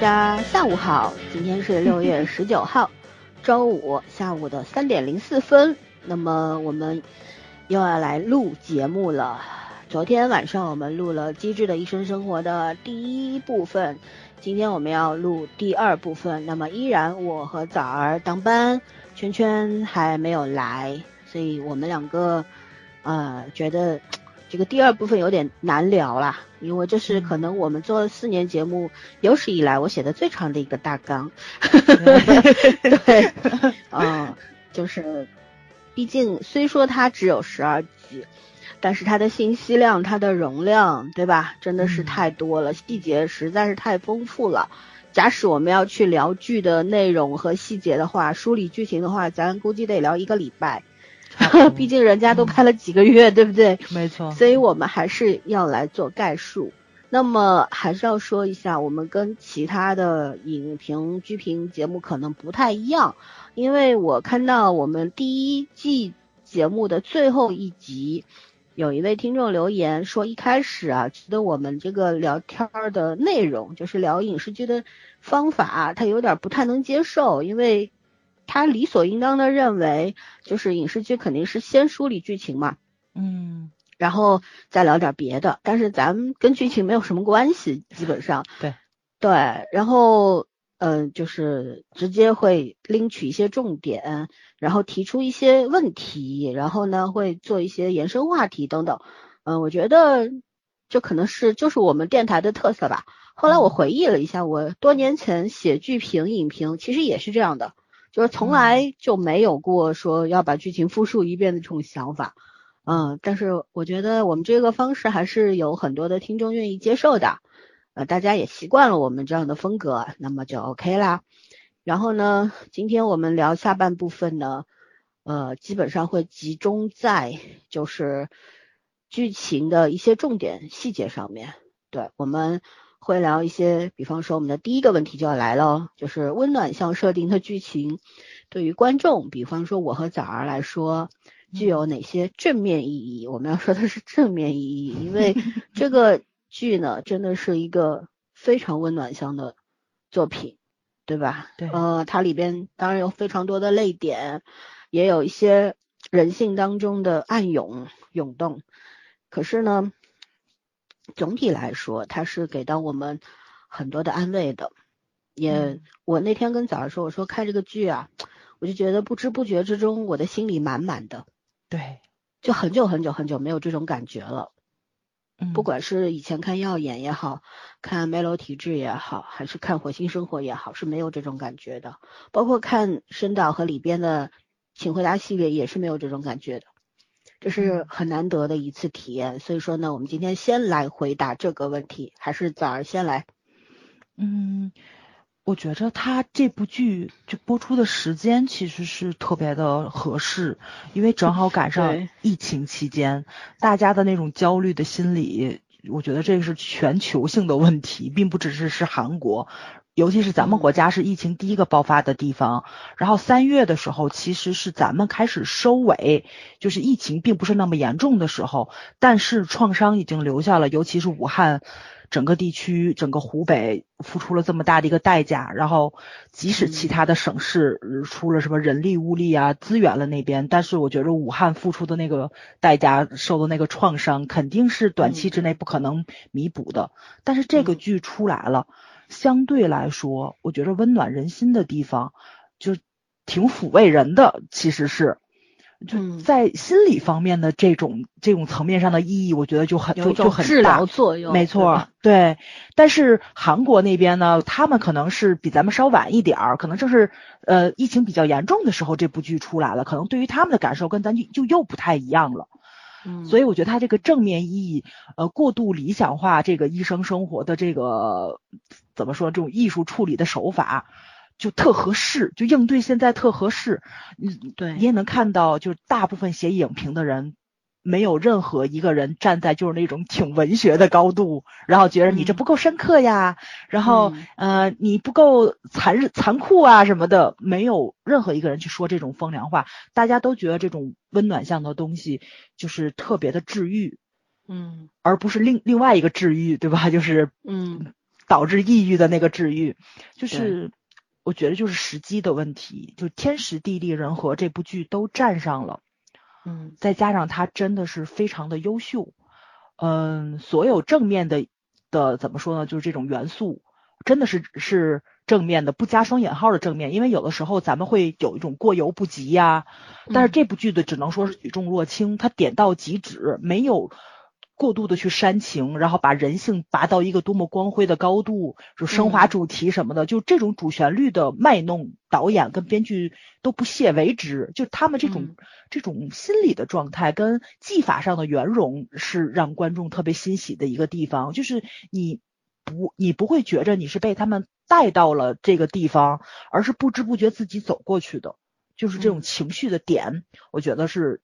大家下午好，今天是六月 十九号，周五下午的三点零四分。那么我们又要来录节目了。昨天晚上我们录了《机智的医生生活》的第一部分，今天我们要录第二部分。那么依然我和枣儿当班，圈圈还没有来，所以我们两个呃觉得。这个第二部分有点难聊啦，因为这是可能我们做了四年节目有史以来我写的最长的一个大纲。对，嗯，就是，毕竟虽说它只有十二集，但是它的信息量、它的容量，对吧？真的是太多了，细节实在是太丰富了。假使我们要去聊剧的内容和细节的话，梳理剧情的话，咱估计得聊一个礼拜。毕竟人家都拍了几个月，对不对？没错。所以我们还是要来做概述。那么还是要说一下，我们跟其他的影评剧评节目可能不太一样，因为我看到我们第一季节目的最后一集，有一位听众留言说，一开始啊，觉得我们这个聊天的内容，就是聊影视剧的方法，他有点不太能接受，因为。他理所应当的认为，就是影视剧肯定是先梳理剧情嘛，嗯，然后再聊点别的。但是咱们跟剧情没有什么关系，基本上。对，对，然后嗯，就是直接会拎取一些重点，然后提出一些问题，然后呢会做一些延伸话题等等。嗯，我觉得这可能是就是我们电台的特色吧。后来我回忆了一下，我多年前写剧评、影评，其实也是这样的。就是从来就没有过说要把剧情复述一遍的这种想法，嗯，但是我觉得我们这个方式还是有很多的听众愿意接受的，呃，大家也习惯了我们这样的风格，那么就 OK 啦。然后呢，今天我们聊下半部分呢，呃，基本上会集中在就是剧情的一些重点细节上面，对我们。会聊一些，比方说我们的第一个问题就要来了，就是温暖向设定的剧情对于观众，比方说我和枣儿来说，具有哪些正面意义？我们要说的是正面意义，因为这个剧呢，真的是一个非常温暖向的作品，对吧？对。呃，它里边当然有非常多的泪点，也有一些人性当中的暗涌涌动，可是呢。总体来说，它是给到我们很多的安慰的。也，我那天跟早上说，我说看这个剧啊，我就觉得不知不觉之中，我的心里满满的。对，就很久很久很久没有这种感觉了。嗯，不管是以前看《耀眼》也好看《梅楼体质》也好，还是看《火星生活》也好，是没有这种感觉的。包括看申导和里边的《请回答》系列，也是没有这种感觉的。这是很难得的一次体验，所以说呢，我们今天先来回答这个问题，还是早儿先来？嗯，我觉着他这部剧就播出的时间其实是特别的合适，因为正好赶上疫情期间，大家的那种焦虑的心理，我觉得这个是全球性的问题，并不只是是韩国。尤其是咱们国家是疫情第一个爆发的地方，然后三月的时候其实是咱们开始收尾，就是疫情并不是那么严重的时候，但是创伤已经留下了，尤其是武汉整个地区、整个湖北付出了这么大的一个代价，然后即使其他的省市出了什么人力物力啊资源了那边，但是我觉得武汉付出的那个代价、受的那个创伤肯定是短期之内不可能弥补的，但是这个剧出来了。相对来说，我觉得温暖人心的地方，就挺抚慰人的。其实是，就在心理方面的这种这种层面上的意义，我觉得就很就就很治疗作用。没错，对。但是韩国那边呢，他们可能是比咱们稍晚一点儿，可能正是呃疫情比较严重的时候，这部剧出来了，可能对于他们的感受跟咱就就又不太一样了。所以我觉得他这个正面意义，呃，过度理想化这个医生生活的这个怎么说，这种艺术处理的手法就特合适，就应对现在特合适。嗯，对，你也能看到，就是大部分写影评的人。没有任何一个人站在就是那种挺文学的高度，然后觉得你这不够深刻呀，然后呃你不够残残酷啊什么的，没有任何一个人去说这种风凉话，大家都觉得这种温暖向的东西就是特别的治愈，嗯，而不是另另外一个治愈，对吧？就是嗯，导致抑郁的那个治愈，就是我觉得就是时机的问题，就天时地利人和这部剧都占上了，嗯，再加上他真的是非常的优秀，嗯，所有正面的的怎么说呢，就是这种元素真的是是正面的，不加双引号的正面，因为有的时候咱们会有一种过犹不及呀，但是这部剧的只能说是举重若轻，它点到即止，没有。过度的去煽情，然后把人性拔到一个多么光辉的高度，就升华主题什么的，就这种主旋律的卖弄，导演跟编剧都不屑为之。就他们这种这种心理的状态跟技法上的圆融，是让观众特别欣喜的一个地方。就是你不你不会觉着你是被他们带到了这个地方，而是不知不觉自己走过去的。就是这种情绪的点，我觉得是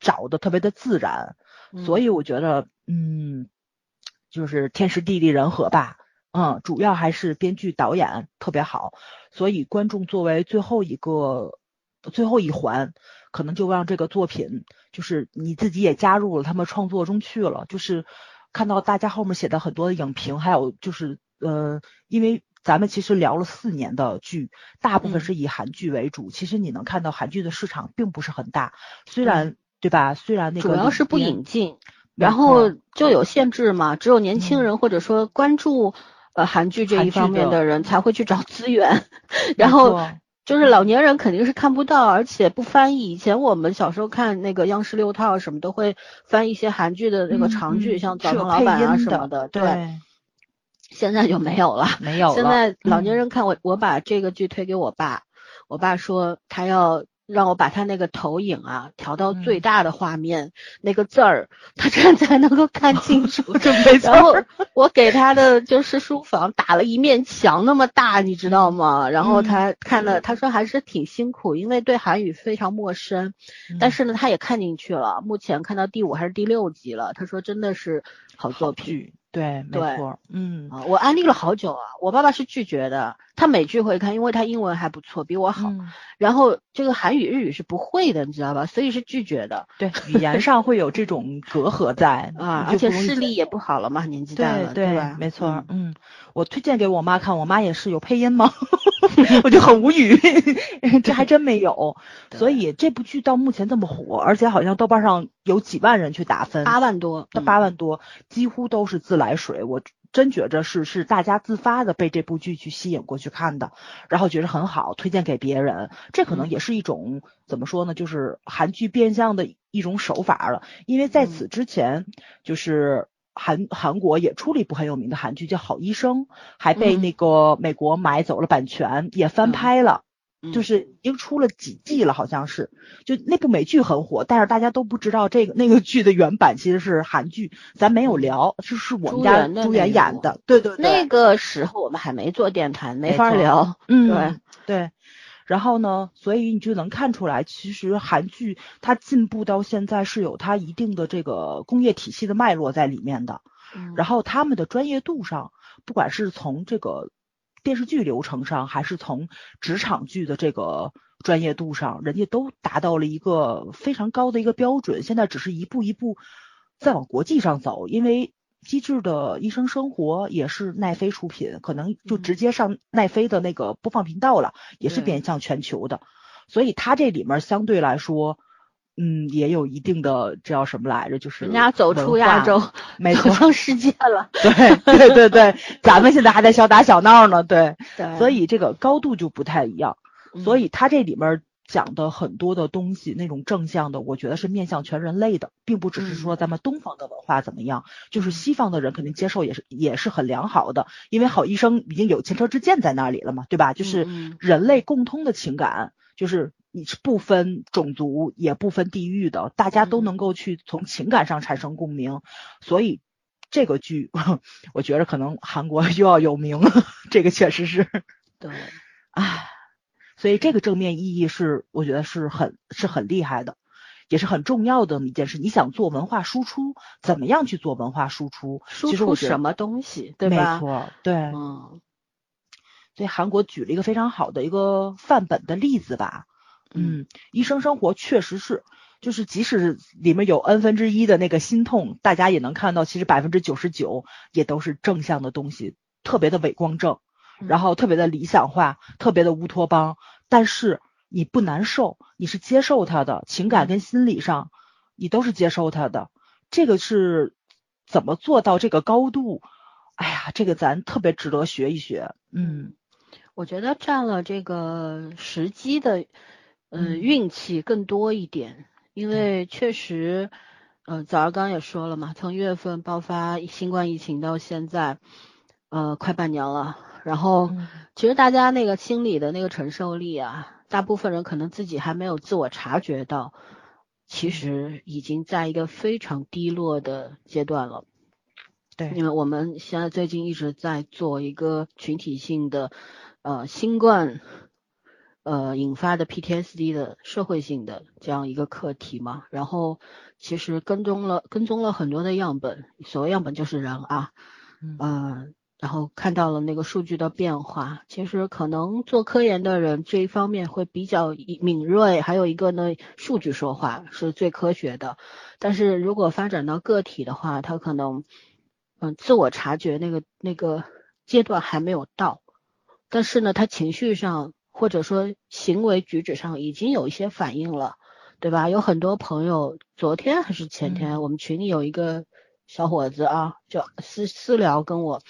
找的特别的自然。所以我觉得，嗯，就是天时地利人和吧，嗯，主要还是编剧导演特别好，所以观众作为最后一个最后一环，可能就让这个作品，就是你自己也加入了他们创作中去了，就是看到大家后面写的很多的影评，还有就是呃，因为咱们其实聊了四年的剧，大部分是以韩剧为主，其实你能看到韩剧的市场并不是很大，虽然。对吧？虽然那个主要是不引进，然后就有限制嘛，只有年轻人或者说关注呃韩剧这一方面的人才会去找资源，然后就是老年人肯定是看不到，而且不翻译。以前我们小时候看那个央视六套什么都会翻一些韩剧的那个长剧，像《澡堂老板》啊什么的，对。现在就没有了，没有了。现在老年人看我，我把这个剧推给我爸，我爸说他要。让我把他那个投影啊调到最大的画面，那个字儿他这样才能够看清楚。然后我给他的就是书房打了一面墙那么大，你知道吗？然后他看了，他说还是挺辛苦，因为对韩语非常陌生。但是呢，他也看进去了。目前看到第五还是第六集了。他说真的是好作品。对，没错，嗯，我安利了好久啊，我爸爸是拒绝的，他美剧会看，因为他英文还不错，比我好，然后这个韩语、日语是不会的，你知道吧？所以是拒绝的。对，语言上会有这种隔阂在啊，而且视力也不好了嘛，年纪大了，对吧？没错，嗯，我推荐给我妈看，我妈也是有配音吗？我就很无语，这还真没有。所以这部剧到目前这么火，而且好像豆瓣上有几万人去打分，八万多，到八万多，几乎都是自来水。我真觉着是是大家自发的被这部剧去吸引过去看的，然后觉得很好，推荐给别人。这可能也是一种怎么说呢？就是韩剧变相的一种手法了。因为在此之前，就是。韩韩国也出了一部很有名的韩剧，叫《好医生》，还被那个美国买走了版权，也翻拍了，就是已经出了几季了，好像是。就那部美剧很火，但是大家都不知道这个 那个剧的原版其实是韩剧，咱没有聊，就是我们家朱元演的，对对对。那个时候我们还没做电台，没法聊。嗯，对对。然后呢，所以你就能看出来，其实韩剧它进步到现在是有它一定的这个工业体系的脉络在里面的。然后他们的专业度上，不管是从这个电视剧流程上，还是从职场剧的这个专业度上，人家都达到了一个非常高的一个标准。现在只是一步一步在往国际上走，因为。机智的医生生活也是奈飞出品，可能就直接上奈飞的那个播放频道了，也是面向全球的，所以它这里面相对来说，嗯，也有一定的这叫什么来着，就是人家走出亚洲，没错，走向世界了。对对对对，咱们现在还在小打小闹呢，对，所以这个高度就不太一样，所以它这里面。讲的很多的东西，那种正向的，我觉得是面向全人类的，并不只是说咱们东方的文化怎么样，就是西方的人肯定接受也是也是很良好的，因为好医生已经有前车之鉴在那里了嘛，对吧？就是人类共通的情感，就是你是不分种族也不分地域的，大家都能够去从情感上产生共鸣，所以这个剧 我觉得可能韩国又要有名了，这个确实是对，唉。所以这个正面意义是，我觉得是很是很厉害的，也是很重要的一件事。你想做文化输出，怎么样去做文化输出？输出什么东西，对吧？没错，对。嗯。所以韩国举了一个非常好的一个范本的例子吧。嗯。医生生活确实是，就是即使里面有 n 分之一的那个心痛，大家也能看到，其实百分之九十九也都是正向的东西。特别的伪光正，然后特别的理想化，特别的乌托邦，但是你不难受，你是接受他的，情感跟心理上你都是接受他的，这个是怎么做到这个高度？哎呀，这个咱特别值得学一学。嗯，我觉得占了这个时机的，嗯，运气更多一点，因为确实，嗯，早上刚刚也说了嘛，从一月份爆发新冠疫情到现在，呃，快半年了。然后，其实大家那个心理的那个承受力啊，大部分人可能自己还没有自我察觉到，其实已经在一个非常低落的阶段了。对，因为我们现在最近一直在做一个群体性的，呃，新冠，呃，引发的 PTSD 的社会性的这样一个课题嘛，然后其实跟踪了跟踪了很多的样本，所谓样本就是人啊，嗯，然后看到了那个数据的变化，其实可能做科研的人这一方面会比较敏锐，还有一个呢，数据说话是最科学的，但是如果发展到个体的话，他可能。嗯，自我察觉那个那个阶段还没有到，但是呢，他情绪上或者说行为举止上已经有一些反应了，对吧？有很多朋友昨天还是前天，我们群里有一个小伙子啊，就私私聊跟我，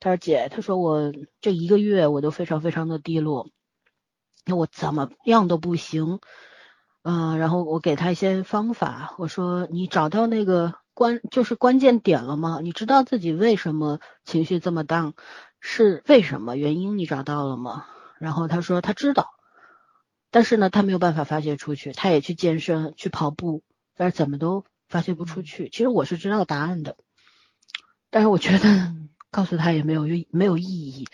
他说姐，他说我这一个月我都非常非常的低落，那我怎么样都不行，嗯，然后我给他一些方法，我说你找到那个。关就是关键点了吗？你知道自己为什么情绪这么荡，是为什么原因？你找到了吗？然后他说他知道，但是呢，他没有办法发泄出去。他也去健身，去跑步，但是怎么都发泄不出去。其实我是知道答案的，但是我觉得 告诉他也没有用没有意义。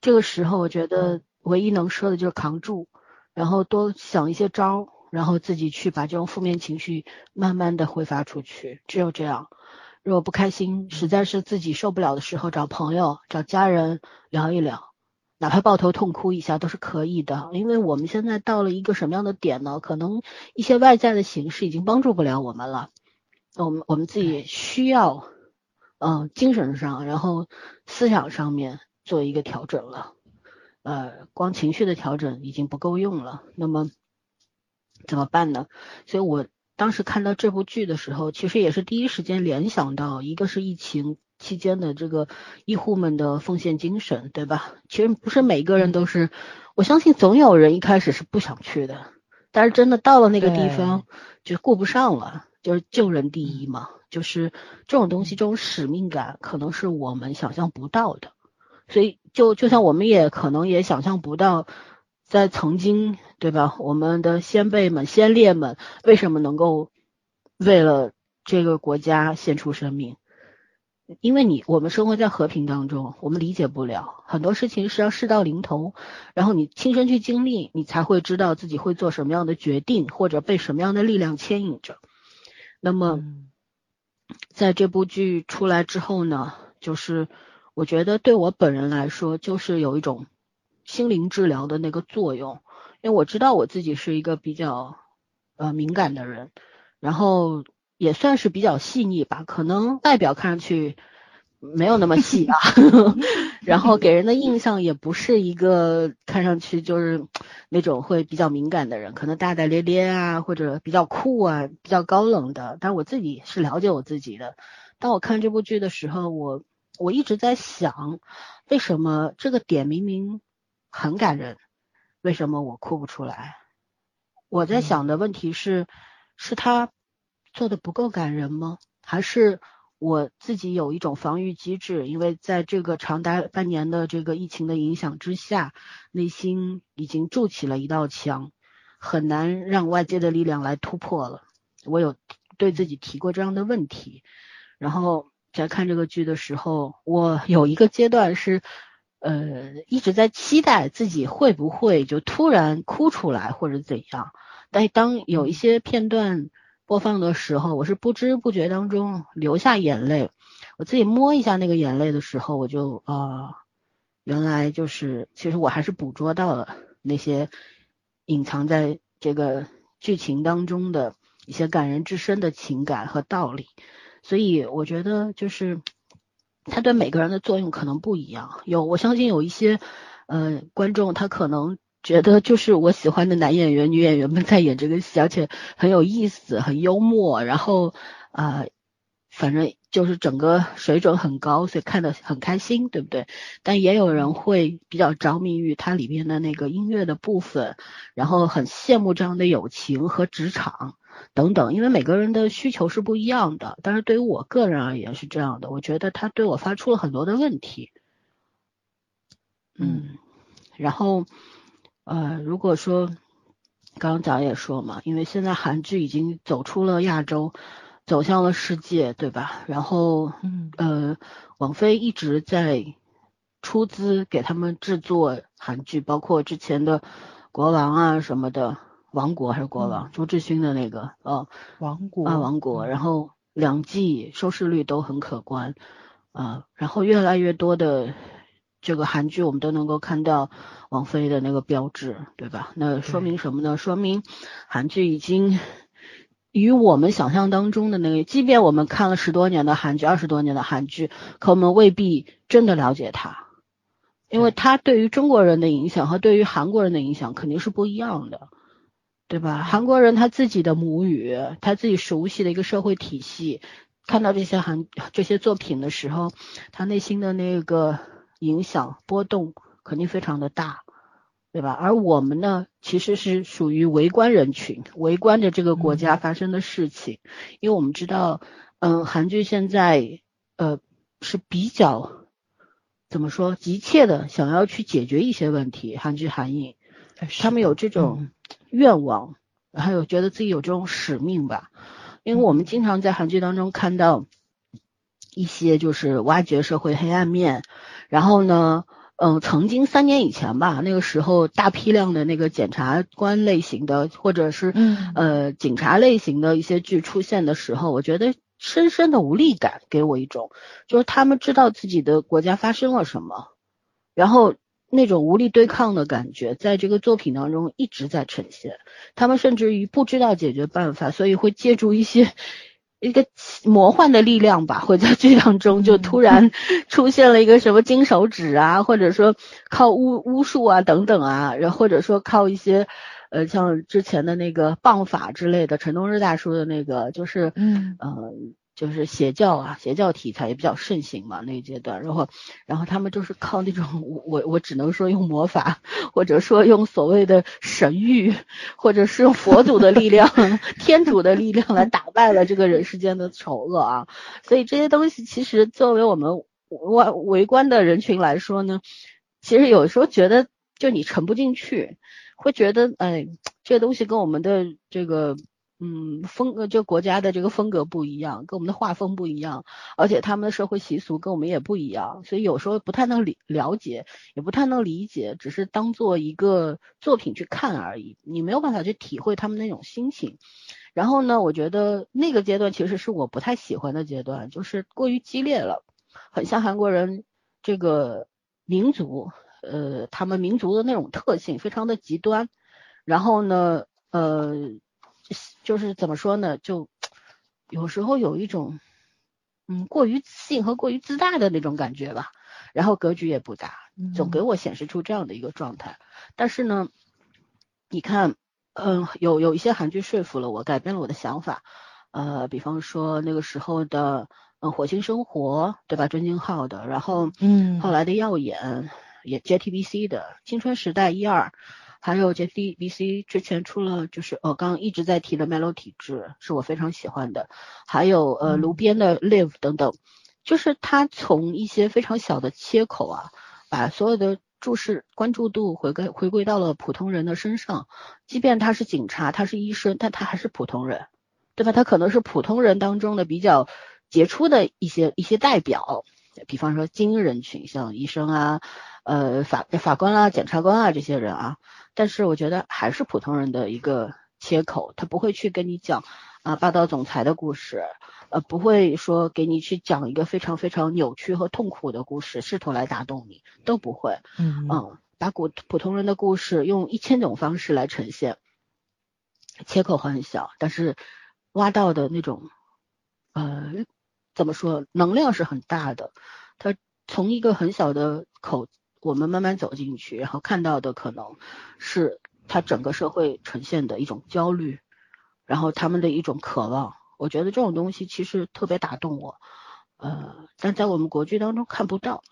这个时候，我觉得唯一能说的就是扛住，然后多想一些招。然后自己去把这种负面情绪慢慢的挥发出去，只有这样。如果不开心，实在是自己受不了的时候，找朋友、找家人聊一聊，哪怕抱头痛哭一下都是可以的。因为我们现在到了一个什么样的点呢？可能一些外在的形式已经帮助不了我们了，我们我们自己需要，嗯，精神上，然后思想上面做一个调整了。呃，光情绪的调整已经不够用了。那么。怎么办呢？所以我当时看到这部剧的时候，其实也是第一时间联想到，一个是疫情期间的这个医护们的奉献精神，对吧？其实不是每个人都是，我相信总有人一开始是不想去的，但是真的到了那个地方就顾不上了，就是救人第一嘛，就是这种东西，这种使命感可能是我们想象不到的，所以就就像我们也可能也想象不到。在曾经，对吧？我们的先辈们、先烈们为什么能够为了这个国家献出生命？因为你我们生活在和平当中，我们理解不了很多事情是要事到临头，然后你亲身去经历，你才会知道自己会做什么样的决定，或者被什么样的力量牵引着。那么，在这部剧出来之后呢，就是我觉得对我本人来说，就是有一种。心灵治疗的那个作用，因为我知道我自己是一个比较呃敏感的人，然后也算是比较细腻吧，可能外表看上去没有那么细啊，然后给人的印象也不是一个看上去就是那种会比较敏感的人，可能大大咧咧啊，或者比较酷啊，比较高冷的。但是我自己是了解我自己的。当我看这部剧的时候，我我一直在想，为什么这个点明明。很感人，为什么我哭不出来？我在想的问题是，是他做的不够感人吗？还是我自己有一种防御机制？因为在这个长达半年的这个疫情的影响之下，内心已经筑起了一道墙，很难让外界的力量来突破了。我有对自己提过这样的问题，然后在看这个剧的时候，我有一个阶段是。呃，一直在期待自己会不会就突然哭出来或者怎样，但当有一些片段播放的时候，我是不知不觉当中流下眼泪。我自己摸一下那个眼泪的时候，我就啊，原来就是其实我还是捕捉到了那些隐藏在这个剧情当中的一些感人至深的情感和道理。所以我觉得就是它对每个人的作用可能不一样。有我相信有一些呃观众他可能觉得就是我喜欢的男演员、女演员们在演这个戏，而且很有意思、很幽默，然后啊。反正就是整个水准很高，所以看得很开心，对不对？但也有人会比较着迷于它里面的那个音乐的部分，然后很羡慕这样的友情和职场等等。因为每个人的需求是不一样的，但是对于我个人而言是这样的，我觉得他对我发出了很多的问题。嗯，然后呃，如果说刚刚咱也说嘛，因为现在韩剧已经走出了亚洲。走向了世界，对吧？然后，嗯，呃，网飞一直在出资给他们制作韩剧，包括之前的《国王》啊什么的，《王国》还是《国王》？朱志勋的那个，哦，王国啊，王国。然后两季收视率都很可观，啊，然后越来越多的这个韩剧，我们都能够看到王菲的那个标志，对吧？那说明什么呢？说明韩剧已经。与我们想象当中的那个，即便我们看了十多年的韩剧、二十多年的韩剧，可我们未必真的了解它，因为它对于中国人的影响和对于韩国人的影响肯定是不一样的，对吧？韩国人他自己的母语，他自己熟悉的一个社会体系，看到这些韩这些作品的时候，他内心的那个影响波动肯定非常的大。对吧？而我们呢，其实是属于围观人群，围观着这个国家发生的事情。因为我们知道，嗯，韩剧现在呃是比较怎么说，急切的想要去解决一些问题。韩剧韩影，他们有这种愿望，还有觉得自己有这种使命吧。因为我们经常在韩剧当中看到一些就是挖掘社会黑暗面，然后呢。嗯，曾经三年以前吧，那个时候大批量的那个检察官类型的，或者是呃警察类型的一些剧出现的时候，我觉得深深的无力感给我一种，就是他们知道自己的国家发生了什么，然后那种无力对抗的感觉，在这个作品当中一直在呈现。他们甚至于不知道解决办法，所以会借助一些。一个魔幻的力量吧，会在剧当中就突然 出现了一个什么金手指啊，或者说靠巫巫术啊等等啊，然后或者说靠一些呃像之前的那个棒法之类的，陈东日大叔的那个就是嗯呃。就是邪教啊，邪教题材也比较盛行嘛，那个阶段，然后，然后他们就是靠那种我我我只能说用魔法，或者说用所谓的神谕，或者是用佛祖的力量、天主的力量来打败了这个人世间的丑恶啊，所以这些东西其实作为我们外围观的人群来说呢，其实有时候觉得就你沉不进去，会觉得哎，这个东西跟我们的这个。嗯，风格就国家的这个风格不一样，跟我们的画风不一样，而且他们的社会习俗跟我们也不一样，所以有时候不太能理了解，也不太能理解，只是当做一个作品去看而已，你没有办法去体会他们那种心情。然后呢，我觉得那个阶段其实是我不太喜欢的阶段，就是过于激烈了，很像韩国人这个民族，呃，他们民族的那种特性非常的极端。然后呢，呃。就是怎么说呢？就有时候有一种嗯过于自信和过于自大的那种感觉吧。然后格局也不大，总给我显示出这样的一个状态。但是呢，你看，嗯，有有一些韩剧说服了我，改变了我的想法。呃，比方说那个时候的嗯《火星生活》，对吧？尊敬浩的，然后嗯后来的《耀眼》也 JTBC 的《青春时代》一二。还有 JTBC 之前出了，就是呃刚刚一直在提的《麦洛体质》，是我非常喜欢的。还有呃卢边的《Live》等等，就是他从一些非常小的切口啊，把所有的注视关注度回归回归到了普通人的身上。即便他是警察，他是医生，但他还是普通人，对吧？他可能是普通人当中的比较杰出的一些一些代表，比方说精英人群，像医生啊。呃，法法官啊，检察官啊，这些人啊，但是我觉得还是普通人的一个切口，他不会去跟你讲啊霸道总裁的故事，呃，不会说给你去讲一个非常非常扭曲和痛苦的故事，试图来打动你，都不会，嗯嗯，把古普通人的故事用一千种方式来呈现，切口很小，但是挖到的那种，呃，怎么说，能量是很大的。它从一个很小的口，我们慢慢走进去，然后看到的可能是他整个社会呈现的一种焦虑，然后他们的一种渴望。我觉得这种东西其实特别打动我，呃，但在我们国剧当中看不到。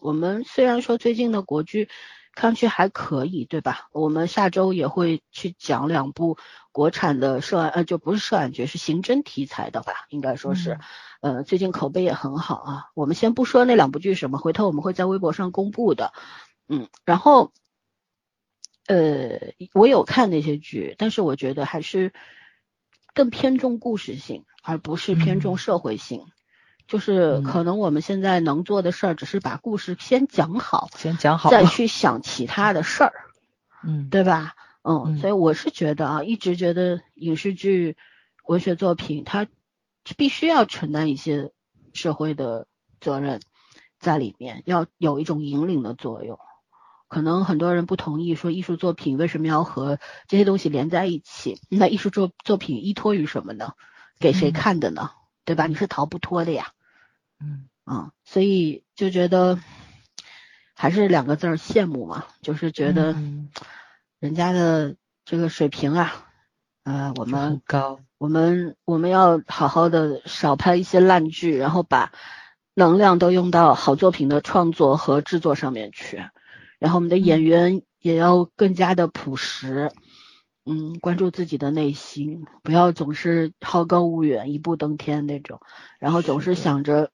我们虽然说最近的国剧看上去还可以，对吧？我们下周也会去讲两部国产的涉案，呃，就不是涉案剧，是刑侦题材的吧？应该说是，呃，最近口碑也很好啊。我们先不说那两部剧什么，回头我们会在微博上公布的。嗯，然后，呃，我有看那些剧，但是我觉得还是更偏重故事性，而不是偏重社会性。就是可能我们现在能做的事儿，只是把故事先讲好，先讲好，再去想其他的事儿，嗯，对吧？嗯，所以我是觉得啊，一直觉得影视剧、文学作品，它必须要承担一些社会的责任在里面，要有一种引领的作用。可能很多人不同意，说艺术作品为什么要和这些东西连在一起？那艺术作作品依托于什么呢？给谁看的呢？对吧？你是逃不脱的呀。嗯。啊，所以就觉得还是两个字儿羡慕嘛，就是觉得 人家的这个水平啊，呃，我们高，我们我们要好好的少拍一些烂剧，然后把能量都用到好作品的创作和制作上面去，然后我们的演员也要更加的朴实，嗯，关注自己的内心，不要总是好高骛远、一步登天那种，然后总是想着。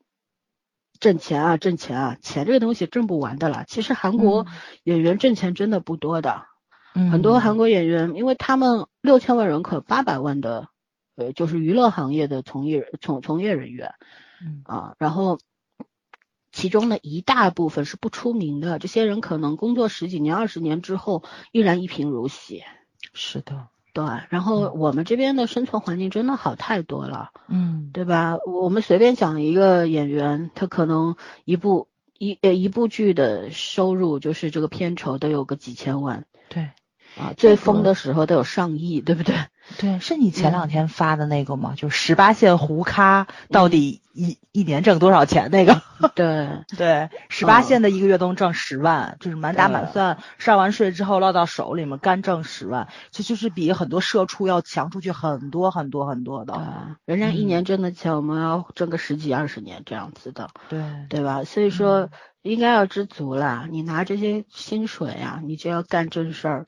挣钱啊，挣钱啊，钱这个东西挣不完的啦。其实韩国演员挣钱真的不多的，很多韩国演员，因为他们六千万人口，八百万的，呃，就是娱乐行业的从业从从业人员，啊，然后其中的一大部分是不出名的，这些人可能工作十几年、二十年之后，依然一贫如洗。是的。对，然后我们这边的生存环境真的好太多了，嗯，对吧？我们随便讲一个演员，他可能一部一呃一部剧的收入就是这个片酬都有个几千万，对，啊，最疯的时候都有上亿，对不对？对，是你前两天发的那个吗？就十八线胡咖到底一一年挣多少钱那个？对 对，十八线的一个月都能挣十万，就是满打满算，上完税之后落到手里面干挣十万，这就是比很多社畜要强出去很多很多很多的。人家一年挣的钱，我们要挣个十几二十年这样子的，对对吧？所以说应该要知足啦，你拿这些薪水呀，你就要干正事儿。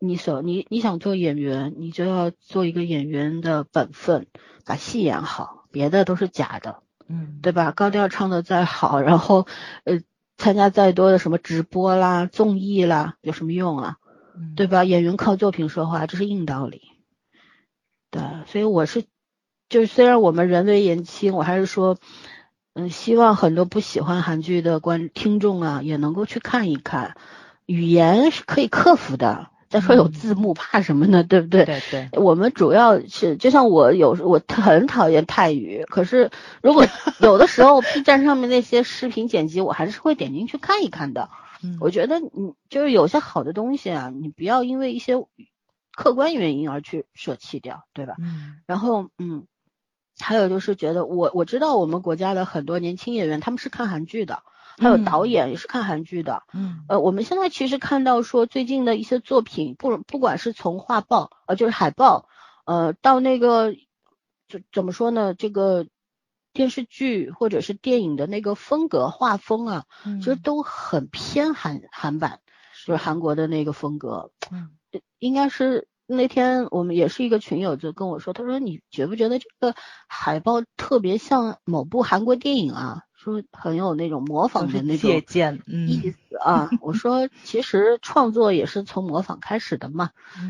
你所你你想做演员，你就要做一个演员的本分，把戏演好，别的都是假的，嗯，对吧？高调唱的再好，然后呃参加再多的什么直播啦、综艺啦，有什么用啊？对吧？演员靠作品说话，这是硬道理。对，所以我是，就是虽然我们人微言轻，我还是说，嗯，希望很多不喜欢韩剧的观听众啊，也能够去看一看，语言是可以克服的。再说有字幕，怕什么呢？对不对？对对。我们主要是，就像我有我很讨厌泰语，可是如果 有的时候 B 站上面那些视频剪辑，我还是会点进去看一看的。嗯。我觉得你就是有些好的东西啊，你不要因为一些客观原因而去舍弃掉，对吧？嗯。然后嗯，还有就是觉得我我知道我们国家的很多年轻演员他们是看韩剧的。还有导演也是看韩剧的，嗯，呃，我们现在其实看到说最近的一些作品，不不管是从画报，呃，就是海报，呃，到那个怎怎么说呢，这个电视剧或者是电影的那个风格画风啊，其实都很偏韩韩版，就是。韩国的那个风格，嗯，应该是那天我们也是一个群友就跟我说，他说你觉不觉得这个海报特别像某部韩国电影啊？说很有那种模仿的那种借鉴意思啊，我说 其实创作也是从模仿开始的嘛。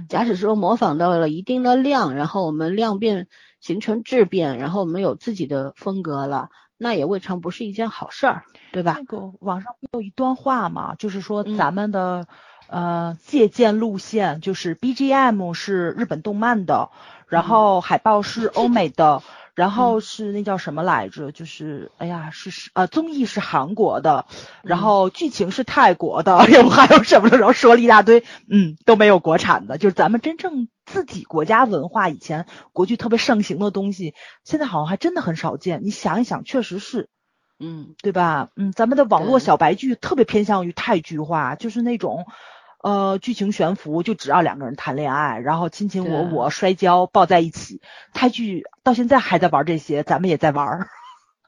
假使说模仿到了一定的量，然后我们量变形成质变，然后我们有自己的风格了，那也未尝不是一件好事儿，对吧？那个网上有一段话嘛，就是说咱们的呃借鉴路线就是 BGM 是日本动漫的，然后海报是 欧美的。然后是那叫什么来着？就是哎呀，是是呃，综艺是韩国的，然后剧情是泰国的，然后还有什么的，然后说了一大堆，嗯，都没有国产的，就是咱们真正自己国家文化以前国剧特别盛行的东西，现在好像还真的很少见。你想一想，确实是，嗯，对吧？嗯，咱们的网络小白剧特别偏向于泰剧化，就是那种呃剧情悬浮，就只要两个人谈恋爱，然后卿卿我我、摔跤、抱在一起。泰剧到现在还在玩这些，咱们也在玩。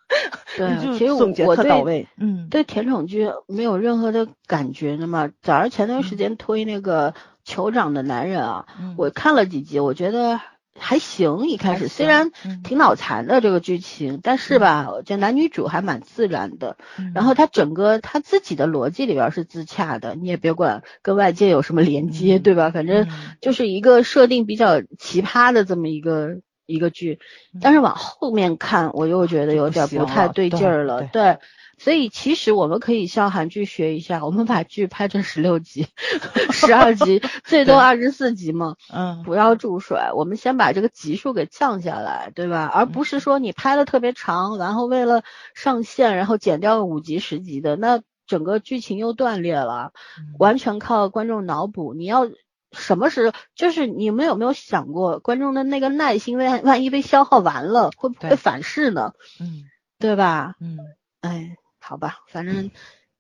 对，其实我对，嗯，对甜宠剧没有任何的感觉的嘛。早上前段时间推那个酋长的男人啊，我看了几集，我觉得还行。一开始虽然挺脑残的这个剧情，但是吧，这男女主还蛮自然的。然后他整个他自己的逻辑里边是自洽的，你也别管跟外界有什么连接，对吧？反正就是一个设定比较奇葩的这么一个。一个剧，但是往后面看，我又觉得有点不太对劲儿了。对，所以其实我们可以向韩剧学一下，我们把剧拍成十六集、十二集，最多二十四集嘛。嗯，不要注水，我们先把这个集数给降下来，对吧？而不是说你拍的特别长，然后为了上线，然后剪掉五集、十集的，那整个剧情又断裂了，完全靠观众脑补。你要。什么时就是你们有没有想过，观众的那个耐心万万一被消耗完了，会不会反噬呢？嗯，对吧？嗯，哎，好吧，反正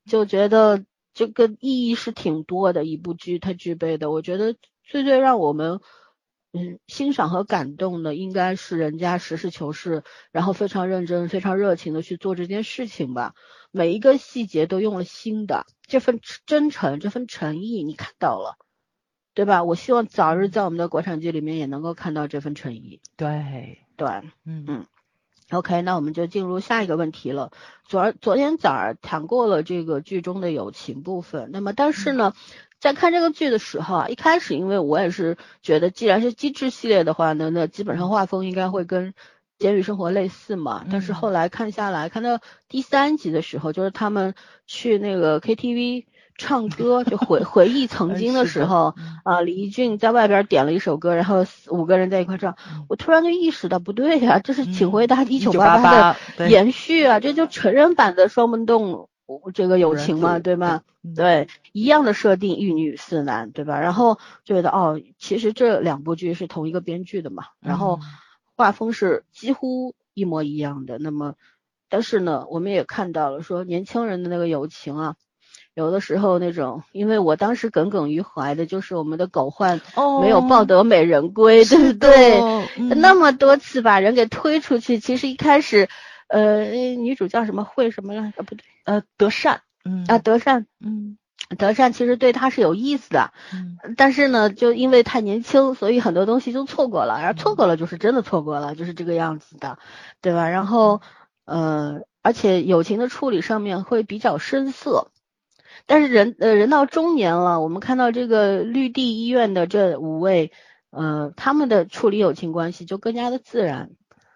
就觉得这个意义是挺多的，一部剧它具备的。我觉得最最让我们嗯欣赏和感动的，应该是人家实事求是，然后非常认真、非常热情的去做这件事情吧。每一个细节都用了心的，这份真诚、这份诚意，你看到了。对吧？我希望早日在我们的国产剧里面也能够看到这份诚意。对对，嗯嗯。OK，那我们就进入下一个问题了。昨昨天早儿谈过了这个剧中的友情部分，那么但是呢，在看这个剧的时候啊，一开始因为我也是觉得，既然是机智系列的话呢，那基本上画风应该会跟《监狱生活》类似嘛。但是后来看下来，看到第三集的时候，就是他们去那个 KTV。唱歌就回 回忆曾经的时候啊，李翊俊在外边点了一首歌，然后五个人在一块唱，我突然就意识到不对呀，这是请回答一九八八的延续啊，这就成人版的双门洞这个友情嘛，对吗？对，一样的设定，一女四男，对吧？然后就觉得哦，其实这两部剧是同一个编剧的嘛，然后画风是几乎一模一样的，那么但是呢，我们也看到了说年轻人的那个友情啊。有的时候那种，因为我当时耿耿于怀的就是我们的狗焕没有抱得美人归，对不对？那么多次把人给推出去，其实一开始，呃，女主叫什么慧什么来着？不对，呃，德善，嗯啊，德善，嗯，德善其实对他是有意思的，嗯，但是呢，就因为太年轻，所以很多东西就错过了，而错过了就是真的错过了，就是这个样子的，对吧？然后，呃，而且友情的处理上面会比较生涩。但是人呃人到中年了，我们看到这个绿地医院的这五位，呃他们的处理友情关系就更加的自然，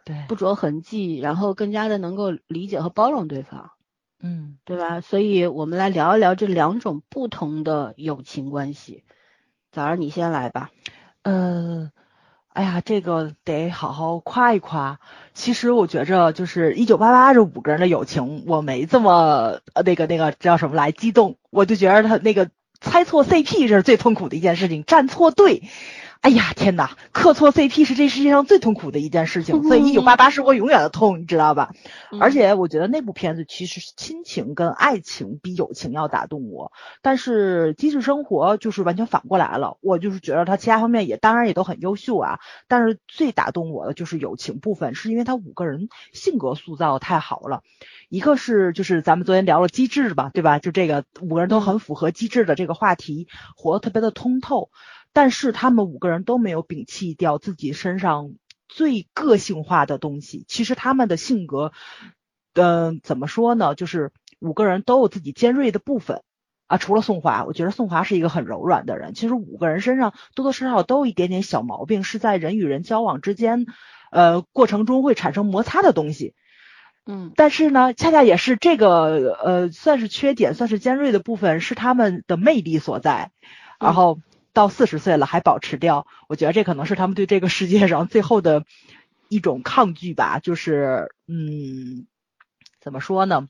对，不着痕迹，然后更加的能够理解和包容对方，嗯，对吧？所以我们来聊一聊这两种不同的友情关系。早上你先来吧，呃。哎呀，这个得好好夸一夸。其实我觉着，就是一九八八这五个人的友情，我没这么那个那个叫什么来激动。我就觉得他那个猜错 CP 这是最痛苦的一件事情，站错队。哎呀天哪，磕错 CP 是这世界上最痛苦的一件事情，所以一九八八是我永远的痛，你知道吧？而且我觉得那部片子其实亲情跟爱情比友情要打动我，但是机智生活就是完全反过来了，我就是觉得他其他方面也当然也都很优秀啊，但是最打动我的就是友情部分，是因为他五个人性格塑造太好了，一个是就是咱们昨天聊了机智吧，对吧？就这个五个人都很符合机智的这个话题，活得特别的通透。但是他们五个人都没有摒弃掉自己身上最个性化的东西。其实他们的性格，嗯，怎么说呢？就是五个人都有自己尖锐的部分啊。除了宋华，我觉得宋华是一个很柔软的人。其实五个人身上多多少少都有一点点小毛病，是在人与人交往之间，呃，过程中会产生摩擦的东西。嗯，但是呢，恰恰也是这个，呃，算是缺点，算是尖锐的部分，是他们的魅力所在。然后。到四十岁了还保持掉，我觉得这可能是他们对这个世界上最后的一种抗拒吧。就是，嗯，怎么说呢？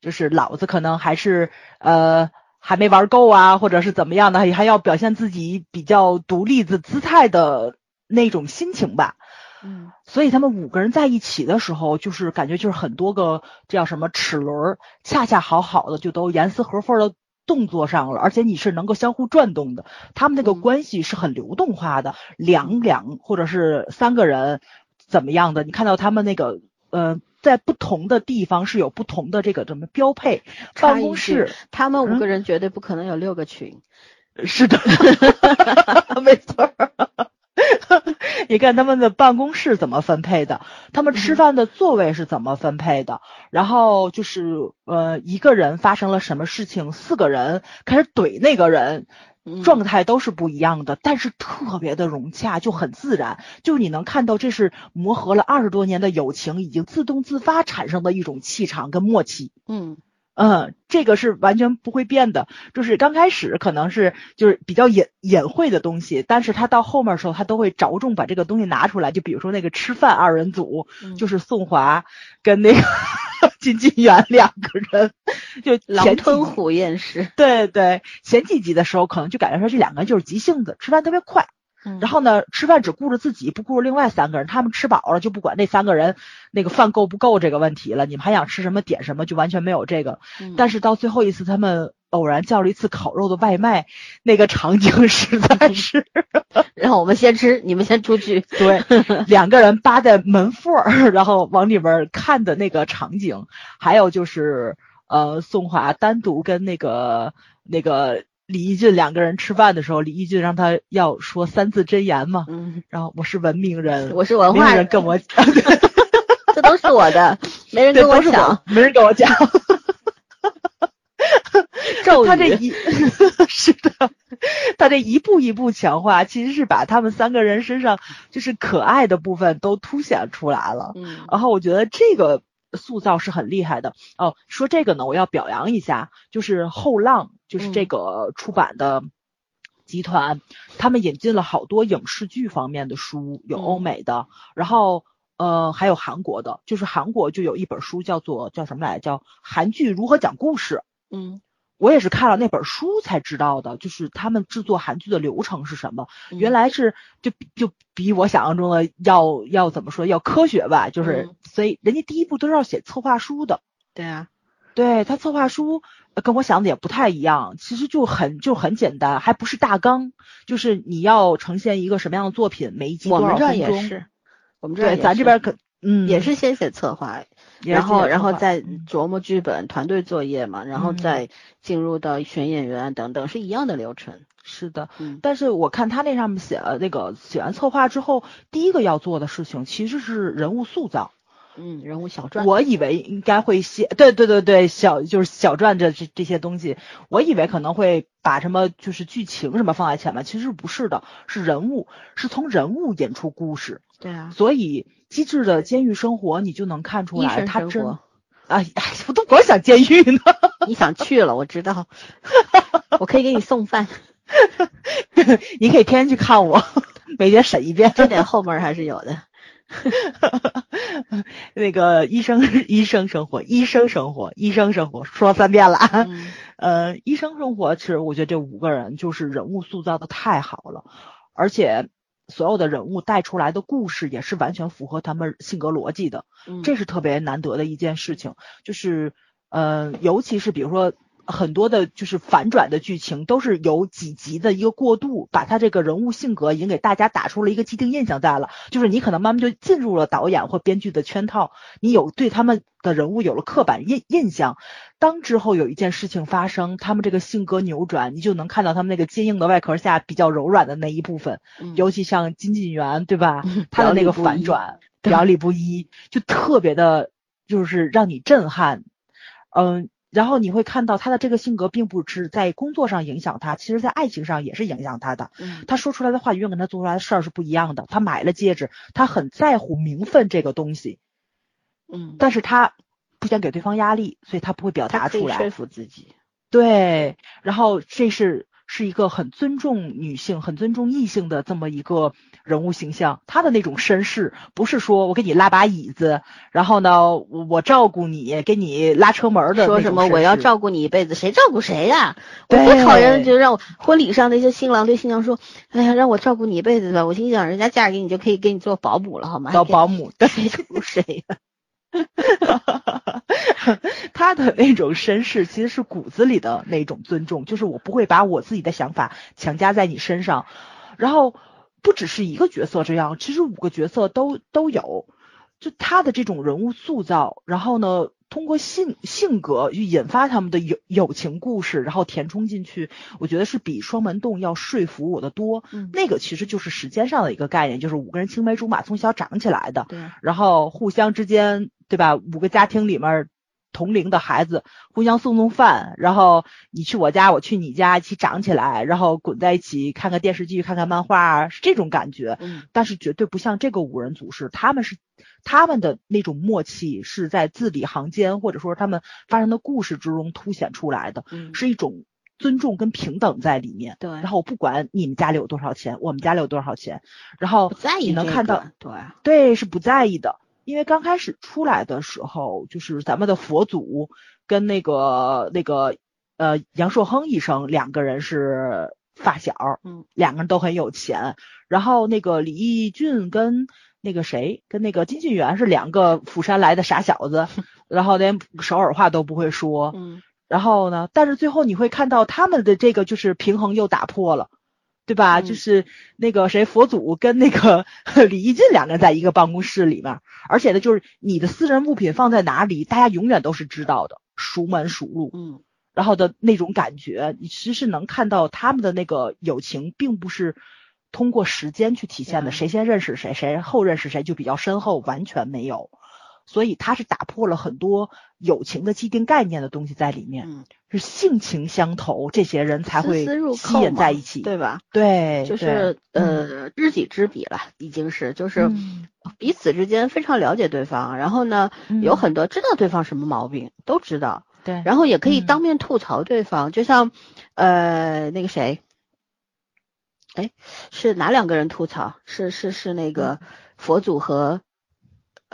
就是老子可能还是呃还没玩够啊，或者是怎么样的，还还要表现自己比较独立的姿态的那种心情吧。嗯，所以他们五个人在一起的时候，就是感觉就是很多个这叫什么齿轮，恰恰好好的就都严丝合缝的动作上了，而且你是能够相互转动的，他们那个关系是很流动化的，两两或者是三个人怎么样的，你看到他们那个呃。在不同的地方是有不同的这个什么标配，办公室他们五个人绝对不可能有六个群，是的 没错。你看他们的办公室怎么分配的，他们吃饭的座位是怎么分配的，然后就是呃一个人发生了什么事情，四个人开始怼那个人。状态都是不一样的，但是特别的融洽，就很自然。就是你能看到，这是磨合了二十多年的友情，已经自动自发产生的一种气场跟默契。嗯嗯，这个是完全不会变的。就是刚开始可能是就是比较隐隐晦的东西，但是他到后面的时候，他都会着重把这个东西拿出来。就比如说那个吃饭二人组，就是宋华跟那个。金金元两个人就狼吞虎咽式，对对，前几集的时候可能就感觉说这两个人就是急性子，吃饭特别快，然后呢吃饭只顾着自己，不顾着另外三个人，他们吃饱了就不管那三个人那个饭够不够这个问题了，你们还想吃什么点什么，就完全没有这个。但是到最后一次他们。偶然叫了一次烤肉的外卖，那个场景 实在是，让我们先吃，你们先出去。对，两个人扒在门缝儿，然后往里边看的那个场景，还有就是呃，宋华单独跟那个那个李义俊两个人吃饭的时候，李义俊让他要说三字真言嘛，嗯，然后我是文明人，我是文化人，跟我 讲，这都是我的，没人跟我讲，没人跟我讲。他这一 是的，他这一步一步强化，其实是把他们三个人身上就是可爱的部分都凸显出来了。嗯，然后我觉得这个塑造是很厉害的。哦，说这个呢，我要表扬一下，就是后浪，就是这个出版的集团，他们引进了好多影视剧方面的书，有欧美的，然后呃还有韩国的，就是韩国就有一本书叫做叫什么来，叫韩剧如何讲故事。嗯。我也是看了那本书才知道的，就是他们制作韩剧的流程是什么。原来是就就比我想象中的要要怎么说要科学吧，就是所以人家第一步都是要写策划书的。对啊，对他策划书跟我想的也不太一样，其实就很就很简单，还不是大纲，就是你要呈现一个什么样的作品，每一集多少分钟。我们这也是，我们这咱这边可嗯也是先写策划。然后，然后再琢磨剧本，团队作业嘛，然后再进入到选演员等等，是一样的流程。是的，但是我看他那上面写了那个写完策划之后，第一个要做的事情其实是人物塑造。嗯，人物小传。我以为应该会写，对对对对，小就是小传这这这些东西，我以为可能会把什么就是剧情什么放在前面，其实不是的，是人物，是从人物演出故事。对啊。所以机智的监狱生活，你就能看出来，他真啊，哎，我都光想监狱呢。你想去了，我知道，我可以给你送饭。你可以天天去看我，每天审一遍，这点后门还是有的。那个医生，医生生活，医生生活，医生生活，说三遍了。呃，医生生活，其实我觉得这五个人就是人物塑造的太好了，而且所有的人物带出来的故事也是完全符合他们性格逻辑的，这是特别难得的一件事情。就是，呃，尤其是比如说。很多的就是反转的剧情都是有几集的一个过渡，把他这个人物性格已经给大家打出了一个既定印象在了，就是你可能慢慢就进入了导演或编剧的圈套，你有对他们的人物有了刻板印印象。当之后有一件事情发生，他们这个性格扭转，你就能看到他们那个坚硬的外壳下比较柔软的那一部分，尤其像金晋元，对吧？他的那个反转表里不一，就特别的，就是让你震撼，嗯。然后你会看到他的这个性格并不是在工作上影响他，其实在爱情上也是影响他的。他说出来的话永远跟他做出来的事儿是不一样的。他买了戒指，他很在乎名分这个东西，嗯，但是他不想给对方压力，所以他不会表达出来。说服自己。对，然后这是是一个很尊重女性、很尊重异性的这么一个人物形象。他的那种绅士，不是说我给你拉把椅子，然后呢，我我照顾你，给你拉车门的。说什么我要照顾你一辈子？谁照顾谁呀？我最讨厌就让我婚礼上那些新郎对新娘说：“哎呀，让我照顾你一辈子吧。”我心想，人家嫁给你就可以给你做保姆了，好吗？当保姆，谁照顾谁呀？他的那种绅士其实是骨子里的那种尊重，就是我不会把我自己的想法强加在你身上。然后不只是一个角色这样，其实五个角色都都有，就他的这种人物塑造，然后呢，通过性性格去引发他们的友友情故事，然后填充进去，我觉得是比双门洞要说服我的多。嗯，那个其实就是时间上的一个概念，就是五个人青梅竹马从小长起来的，对，然后互相之间。对吧？五个家庭里面同龄的孩子互相送送饭，然后你去我家，我去你家，一起长起来，然后滚在一起看看电视剧、看看漫画，是这种感觉。嗯，但是绝对不像这个五人组是，他们是他们的那种默契是在字里行间，或者说他们发生的故事之中凸显出来的，是一种尊重跟平等在里面。对，然后不管你们家里有多少钱，我们家里有多少钱，然后你能看到，对对，是不在意的。因为刚开始出来的时候，就是咱们的佛祖跟那个那个呃杨硕亨医生两个人是发小，嗯，两个人都很有钱。然后那个李义俊跟那个谁跟那个金俊元是两个釜山来的傻小子，然后连首尔话都不会说，嗯。然后呢，但是最后你会看到他们的这个就是平衡又打破了。对吧？就是那个谁，佛祖跟那个 李义进两个人在一个办公室里面，而且呢，就是你的私人物品放在哪里，大家永远都是知道的，熟门熟路。嗯，然后的那种感觉，你其实是能看到他们的那个友情，并不是通过时间去体现的，谁先认识谁，谁后认识谁就比较深厚，完全没有。所以他是打破了很多友情的既定概念的东西在里面，是性情相投，这些人才会吸引在一起，对吧？对，就是呃知己知彼了，已经是就是彼此之间非常了解对方，然后呢有很多知道对方什么毛病都知道，对，然后也可以当面吐槽对方，就像呃那个谁，哎是哪两个人吐槽？是是是那个佛祖和。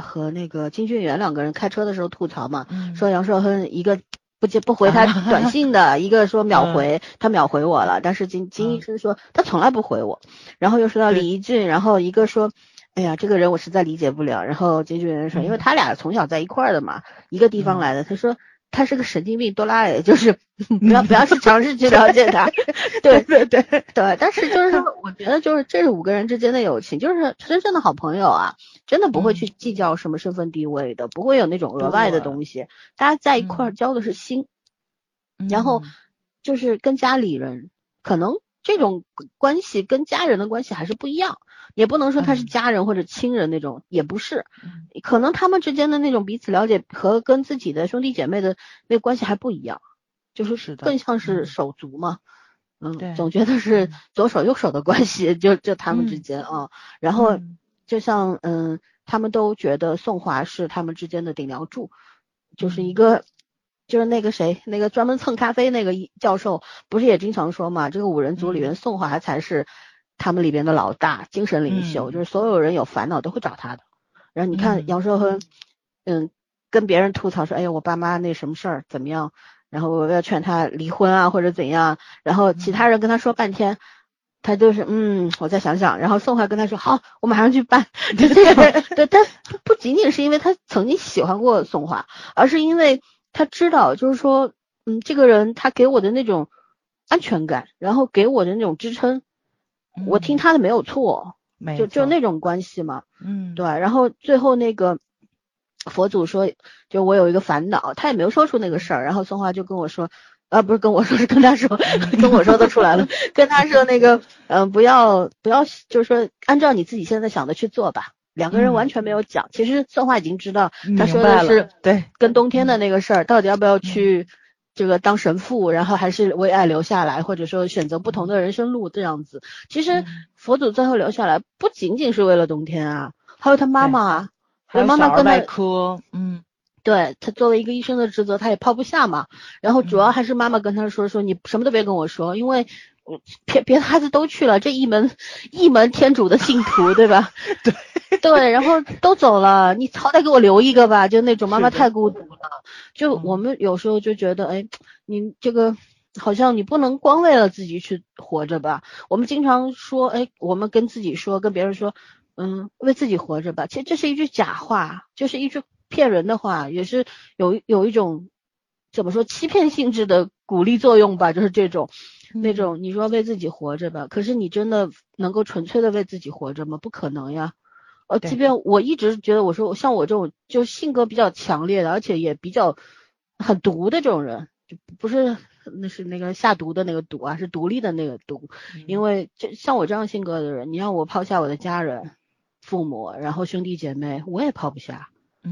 和那个金俊元两个人开车的时候吐槽嘛，说杨硕亨一个不接不回他 短信的，一个说秒回，他秒回我了，但是金金医生说他从来不回我，然后又说到李一俊，然后一个说，哎呀这个人我实在理解不了，然后金俊元说，因为他俩从小在一块儿的嘛，一个地方来的，他说。他是个神经病，多拉也就是 不要不要去尝试去了解他，对对对对。但是就是说，我觉得就是这是五个人之间的友情，就是真正的好朋友啊，真的不会去计较什么身份地位的，不会有那种额外的东西，大家在一块儿交的是心，然后就是跟家里人，可能这种关系跟家人的关系还是不一样。也不能说他是家人或者亲人那种，也不是，可能他们之间的那种彼此了解和跟自己的兄弟姐妹的那关系还不一样，就是更像是手足嘛，嗯，总觉得是左手右手的关系，就就他们之间啊，然后就像嗯，他们都觉得宋华是他们之间的顶梁柱，就是一个就是那个谁，那个专门蹭咖啡那个教授，不是也经常说嘛，这个五人组里面宋华才是。他们里边的老大，精神领袖，就是所有人有烦恼都会找他的。然后你看杨寿亨，嗯，跟别人吐槽说，哎呀，我爸妈那什么事儿怎么样？然后我要劝他离婚啊，或者怎样。然后其他人跟他说半天，他就是，嗯，我再想想。然后宋华跟他说，好，我马上去办。就这样，对，但不仅仅是因为他曾经喜欢过宋华，而是因为他知道，就是说，嗯，这个人他给我的那种安全感，然后给我的那种支撑。我听他的没有错，就就那种关系嘛，嗯，对。然后最后那个佛祖说，就我有一个烦恼，他也没有说出那个事儿。然后宋华就跟我说，啊，不是跟我说，是跟他说，跟我说的出来了，跟他说那个，嗯，不要不要，就是说按照你自己现在想的去做吧。两个人完全没有讲，其实策划已经知道，他说的是对。跟冬天的那个事儿，到底要不要去。这个当神父，然后还是为爱留下来，或者说选择不同的人生路这样子。其实佛祖最后留下来不仅仅是为了冬天啊，还有他妈妈啊，还有妈妈跟他，嗯，对他作为一个医生的职责，他也抛不下嘛。然后主要还是妈妈跟他说说，你什么都别跟我说，因为别别的孩子都去了，这一门一门天主的信徒，对吧？对对，然后都走了，你好歹给我留一个吧，就那种妈妈太孤独了。就我们有时候就觉得，哎，你这个好像你不能光为了自己去活着吧？我们经常说，哎，我们跟自己说，跟别人说，嗯，为自己活着吧。其实这是一句假话，就是一句骗人的话，也是有有一种怎么说欺骗性质的鼓励作用吧，就是这种。那种你说为自己活着吧，可是你真的能够纯粹的为自己活着吗？不可能呀。呃，即便我一直觉得，我说像我这种就性格比较强烈的，而且也比较很毒的这种人，就不是那是那个下毒的那个毒啊，是独立的那个毒。因为就像我这样性格的人，你让我抛下我的家人、父母，然后兄弟姐妹，我也抛不下。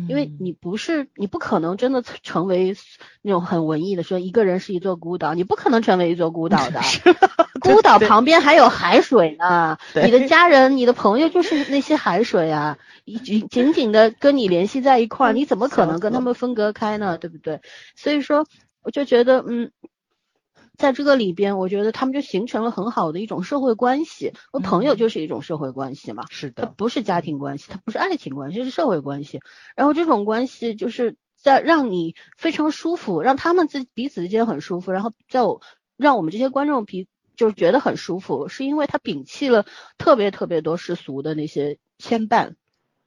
因为你不是，你不可能真的成为那种很文艺的说一个人是一座孤岛，你不可能成为一座孤岛的。孤岛旁边还有海水呢，你的家人、你的朋友就是那些海水啊，紧紧紧的跟你联系在一块儿，你怎么可能跟他们分隔开呢？对不对？所以说，我就觉得，嗯。在这个里边，我觉得他们就形成了很好的一种社会关系。我朋友就是一种社会关系嘛，是的，它不是家庭关系，它不是爱情关系，是社会关系。然后这种关系就是在让你非常舒服，让他们自彼此之间很舒服，然后在我让我们这些观众皮就是觉得很舒服，是因为他摒弃了特别特别多世俗的那些牵绊。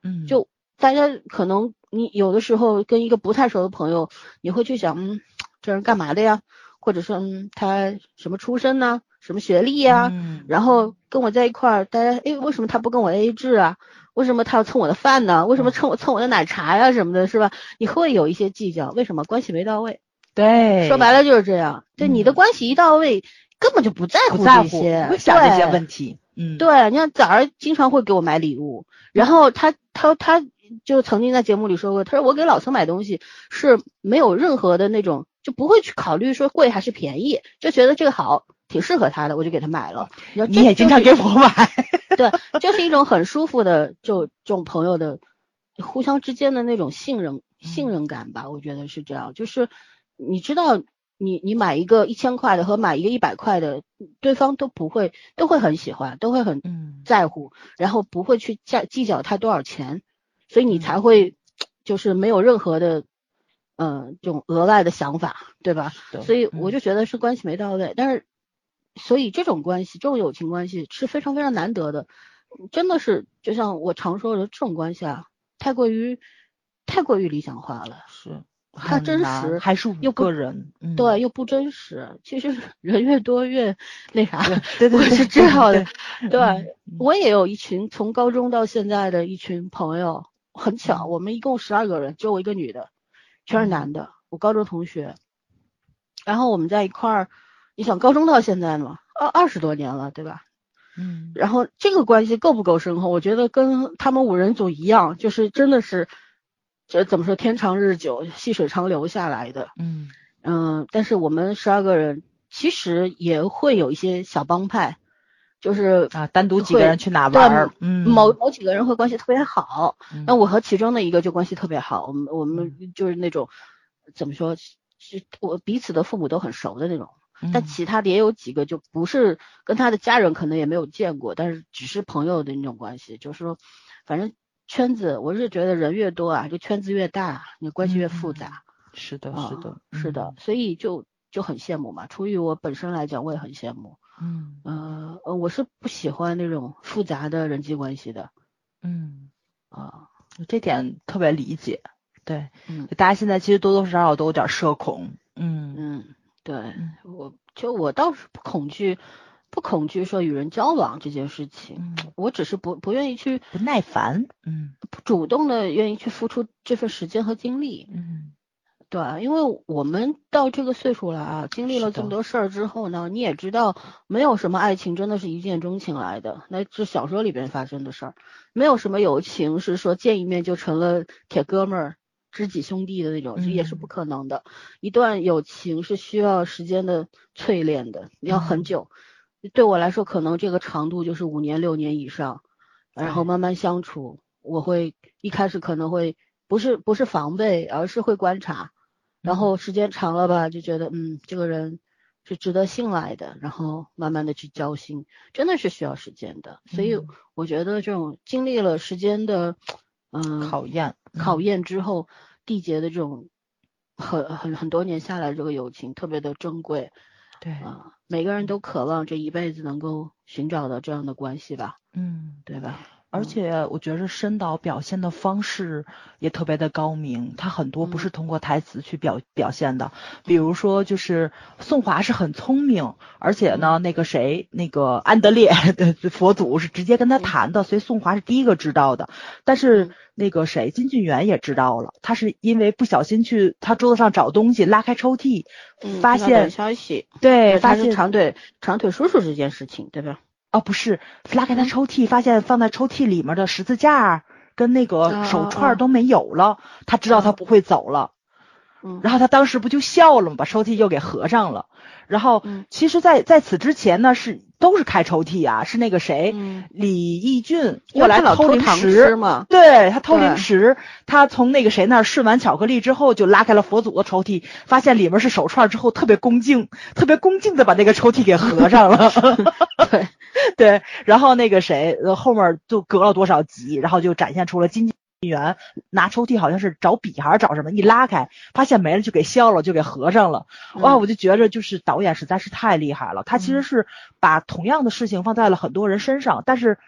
嗯，就大家可能你有的时候跟一个不太熟的朋友，你会去想，嗯，这人干嘛的呀？或者说，嗯，他什么出身呢？什么学历呀？嗯，然后跟我在一块儿，大家，哎，为什么他不跟我 AA 制啊？为什么他要蹭我的饭呢？为什么蹭我蹭我的奶茶呀什么的，是吧？你会有一些计较，为什么关系没到位？对，说白了就是这样。对，你的关系一到位，根本就不在乎这些，不想这些问题。嗯，对，你看崽儿经常会给我买礼物，然后他他他就曾经在节目里说过，他说我给老曾买东西是没有任何的那种。就不会去考虑说贵还是便宜，就觉得这个好，挺适合他的，我就给他买了。你也经常给我买，对，就是一种很舒服的，就这种朋友的互相之间的那种信任信任感吧，我觉得是这样。就是你知道，你你买一个一千块的和买一个一百块的，对方都不会都会很喜欢，都会很在乎，然后不会去计计较他多少钱，所以你才会就是没有任何的。嗯，这种额外的想法，对吧？所以我就觉得是关系没到位，但是，所以这种关系，这种友情关系是非常非常难得的，真的是就像我常说的，这种关系啊，太过于太过于理想化了，是太真实，还是又个人，对，又不真实。其实 人越多越那啥，对对是这样的。对我也有一群从高中到现在的一群朋友，很巧，我们一共十二个人，只有我一个女的。全是男的，我高中同学，然后我们在一块儿，你想高中到现在嘛，二二十多年了，对吧？嗯，然后这个关系够不够深厚？我觉得跟他们五人组一样，就是真的是，这怎么说，天长日久，细水长流下来的。嗯嗯，但是我们十二个人其实也会有一些小帮派。就是啊，单独几个人去哪玩儿，嗯，某某几个人会关系特别好，那我和其中的一个就关系特别好，我们我们就是那种怎么说，是我彼此的父母都很熟的那种，但其他的也有几个就不是跟他的家人可能也没有见过，但是只是朋友的那种关系，就是说，反正圈子我是觉得人越多啊，这圈子越大，你关系越复杂，是的，是的，是的，所以就就很羡慕嘛，出于我本身来讲，我也很羡慕。嗯呃我是不喜欢那种复杂的人际关系的。嗯啊，这点特别理解。对，嗯，大家现在其实多多少少都有点社恐。嗯嗯，对，我就我倒是不恐惧，不恐惧说与人交往这件事情。我只是不不愿意去不耐烦。嗯，不主动的愿意去付出这份时间和精力。嗯。对，因为我们到这个岁数了啊，经历了这么多事儿之后呢，你也知道，没有什么爱情真的是一见钟情来的，那是小说里边发生的事儿，没有什么友情是说见一面就成了铁哥们儿、知己兄弟的那种，也是不可能的。一段友情是需要时间的淬炼的，要很久。对我来说，可能这个长度就是五年、六年以上，然后慢慢相处，我会一开始可能会不是不是防备，而是会观察。然后时间长了吧，就觉得嗯，这个人是值得信赖的，然后慢慢的去交心，真的是需要时间的。所以我觉得这种经历了时间的嗯考验考验之后缔结的这种很很很多年下来这个友情特别的珍贵。对啊，每个人都渴望这一辈子能够寻找到这样的关系吧。嗯，对吧？而且我觉得申导表现的方式也特别的高明，他很多不是通过台词去表表现的，比如说就是宋华是很聪明，而且呢那个谁那个安德烈的佛祖是直接跟他谈的，所以宋华是第一个知道的。但是那个谁金俊元也知道了，他是因为不小心去他桌子上找东西，拉开抽屉，发现消息，对，发现长腿长腿叔叔这件事情，对吧？哦，不是，拉开他抽屉，发现放在抽屉里面的十字架跟那个手串都没有了，他知道他不会走了，嗯，然后他当时不就笑了吗？把抽屉又给合上了。然后，其实，在在此之前呢，是都是开抽屉啊，是那个谁，李义俊过来偷零食。嘛，对他偷零食，他从那个谁那儿顺完巧克力之后，就拉开了佛祖的抽屉，发现里面是手串之后，特别恭敬，特别恭敬的把那个抽屉给合上了，对。对，然后那个谁后面就隔了多少集，然后就展现出了金。员拿抽屉好像是找笔还是找什么，一拉开发现没了就给削了，就给合上了。哇，我就觉着就是导演实在是太厉害了，他其实是把同样的事情放在了很多人身上，但是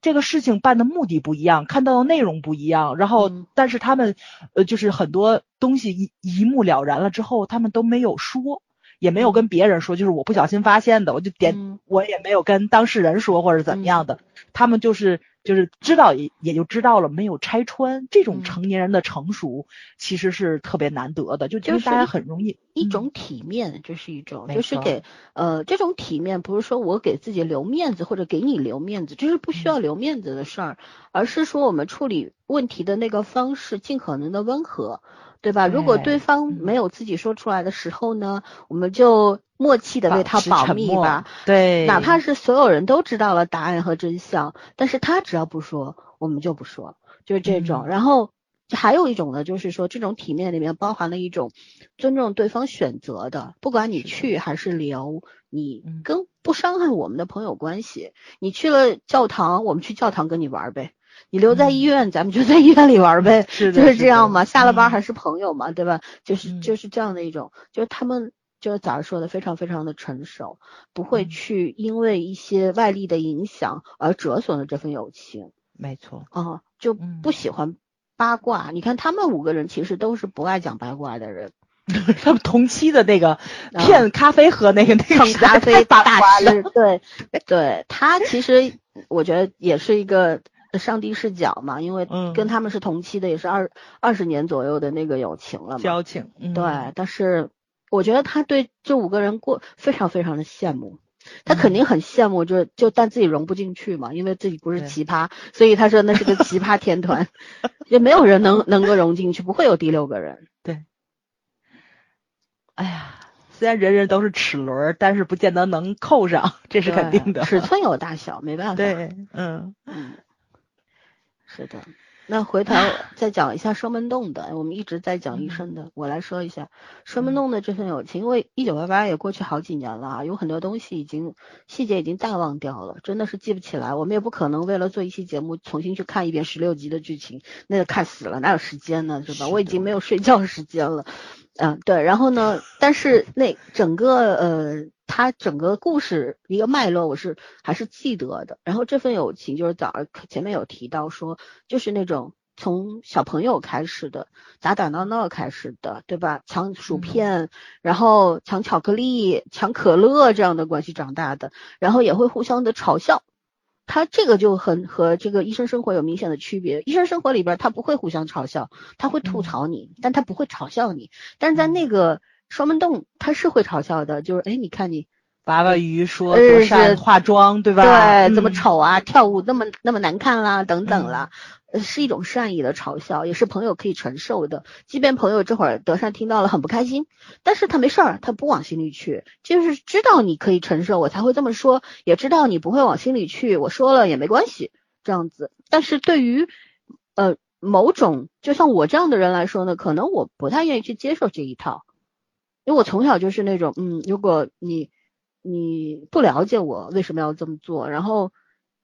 这个事情办的目的不一样，看到的内容不一样，然后但是他们呃就是很多东西一一目了然了之后，他们都没有说，也没有跟别人说，就是我不小心发现的，我就点我也没有跟当事人说或者怎么样的，他们就是。就是知道也也就知道了，没有拆穿。这种成年人的成熟其实是特别难得的，就其实大家很容易一种体面，这是一种，就是给呃这种体面，不是说我给自己留面子或者给你留面子，这是不需要留面子的事儿，而是说我们处理问题的那个方式尽可能的温和。对吧？如果对方没有自己说出来的时候呢，我们就默契的为他保密吧。对，哪怕是所有人都知道了答案和真相，但是他只要不说，我们就不说，就是这种。然后还有一种呢，就是说这种体面里面包含了一种尊重对方选择的，不管你去还是留，你跟不伤害我们的朋友关系。你去了教堂，我们去教堂跟你玩呗。你留在医院，咱们就在医院里玩呗，就是这样嘛。下了班还是朋友嘛，对吧？就是就是这样的一种，就是他们就是咋说的，非常非常的成熟，不会去因为一些外力的影响而折损了这份友情。没错，啊，就不喜欢八卦。你看他们五个人其实都是不爱讲八卦的人。他们同期的那个骗咖啡喝那个那个咖啡大师，对对，他其实我觉得也是一个。上帝视角嘛，因为跟他们是同期的，也是二二十年左右的那个友情了嘛。交情，对。但是我觉得他对这五个人过非常非常的羡慕，他肯定很羡慕，就就但自己融不进去嘛，因为自己不是奇葩，所以他说那是个奇葩天团，也没有人能能够融进去，不会有第六个人。对。哎呀，虽然人人都是齿轮，但是不见得能扣上，这是肯定的。尺寸有大小，没办法。对，嗯嗯。是的，那回头再讲一下双门洞的。我们一直在讲医生的，我来说一下双门洞的这份友情。因为一九八八也过去好几年了啊，有很多东西已经细节已经淡忘掉了，真的是记不起来。我们也不可能为了做一期节目重新去看一遍十六集的剧情，那个看死了，哪有时间呢？是吧？我已经没有睡觉时间了。嗯，对。然后呢，但是那整个呃。他整个故事一个脉络，我是还是记得的。然后这份友情就是早前面有提到说，就是那种从小朋友开始的打打闹闹开始的，对吧？抢薯片，然后抢巧克力、抢可乐这样的关系长大的，然后也会互相的嘲笑。他这个就很和这个医生生活有明显的区别。医生生活里边他不会互相嘲笑，他会吐槽你，但他不会嘲笑你。但是在那个。双门洞他是会嘲笑的，就是哎，你看你娃娃鱼说多善化妆对吧？对，这么丑啊，跳舞那么那么难看啦，等等啦，是一种善意的嘲笑，也是朋友可以承受的。即便朋友这会儿德善听到了很不开心，但是他没事儿，他不往心里去，就是知道你可以承受，我才会这么说，也知道你不会往心里去，我说了也没关系，这样子。但是对于呃某种就像我这样的人来说呢，可能我不太愿意去接受这一套。因为我从小就是那种，嗯，如果你你不了解我为什么要这么做，然后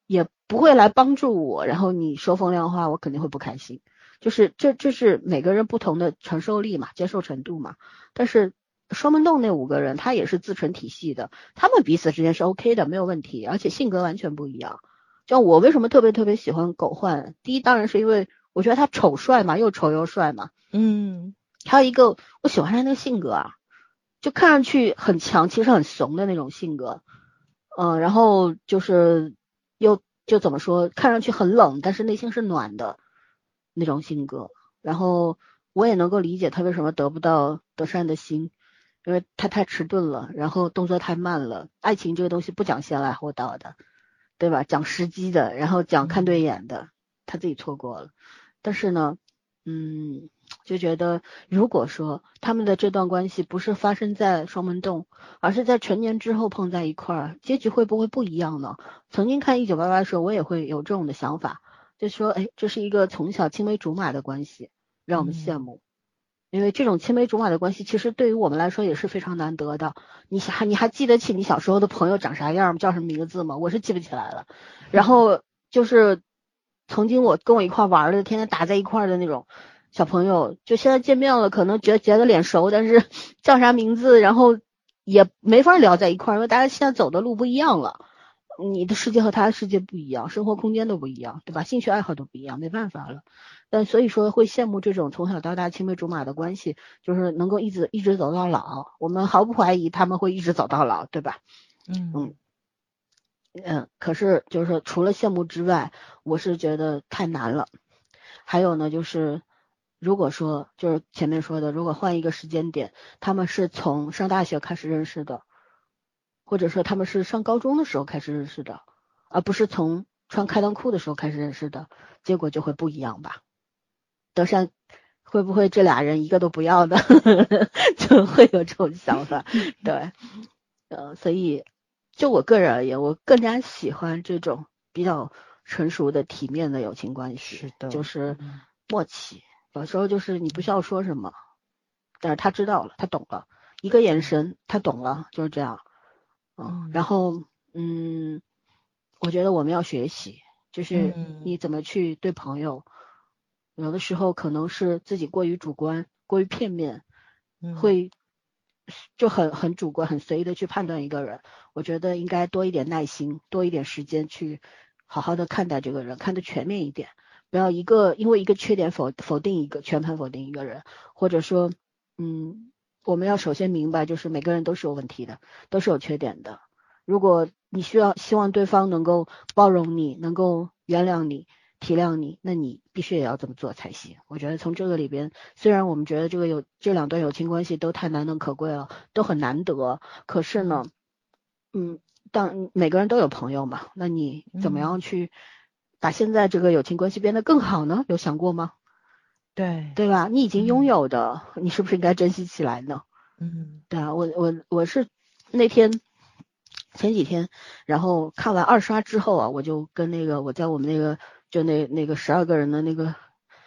也不会来帮助我，然后你说风凉话，我肯定会不开心。就是这这是每个人不同的承受力嘛，接受程度嘛。但是双门洞那五个人，他也是自成体系的，他们彼此之间是 OK 的，没有问题，而且性格完全不一样。像我为什么特别特别喜欢狗焕？第一，当然是因为我觉得他丑帅嘛，又丑又帅嘛。嗯。还有一个，我喜欢他那个性格啊，就看上去很强，其实很怂的那种性格。嗯，然后就是又就怎么说，看上去很冷，但是内心是暖的。那种性格，然后我也能够理解他为什么得不到德善的心，因为他太迟钝了，然后动作太慢了。爱情这个东西不讲先来后到的，对吧？讲时机的，然后讲看对眼的，他自己错过了。但是呢，嗯，就觉得如果说他们的这段关系不是发生在双门洞，而是在成年之后碰在一块儿，结局会不会不一样呢？曾经看一九八八的时候，我也会有这种的想法。就说，哎，这是一个从小青梅竹马的关系，让我们羡慕。因为这种青梅竹马的关系，其实对于我们来说也是非常难得的。你还你还记得起你小时候的朋友长啥样吗？叫什么名字吗？我是记不起来了。然后就是曾经我跟我一块玩的，天天打在一块的那种小朋友，就现在见面了，可能觉觉得脸熟，但是 叫啥名字，然后也没法聊在一块儿，因为大家现在走的路不一样了。你的世界和他的世界不一样，生活空间都不一样，对吧？兴趣爱好都不一样，没办法了。但所以说会羡慕这种从小到大青梅竹马的关系，就是能够一直一直走到老。我们毫不怀疑他们会一直走到老，对吧？嗯嗯嗯。可是就是除了羡慕之外，我是觉得太难了。还有呢，就是如果说就是前面说的，如果换一个时间点，他们是从上大学开始认识的。或者说他们是上高中的时候开始认识的，而不是从穿开裆裤的时候开始认识的，结果就会不一样吧？德善会不会这俩人一个都不要的，就会有这种想法？对，呃，所以就我个人而言，我更加喜欢这种比较成熟的、体面的友情关系，是的，就是默契。有时候就是你不需要说什么，但是他知道了，他懂了，一个眼神，他懂了，就是这样。嗯，然后嗯，我觉得我们要学习，就是你怎么去对朋友，有的时候可能是自己过于主观、过于片面，会就很很主观、很随意的去判断一个人。我觉得应该多一点耐心，多一点时间去好好的看待这个人，看得全面一点，不要一个因为一个缺点否否定一个全盘否定一个人，或者说嗯。我们要首先明白，就是每个人都是有问题的，都是有缺点的。如果你需要希望对方能够包容你，能够原谅你、体谅你，那你必须也要这么做才行。我觉得从这个里边，虽然我们觉得这个有这两段友情关系都太难能可贵了，都很难得，可是呢，嗯，当每个人都有朋友嘛，那你怎么样去把现在这个友情关系变得更好呢？有想过吗？对对吧？你已经拥有的，你是不是应该珍惜起来呢？嗯，对啊，我我我是那天前几天，然后看完二刷之后啊，我就跟那个我在我们那个就那那个十二个人的那个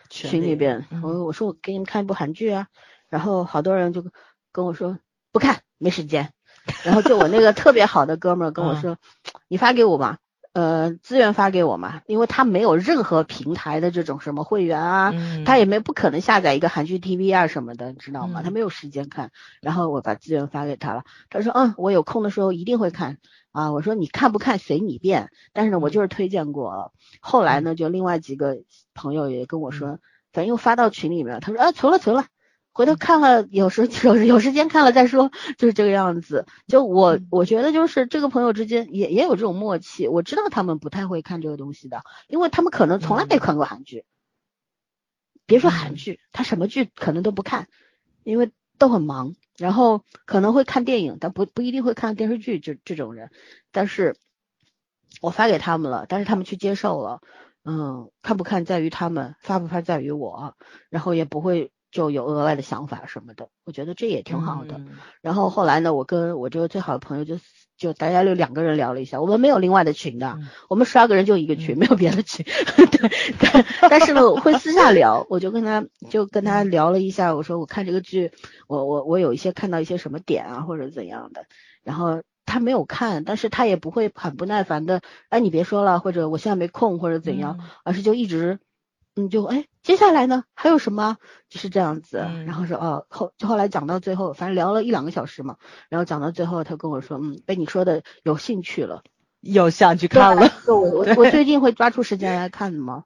群里边，我我说我给你们看一部韩剧啊，然后好多人就跟我说不看没时间，然后就我那个特别好的哥们儿跟我说，你发给我吧。呃，资源发给我嘛，因为他没有任何平台的这种什么会员啊，他也没不可能下载一个韩剧 TV 啊什么的，你知道吗？他没有时间看，然后我把资源发给他了，他说嗯，我有空的时候一定会看啊。我说你看不看随你便，但是呢，我就是推荐过。后来呢，就另外几个朋友也跟我说，反正又发到群里面，他说啊，存了存了。回头看了，有时 有有时间看了再说，就是这个样子。就我我觉得就是这个朋友之间也也有这种默契。我知道他们不太会看这个东西的，因为他们可能从来没看过韩剧。别说韩剧，他什么剧可能都不看，因为都很忙。然后可能会看电影，但不不一定会看电视剧。就这种人，但是我发给他们了，但是他们去接受了。嗯，看不看在于他们，发不发在于我。然后也不会。就有额外的想法什么的，我觉得这也挺好的。然后后来呢，我跟我这个最好的朋友就就大家就两个人聊了一下，我们没有另外的群的，我们十二个人就一个群，没有别的群。对，但但是呢，会私下聊，我就跟他就跟他聊了一下，我说我看这个剧，我我我有一些看到一些什么点啊，或者怎样的。然后他没有看，但是他也不会很不耐烦的，哎，你别说了，或者我现在没空，或者怎样，而是就一直。嗯，就哎，接下来呢还有什么？就是这样子，然后说哦后就后来讲到最后，反正聊了一两个小时嘛，然后讲到最后，他跟我说，嗯，被你说的有兴趣了，有想去看了。我我我最近会抓出时间来看的吗？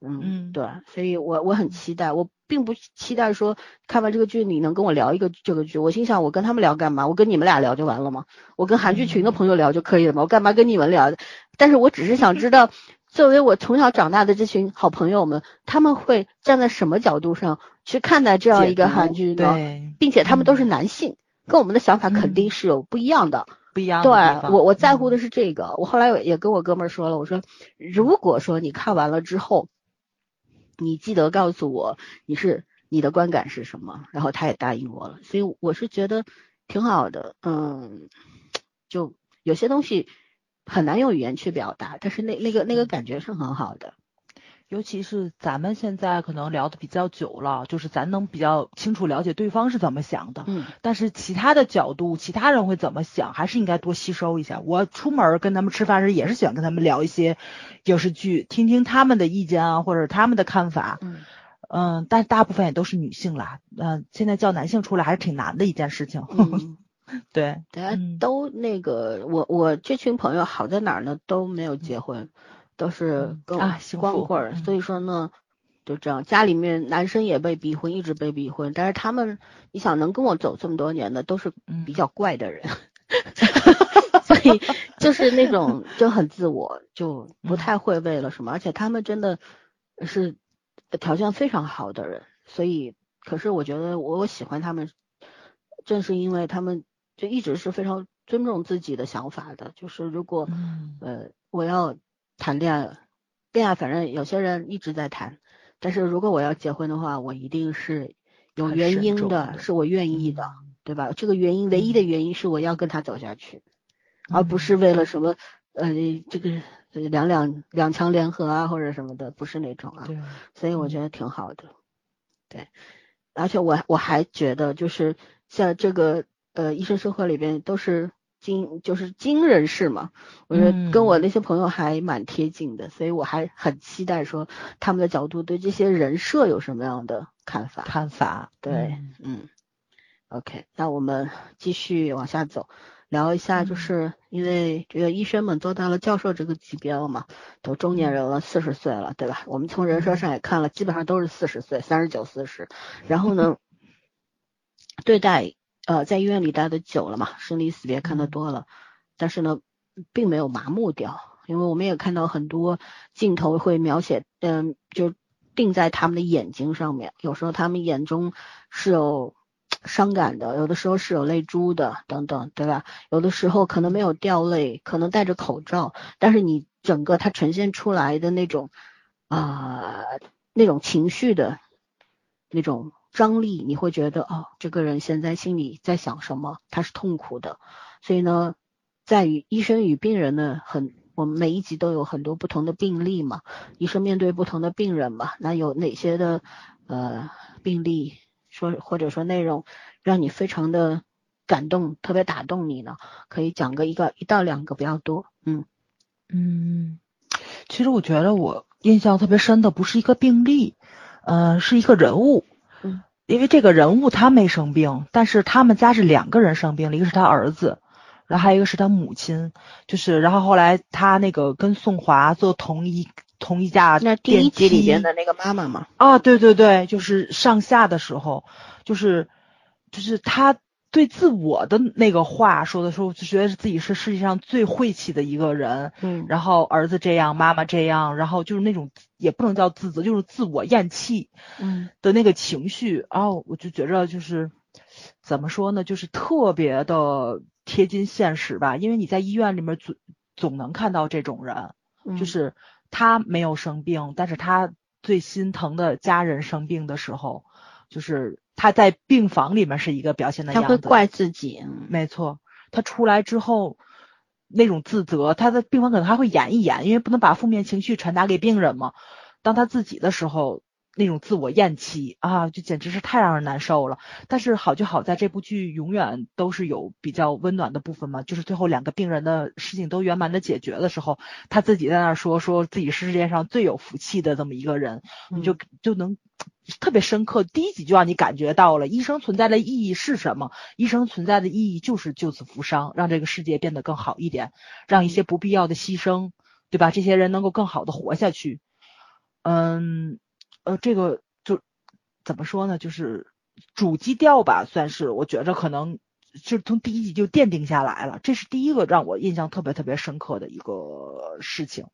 嗯，对，所以我我很期待，我并不期待说看完这个剧你能跟我聊一个这个剧，我心想我跟他们聊干嘛？我跟你们俩聊就完了吗？我跟韩剧群的朋友聊就可以了吗？我干嘛跟你们聊？但是我只是想知道。作为我从小长大的这群好朋友们，他们会站在什么角度上去看待这样一个韩剧呢？并且他们都是男性，跟我们的想法肯定是有不一样的。不一样。对我我在乎的是这个。我后来也跟我哥们说了，我说如果说你看完了之后，你记得告诉我你是你的观感是什么。然后他也答应我了，所以我是觉得挺好的。嗯，就有些东西。很难用语言去表达，但是那那个那个感觉是很好的，尤其是咱们现在可能聊的比较久了，就是咱能比较清楚了解对方是怎么想的。嗯。但是其他的角度，其他人会怎么想，还是应该多吸收一下。我出门跟他们吃饭时，也是喜欢跟他们聊一些影视剧，听听他们的意见啊，或者他们的看法。嗯。嗯，但大部分也都是女性啦。嗯，现在叫男性出来还是挺难的一件事情。嗯。对，大家都那个，我我这群朋友好在哪儿呢？都没有结婚，都是跟光棍，所以说呢，就这样，家里面男生也被逼婚，一直被逼婚，但是他们，你想能跟我走这么多年的，都是比较怪的人 所以就是那种就很自我，就不太会为了什么，而且他们真的是条件非常好的人，所以，可是我觉得我喜欢他们，正是因为他们。就一直是非常尊重自己的想法的，就是如果呃我要谈恋爱，恋爱反正有些人一直在谈，但是如果我要结婚的话，我一定是有原因的，是我愿意的，对吧？这个原因唯一的原因是我要跟他走下去，而不是为了什么呃这个两两两强联合啊或者什么的，不是那种啊。所以我觉得挺好的，对，而且我我还觉得就是像这个。呃，医生生活里边都是精，就是精人士嘛，我觉得跟我那些朋友还蛮贴近的，所以我还很期待说他们的角度对这些人设有什么样的看法。看法，对，嗯，OK，那我们继续往下走，聊一下，就是因为这个医生们做到了教授这个级别了嘛，都中年人了，四十岁了，对吧？我们从人设上也看了，基本上都是四十岁，三十九、四十，然后呢，对待。呃，在医院里待的久了嘛，生离死别看得多了，但是呢，并没有麻木掉，因为我们也看到很多镜头会描写，嗯，就定在他们的眼睛上面，有时候他们眼中是有伤感的，有的时候是有泪珠的，等等，对吧？有的时候可能没有掉泪，可能戴着口罩，但是你整个它呈现出来的那种啊，那种情绪的那种。张力，你会觉得哦，这个人现在心里在想什么？他是痛苦的，所以呢，在于医生与病人呢，很，我们每一集都有很多不同的病例嘛，医生面对不同的病人嘛，那有哪些的呃病例说或者说内容让你非常的感动，特别打动你呢？可以讲个一个一到两个比较多，嗯嗯，其实我觉得我印象特别深的不是一个病例，嗯，是一个人物。因为这个人物他没生病，但是他们家是两个人生病了，一个是他儿子，然后还有一个是他母亲，就是然后后来他那个跟宋华坐同一同一架那第一集里边的那个妈妈嘛啊，对对对，就是上下的时候，就是就是他。对自我的那个话说的时候，就觉得自己是世界上最晦气的一个人。嗯，然后儿子这样，妈妈这样，然后就是那种也不能叫自责，就是自我厌弃，嗯的那个情绪。然后我就觉着就是怎么说呢，就是特别的贴近现实吧。因为你在医院里面总总能看到这种人，就是他没有生病，但是他最心疼的家人生病的时候。就是他在病房里面是一个表现的样子，他会怪自己，没错，他出来之后那种自责，他在病房可能还会演一演，因为不能把负面情绪传达给病人嘛。当他自己的时候。那种自我厌弃啊，就简直是太让人难受了。但是好就好在这部剧永远都是有比较温暖的部分嘛，就是最后两个病人的事情都圆满的解决的时候，他自己在那说说自己是世界上最有福气的这么一个人，你就就能特别深刻。第一集就让你感觉到了医生存在的意义是什么？医生存在的意义就是救死扶伤，让这个世界变得更好一点，让一些不必要的牺牲，对吧？这些人能够更好的活下去。嗯。呃，这个就怎么说呢？就是主基调吧，算是我觉着可能就从第一集就奠定下来了。这是第一个让我印象特别特别深刻的一个事情，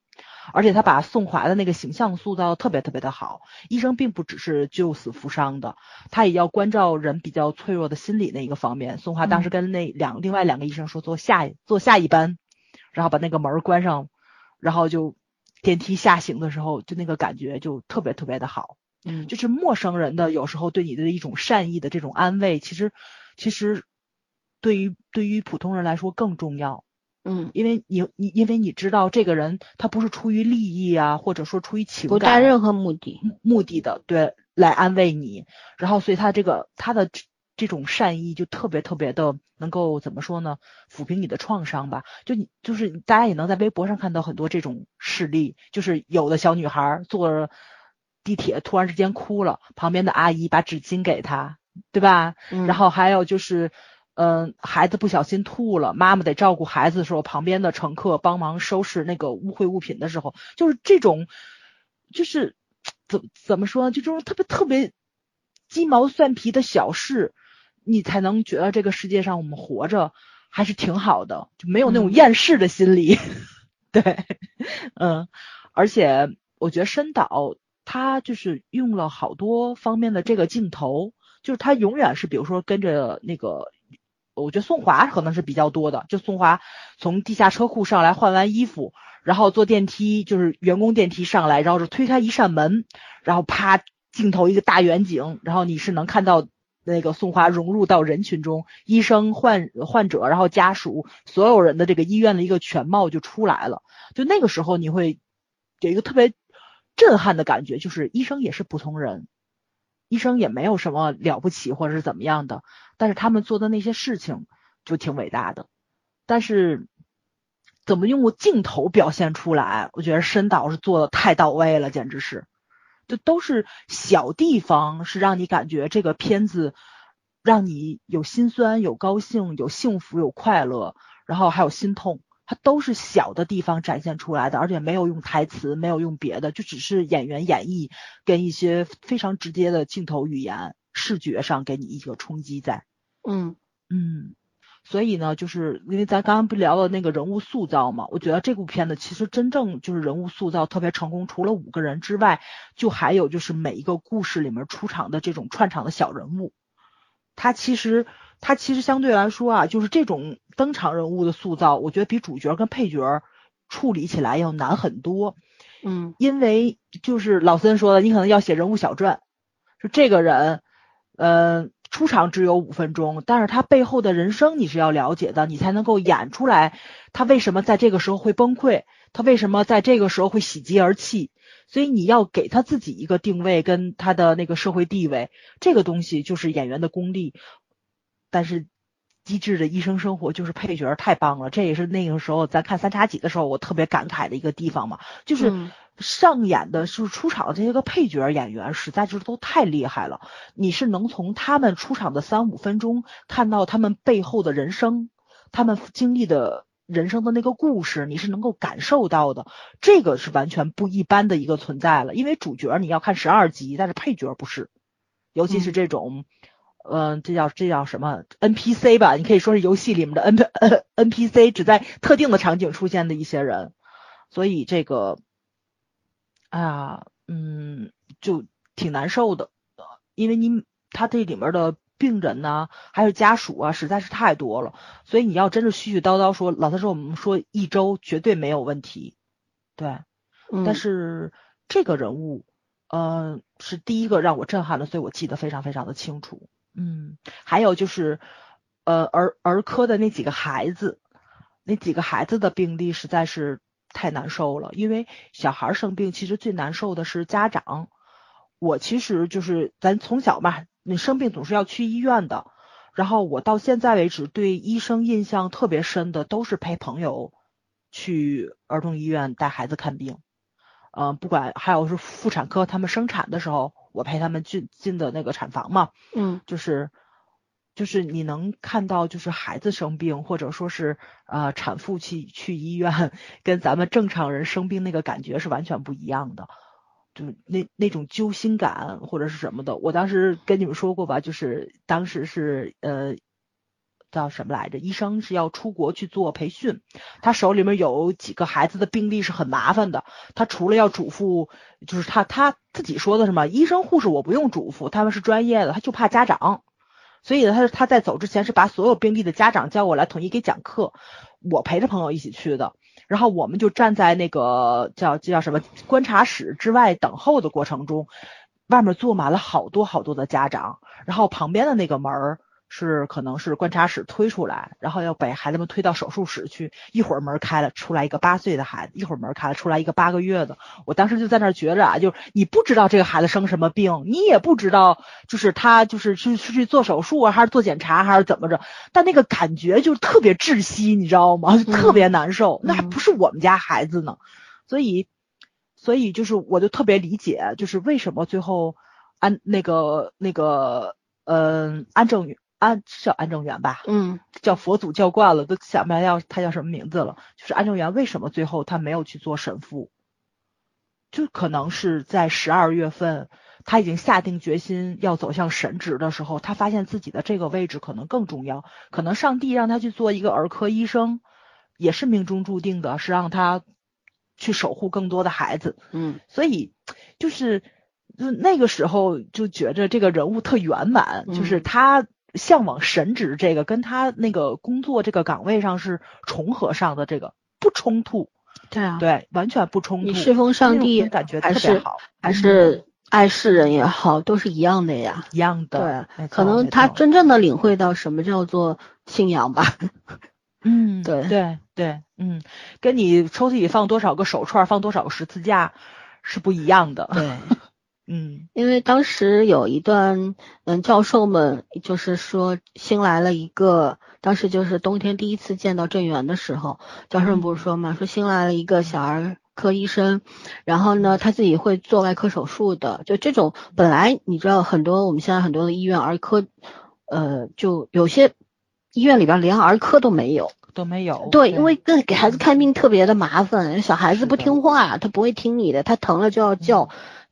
而且他把宋华的那个形象塑造特别特别的好。医生并不只是救死扶伤的，他也要关照人比较脆弱的心理那一个方面。宋华当时跟那两另外两个医生说坐下坐下一班，然后把那个门关上，然后就。电梯下行的时候，就那个感觉就特别特别的好，嗯，就是陌生人的有时候对你的一种善意的这种安慰，其实其实对于对于普通人来说更重要，嗯，因为你你因为你知道这个人他不是出于利益啊，或者说出于情感，不带任何目的目的的，对，来安慰你，然后所以他这个他的。这种善意就特别特别的能够怎么说呢？抚平你的创伤吧。就你就是大家也能在微博上看到很多这种事例，就是有的小女孩坐地铁突然之间哭了，旁边的阿姨把纸巾给她，对吧？然后还有就是，嗯，孩子不小心吐了，妈妈得照顾孩子的时候，旁边的乘客帮忙收拾那个污秽物品的时候，就是这种，就是怎怎么说呢？就这种特别特别鸡毛蒜皮的小事。你才能觉得这个世界上我们活着还是挺好的，就没有那种厌世的心理。对，嗯，而且我觉得申导他就是用了好多方面的这个镜头，就是他永远是比如说跟着那个，我觉得宋华可能是比较多的，就宋华从地下车库上来换完衣服，然后坐电梯就是员工电梯上来，然后是推开一扇门，然后啪镜头一个大远景，然后你是能看到。那个宋华融入到人群中，医生、患患者，然后家属，所有人的这个医院的一个全貌就出来了。就那个时候，你会有一个特别震撼的感觉，就是医生也是普通人，医生也没有什么了不起或者是怎么样的，但是他们做的那些事情就挺伟大的。但是怎么用镜头表现出来，我觉得申导是做的太到位了，简直是。这都是小地方，是让你感觉这个片子让你有心酸、有高兴、有幸福、有快乐，然后还有心痛，它都是小的地方展现出来的，而且没有用台词，没有用别的，就只是演员演绎跟一些非常直接的镜头语言，视觉上给你一个冲击在。嗯嗯。所以呢，就是因为咱刚刚不聊了那个人物塑造嘛，我觉得这部片子其实真正就是人物塑造特别成功，除了五个人之外，就还有就是每一个故事里面出场的这种串场的小人物，他其实他其实相对来说啊，就是这种登场人物的塑造，我觉得比主角跟配角处理起来要难很多。嗯，因为就是老森说的，你可能要写人物小传，就这个人，呃。出场只有五分钟，但是他背后的人生你是要了解的，你才能够演出来他为什么在这个时候会崩溃，他为什么在这个时候会喜极而泣，所以你要给他自己一个定位跟他的那个社会地位，这个东西就是演员的功力。但是机智的医生生活就是配角太棒了，这也是那个时候咱看三叉戟的时候我特别感慨的一个地方嘛，就是。上演的就是出场的这些个配角演员，实在是都太厉害了。你是能从他们出场的三五分钟看到他们背后的人生，他们经历的人生的那个故事，你是能够感受到的。这个是完全不一般的一个存在了。因为主角你要看十二集，但是配角不是，尤其是这种，嗯，这叫这叫什么 NPC 吧？你可以说是游戏里面的 N N NPC，只在特定的场景出现的一些人。所以这个。哎呀，嗯，就挺难受的，因为你他这里面的病人呢，还有家属啊，实在是太多了，所以你要真是絮絮叨叨说，老师说，我们说一周绝对没有问题，对，但是这个人物呃，是第一个让我震撼的，所以我记得非常非常的清楚。嗯，还有就是，呃，儿儿科的那几个孩子，那几个孩子的病例实在是太难受了，因为小孩生病其实最难受的是家长。我其实就是咱从小嘛，你生病总是要去医院的，然后我到现在为止对医生印象特别深的都是陪朋友去儿童医院带孩子看病。嗯，不管还有是妇产科，他们生产的时候，我陪他们进进的那个产房嘛，嗯，就是就是你能看到，就是孩子生病，或者说是呃产妇去去医院，跟咱们正常人生病那个感觉是完全不一样的，就那那种揪心感或者是什么的，我当时跟你们说过吧，就是当时是呃。叫什么来着？医生是要出国去做培训，他手里面有几个孩子的病例是很麻烦的。他除了要嘱咐，就是他他自己说的什么，医生护士我不用嘱咐，他们是专业的，他就怕家长。所以呢他他在走之前是把所有病例的家长叫过来，统一给讲课。我陪着朋友一起去的，然后我们就站在那个叫叫什么观察室之外等候的过程中，外面坐满了好多好多的家长，然后旁边的那个门儿。是可能是观察室推出来，然后要把孩子们推到手术室去。一会儿门开了，出来一个八岁的孩子；一会儿门开了，出来一个八个月的。我当时就在那觉着啊，就是你不知道这个孩子生什么病，你也不知道就是他就是去去做手术啊，还是做检查，还是怎么着。但那个感觉就特别窒息，你知道吗？特别难受。那还不是我们家孩子呢，所以所以就是我就特别理解，就是为什么最后安那个那个嗯安正宇。安是叫安正元吧？嗯，叫佛祖叫惯了，都想不来要他叫什么名字了。就是安正元为什么最后他没有去做神父？就可能是在十二月份，他已经下定决心要走向神职的时候，他发现自己的这个位置可能更重要。可能上帝让他去做一个儿科医生，也是命中注定的，是让他去守护更多的孩子。嗯，所以就是就那个时候就觉着这个人物特圆满，就是他。向往神职这个跟他那个工作这个岗位上是重合上的，这个不冲突。对啊，对，完全不冲突。你侍奉上帝感觉特别好，还是爱世人也好，都是一样的呀。一样的。对，可能他真正的领会到什么叫做信仰吧。嗯，对对对，嗯，跟你抽屉里放多少个手串，放多少个十字架是不一样的。对。嗯，因为当时有一段，嗯，教授们就是说新来了一个，当时就是冬天第一次见到郑源的时候，教授们不是说嘛，说新来了一个小儿科医生，然后呢他自己会做外科手术的，就这种本来你知道很多我们现在很多的医院儿科，呃，就有些医院里边连儿科都没有，都没有，对，因为跟给孩子看病特别的麻烦，小孩子不听话，他不会听你的，他疼了就要叫。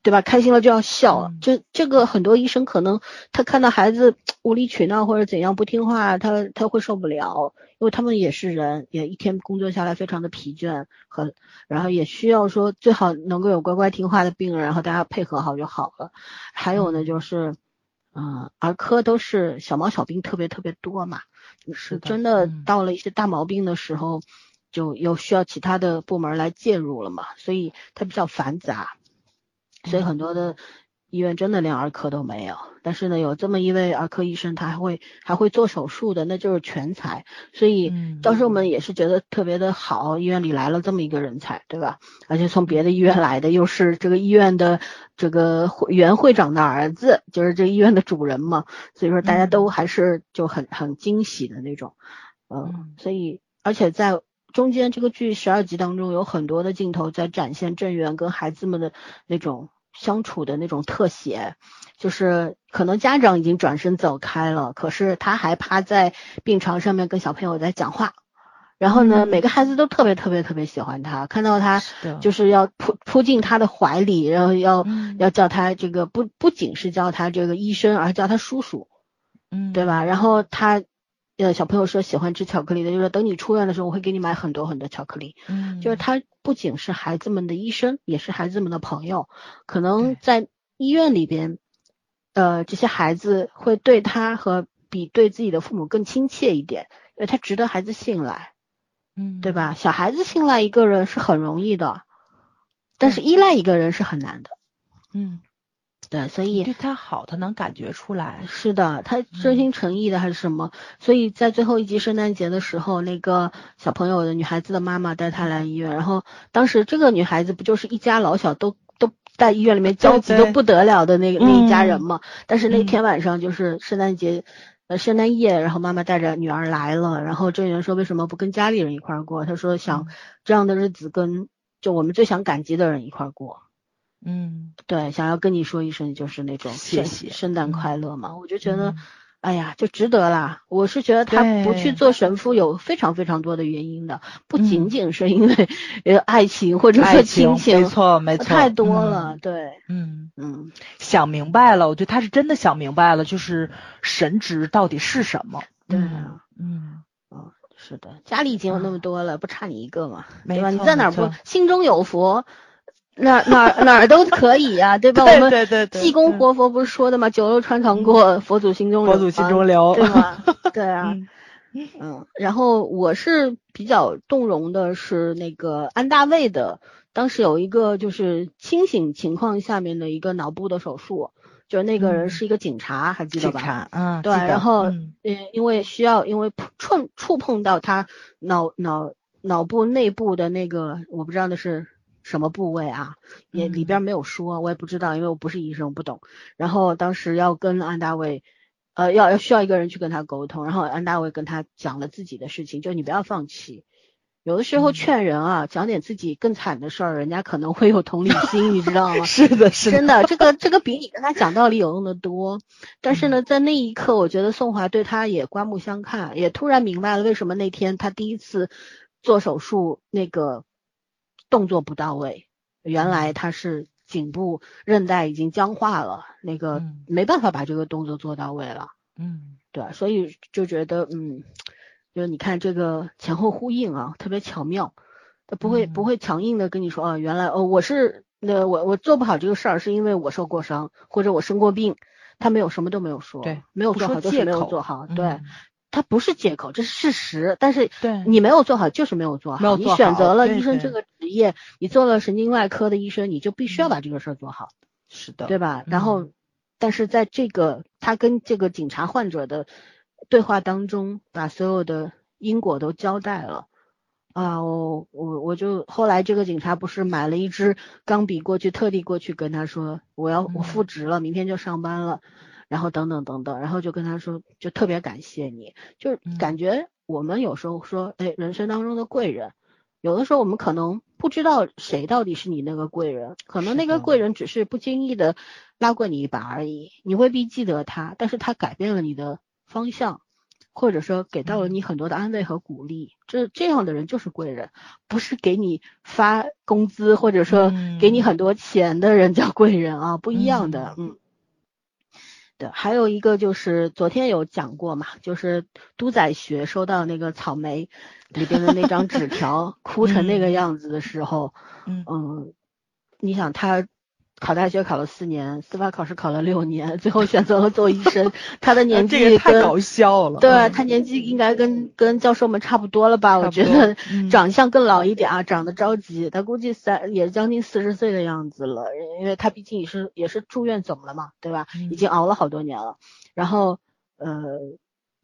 对吧？开心了就要笑，就这个很多医生可能他看到孩子无理取闹或者怎样不听话，他他会受不了，因为他们也是人，也一天工作下来非常的疲倦和，然后也需要说最好能够有乖乖听话的病人，然后大家配合好就好了。还有呢，就是，嗯，儿科都是小毛小病特别特别多嘛，是真的到了一些大毛病的时候，就又需要其他的部门来介入了嘛，所以它比较繁杂。所以很多的医院真的连儿科都没有，但是呢，有这么一位儿科医生，他还会还会做手术的，那就是全才。所以教授们也是觉得特别的好，医院里来了这么一个人才，对吧？而且从别的医院来的，又是这个医院的这个原会长的儿子，就是这医院的主人嘛。所以说大家都还是就很很惊喜的那种，嗯，所以而且在。中间这个剧十二集当中有很多的镜头在展现郑源跟孩子们的那种相处的那种特写，就是可能家长已经转身走开了，可是他还趴在病床上面跟小朋友在讲话，然后呢，每个孩子都特别特别特别喜欢他，看到他就是要扑扑进他的怀里，然后要要叫他这个不不仅是叫他这个医生，而叫他叔叔，嗯，对吧？然后他。呃，小朋友说喜欢吃巧克力的，就是等你出院的时候，我会给你买很多很多巧克力。嗯，就是他不仅是孩子们的医生，也是孩子们的朋友。可能在医院里边，呃，这些孩子会对他和比对自己的父母更亲切一点，因为他值得孩子信赖。嗯，对吧？小孩子信赖一个人是很容易的，但是依赖一个人是很难的。嗯，对，所以对他好，他能感觉出来。是的，他真心诚意的还是什么？所以在最后一集圣诞节的时候，那个小朋友的女孩子的妈妈带他来医院，然后当时这个女孩子不就是一家老小都都在医院里面焦急的不得了的那个那一家人嘛？但是那天晚上就是圣诞节，呃，圣诞夜，然后妈妈带着女儿来了，然后郑源说为什么不跟家里人一块儿过？他说想这样的日子跟就我们最想感激的人一块儿过。嗯，对，想要跟你说一声，就是那种谢谢，圣诞快乐嘛。我就觉得，哎呀，就值得啦。我是觉得他不去做神父有非常非常多的原因的，不仅仅是因为呃爱情或者说亲情，没错没错，太多了。对，嗯嗯，想明白了，我觉得他是真的想明白了，就是神职到底是什么。对啊，嗯嗯，是的，家里已经有那么多了，不差你一个嘛，对吧？你在哪不心中有佛？哪哪哪儿都可以呀，对吧？我们对对对，济公活佛不是说的吗？酒肉穿肠过，佛祖心中佛祖心中留，对吗？对啊，嗯。然后我是比较动容的是那个安大卫的，当时有一个就是清醒情况下面的一个脑部的手术，就是那个人是一个警察，还记得吧？警察，嗯，对。然后嗯，因为需要，因为触触碰到他脑脑脑部内部的那个，我不知道的是。什么部位啊？也里边没有说，我也不知道，因为我不是医生，我不懂。然后当时要跟安大卫，呃，要要需要一个人去跟他沟通。然后安大卫跟他讲了自己的事情，就你不要放弃。有的时候劝人啊，讲点自己更惨的事儿，人家可能会有同理心，你知道吗？是的，是的，真的，这个这个比你跟他讲道理有用的多。但是呢，在那一刻，我觉得宋华对他也刮目相看，也突然明白了为什么那天他第一次做手术那个。动作不到位，原来他是颈部韧带已经僵化了，那个没办法把这个动作做到位了。嗯，对，所以就觉得，嗯，就是你看这个前后呼应啊，特别巧妙。他不会不会强硬的跟你说啊，原来哦，我是那我我做不好这个事儿，是因为我受过伤或者我生过病。他没有什么都没有说，对，没有做好就是没有做好，对。它不是借口，这是事实。但是你没有做好，就是没有做好。你选择了医生这个职业，你做了神经外科的医生，你就必须要把这个事儿做好。是的，对吧？然后，但是在这个他跟这个警察患者的对话当中，把所有的因果都交代了。啊，我我我就后来这个警察不是买了一支钢笔过去，特地过去跟他说，我要我复职了，明天就上班了。然后等等等等，然后就跟他说，就特别感谢你，就是感觉我们有时候说，哎，人生当中的贵人，有的时候我们可能不知道谁到底是你那个贵人，可能那个贵人只是不经意的拉过你一把而已，你未必记得他，但是他改变了你的方向，或者说给到了你很多的安慰和鼓励，这这样的人就是贵人，不是给你发工资或者说给你很多钱的人叫贵人啊，不一样的，嗯。对，还有一个就是昨天有讲过嘛，就是都仔学收到那个草莓 里边的那张纸条，哭成那个样子的时候，嗯，你想他。考大学考了四年，司法考试考了六年，最后选择了做医生。他的年纪太搞笑了。对他年纪应该跟跟教授们差不多了吧？我觉得长相更老一点啊，长得着急。他估计三也将近四十岁的样子了，因为他毕竟也是也是住院走了嘛，对吧？已经熬了好多年了。然后呃，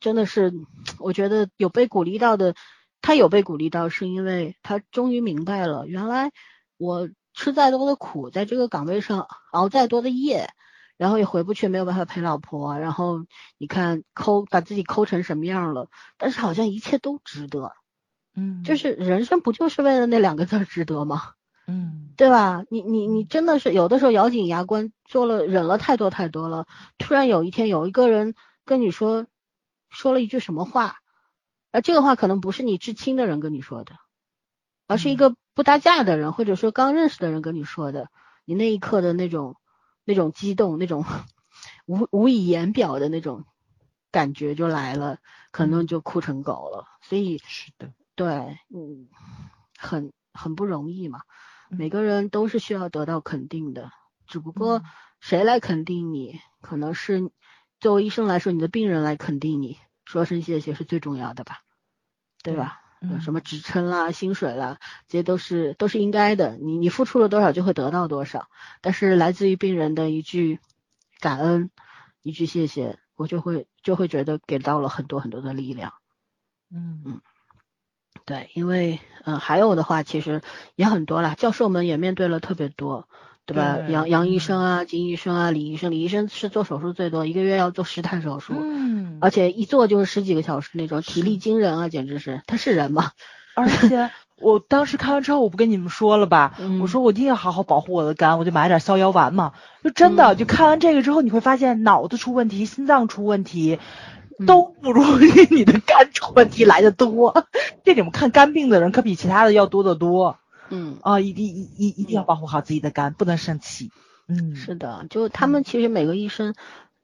真的是我觉得有被鼓励到的，他有被鼓励到，是因为他终于明白了，原来我。吃再多的苦，在这个岗位上熬再多的夜，然后也回不去，没有办法陪老婆。然后你看抠把自己抠成什么样了，但是好像一切都值得。嗯，就是人生不就是为了那两个字值得吗？嗯，对吧？你你你真的是有的时候咬紧牙关做了忍了太多太多了，突然有一天有一个人跟你说说了一句什么话，而这个话可能不是你至亲的人跟你说的，而是一个。不搭架的人，或者说刚认识的人跟你说的，你那一刻的那种那种激动，那种 无无以言表的那种感觉就来了，可能就哭成狗了。所以是的，对，嗯，很很不容易嘛。每个人都是需要得到肯定的，只不过谁来肯定你，可能是作为医生来说，你的病人来肯定你，说声谢谢是最重要的吧，对吧？什么职称啦、薪水啦，这些都是都是应该的。你你付出了多少，就会得到多少。但是来自于病人的一句感恩，一句谢谢，我就会就会觉得给到了很多很多的力量。嗯嗯，对，因为嗯还有的话其实也很多啦，教授们也面对了特别多。对吧？杨杨医生啊，金医生啊，李医生，李医生是做手术最多，一个月要做十台手术，嗯，而且一做就是十几个小时那种，体力惊人啊，简直是，他是人吗？而且我当时看完之后，我不跟你们说了吧？我说我一定要好好保护我的肝，我就买点逍遥丸嘛。就真的，就看完这个之后，你会发现脑子出问题，心脏出问题，都不如你的肝出问题来的多。这里面看肝病的人可比其他的要多得多。嗯啊，一定一一一定要保护好自己的肝，不能生气。嗯，是的，就他们其实每个医生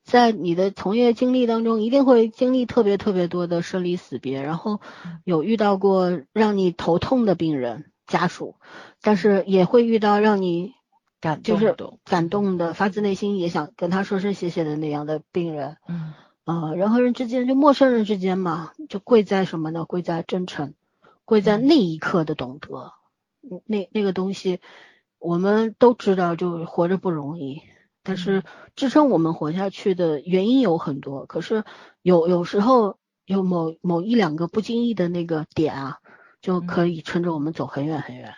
在你的从业经历当中，一定会经历特别特别多的生离死别，然后有遇到过让你头痛的病人家属，但是也会遇到让你感就是感动的，发自内心也想跟他说声谢谢的那样的病人。嗯啊，人和人之间就陌生人之间嘛，就贵在什么呢？贵在真诚，贵在那一刻的懂得。那那个东西，我们都知道，就活着不容易。但是支撑我们活下去的原因有很多。可是有有时候有某某一两个不经意的那个点啊，就可以撑着我们走很远很远。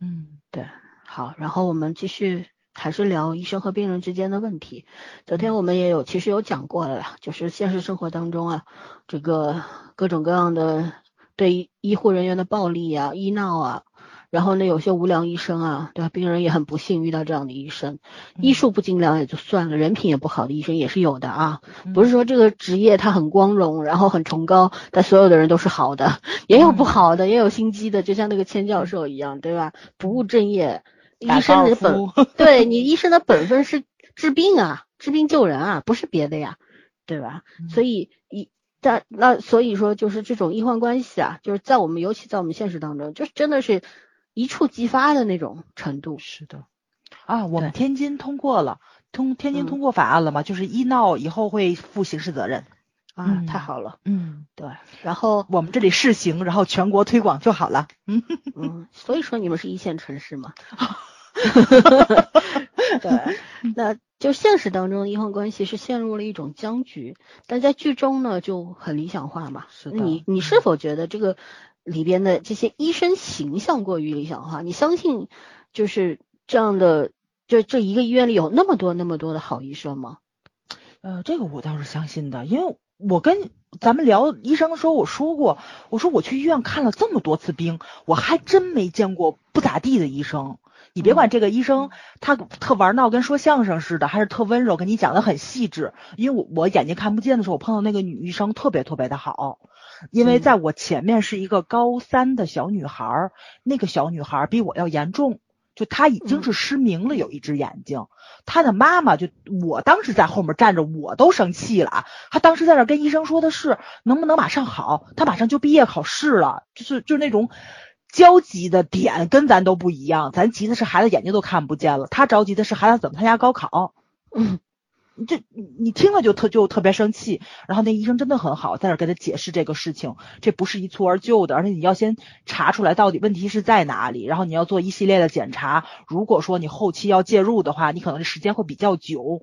嗯，对。好，然后我们继续还是聊医生和病人之间的问题。昨天我们也有其实有讲过了，就是现实生活当中啊，这个各种各样的对医护人员的暴力啊、医闹啊。然后呢，有些无良医生啊，对吧？病人也很不幸遇到这样的医生，医术不精良也就算了，人品也不好的医生也是有的啊。不是说这个职业它很光荣，然后很崇高，但所有的人都是好的，也有不好的，也有心机的，就像那个千教授一样，对吧？不务正业，医生的本对你医生的本分是治病啊，治病救人啊，不是别的呀，对吧？所以医。但那所以说就是这种医患关系啊，就是在我们尤其在我们现实当中，就是真的是。一触即发的那种程度，是的，啊，我们天津通过了，通天津通过法案了嘛，就是医闹以后会负刑事责任，啊，太好了，嗯，对，然后我们这里试行，然后全国推广就好了，嗯嗯，所以说你们是一线城市嘛，对，那就现实当中医患关系是陷入了一种僵局，但在剧中呢就很理想化嘛，是的，你。你是否觉得这个？里边的这些医生形象过于理想化，你相信就是这样的？就这一个医院里有那么多那么多的好医生吗？呃，这个我倒是相信的，因为我跟咱们聊医生的时候，我说过，我说我去医院看了这么多次病，我还真没见过不咋地的医生。你别管这个医生他特玩闹跟说相声似的，还是特温柔跟你讲的很细致。因为我我眼睛看不见的时候，我碰到那个女医生特别特别的好。因为在我前面是一个高三的小女孩，那个小女孩比我要严重，就她已经是失明了，有一只眼睛。她的妈妈就我当时在后面站着，我都生气了。她当时在那跟医生说的是能不能马上好，她马上就毕业考试了，就是就是那种焦急的点跟咱都不一样。咱急的是孩子眼睛都看不见了，她着急的是孩子怎么参加高考。嗯。你这你你听了就特就特别生气，然后那医生真的很好，在那给他解释这个事情，这不是一蹴而就的，而且你要先查出来到底问题是在哪里，然后你要做一系列的检查。如果说你后期要介入的话，你可能时间会比较久，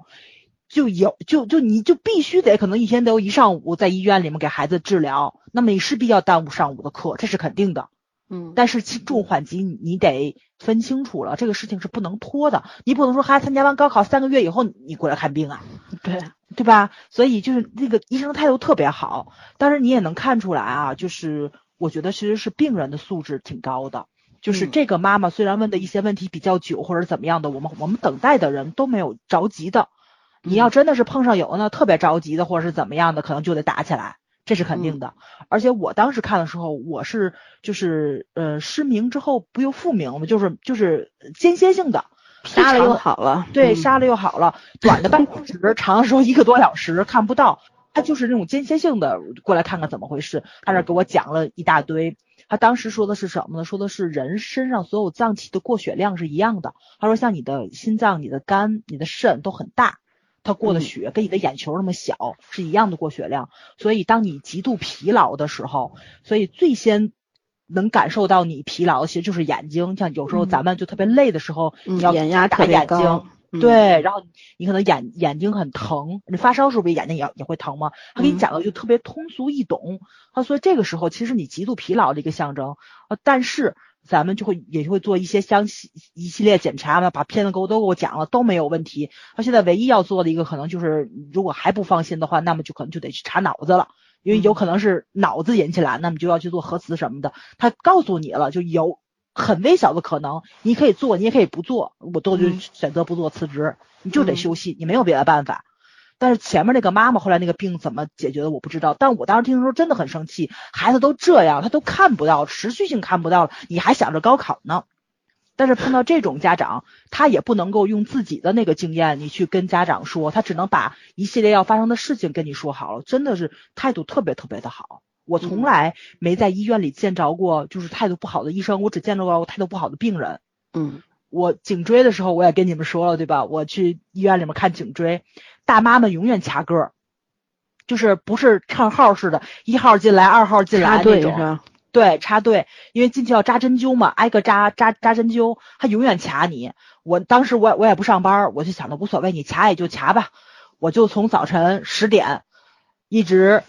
就有就就你就必须得可能一天都一上午在医院里面给孩子治疗，那么你势必要耽误上午的课，这是肯定的。嗯，但是轻重缓急你得分清楚了，这个事情是不能拖的。你不能说孩子参加完高考三个月以后你过来看病啊，对对吧？所以就是那个医生态度特别好，但是你也能看出来啊，就是我觉得其实是病人的素质挺高的。就是这个妈妈虽然问的一些问题比较久或者怎么样的，我们我们等待的人都没有着急的。你要真的是碰上有那特别着急的或者是怎么样的，可能就得打起来。这是肯定的，而且我当时看的时候，我是就是呃失明之后不又复明吗？就是就是间歇性的，杀了又好了，对，杀了又好了，短的半小时，长的时候一个多小时看不到，他就是那种间歇性的过来看看怎么回事，他这给我讲了一大堆，他当时说的是什么呢？说的是人身上所有脏器的过血量是一样的，他说像你的心脏、你的肝、你的肾都很大。他过的血跟你的眼球那么小，是一样的过血量。所以当你极度疲劳的时候，所以最先能感受到你疲劳，其实就是眼睛。像有时候咱们就特别累的时候，你要眼压打眼睛，对，然后你可能眼眼睛很疼，你发烧时候不眼睛也也会疼吗？他给你讲的就特别通俗易懂，他说这个时候其实你极度疲劳的一个象征，呃，但是咱们就会也会做一些相系一系列检查嘛，把片子给我都给我讲了都没有问题。他现在唯一要做的一个可能就是，如果还不放心的话，那么就可能就得去查脑子了，因为有可能是脑子引起来，那么就要去做核磁什么的。他告诉你了，就有。很微小的可能，你可以做，你也可以不做，我都就选择不做辞职，你就得休息，你没有别的办法。但是前面那个妈妈后来那个病怎么解决的我不知道，但我当时听的时候真的很生气，孩子都这样，他都看不到，持续性看不到了，你还想着高考呢。但是碰到这种家长，他也不能够用自己的那个经验，你去跟家长说，他只能把一系列要发生的事情跟你说好了，真的是态度特别特别的好。我从来没在医院里见着过就是态度不好的医生，我只见着过态度不好的病人。嗯，我颈椎的时候我也跟你们说了，对吧？我去医院里面看颈椎，大妈们永远掐歌，就是不是唱号似的，一号进来，二号进来那种。对，插队，因为进去要扎针灸嘛，挨个扎扎扎针灸，他永远掐你。我当时我我也不上班，我就想着无所谓，你掐也就掐吧。我就从早晨十点一直。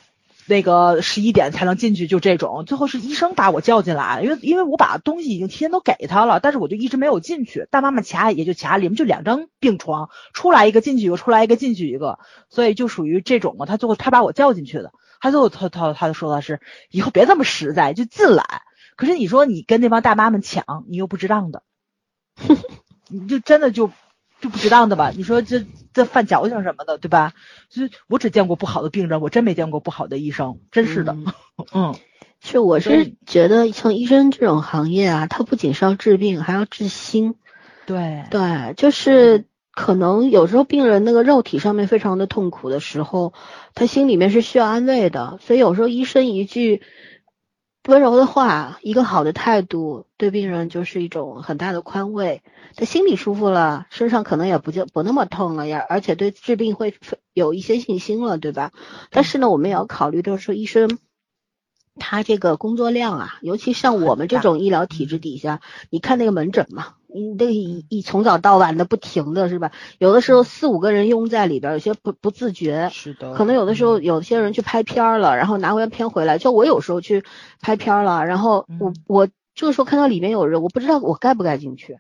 那个十一点才能进去，就这种。最后是医生把我叫进来，因为因为我把东西已经提前都给他了，但是我就一直没有进去。大妈妈卡也就卡，里面就两张病床，出来一个进去一个，出来一个进去一个，所以就属于这种嘛。他最后他把我叫进去的，他最后他他他就说的是以后别这么实在，就进来。可是你说你跟那帮大妈们抢，你又不值当的，你就真的就。就不值当的吧？你说这这犯矫情什么的，对吧？就我只见过不好的病人，我真没见过不好的医生，真是的。嗯，其实我是觉得像医生这种行业啊，他不仅是要治病，还要治心。对对，就是可能有时候病人那个肉体上面非常的痛苦的时候，他心里面是需要安慰的，所以有时候医生一句。温柔的话，一个好的态度，对病人就是一种很大的宽慰。他心里舒服了，身上可能也不就不那么痛了呀，而且对治病会有一些信心了，对吧？但是呢，我们也要考虑，就是说医生他这个工作量啊，尤其像我们这种医疗体制底下，你看那个门诊嘛。你得一一从早到晚的不停的是吧？有的时候四五个人拥在里边，有些不不自觉。是的。可能有的时候有些人去拍片了，然后拿完片回来，就我有时候去拍片了，然后我我这个时候看到里面有人，我不知道我该不该进去。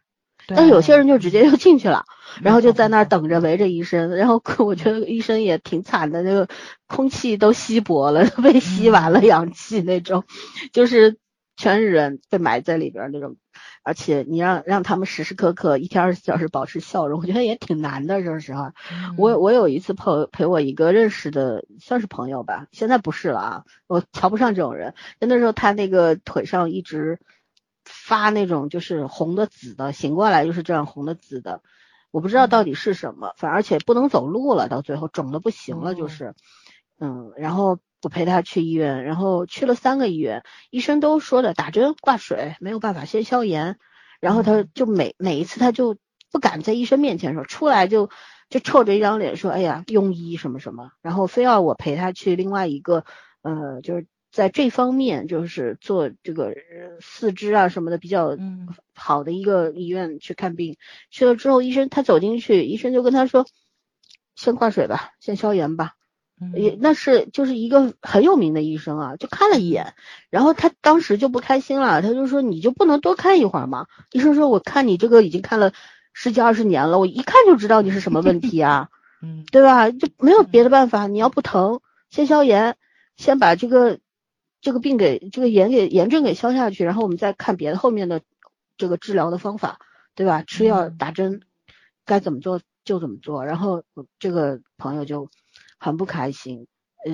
但是有些人就直接就进去了，然后就在那儿等着围着医生，然后我觉得医生也挺惨的，那个空气都稀薄了，被吸完了氧气那种，就是全是人被埋在里边那种。而且你让让他们时时刻刻一天二十四小时保持笑容，我觉得也挺难的。说实话，我我有一次陪陪我一个认识的，算是朋友吧，现在不是了啊，我瞧不上这种人。那时候他那个腿上一直发那种就是红的紫的，醒过来就是这样红的紫的，我不知道到底是什么，反而且不能走路了，到最后肿的不行了，就是，嗯，然后。我陪他去医院，然后去了三个医院，医生都说的打针挂水没有办法先消炎，然后他就每每一次他就不敢在医生面前说，出来就就臭着一张脸说，哎呀庸医什么什么，然后非要我陪他去另外一个呃就是在这方面就是做这个四肢啊什么的比较好的一个医院去看病，去了之后医生他走进去，医生就跟他说，先挂水吧，先消炎吧。也那是就是一个很有名的医生啊，就看了一眼，然后他当时就不开心了，他就说你就不能多看一会儿吗？医生说我看你这个已经看了十几二十年了，我一看就知道你是什么问题啊，嗯，对吧？就没有别的办法，你要不疼，先消炎，先把这个这个病给这个炎给炎症给消下去，然后我们再看别的后面的这个治疗的方法，对吧？吃药打针该怎么做就怎么做，然后这个朋友就。很不开心，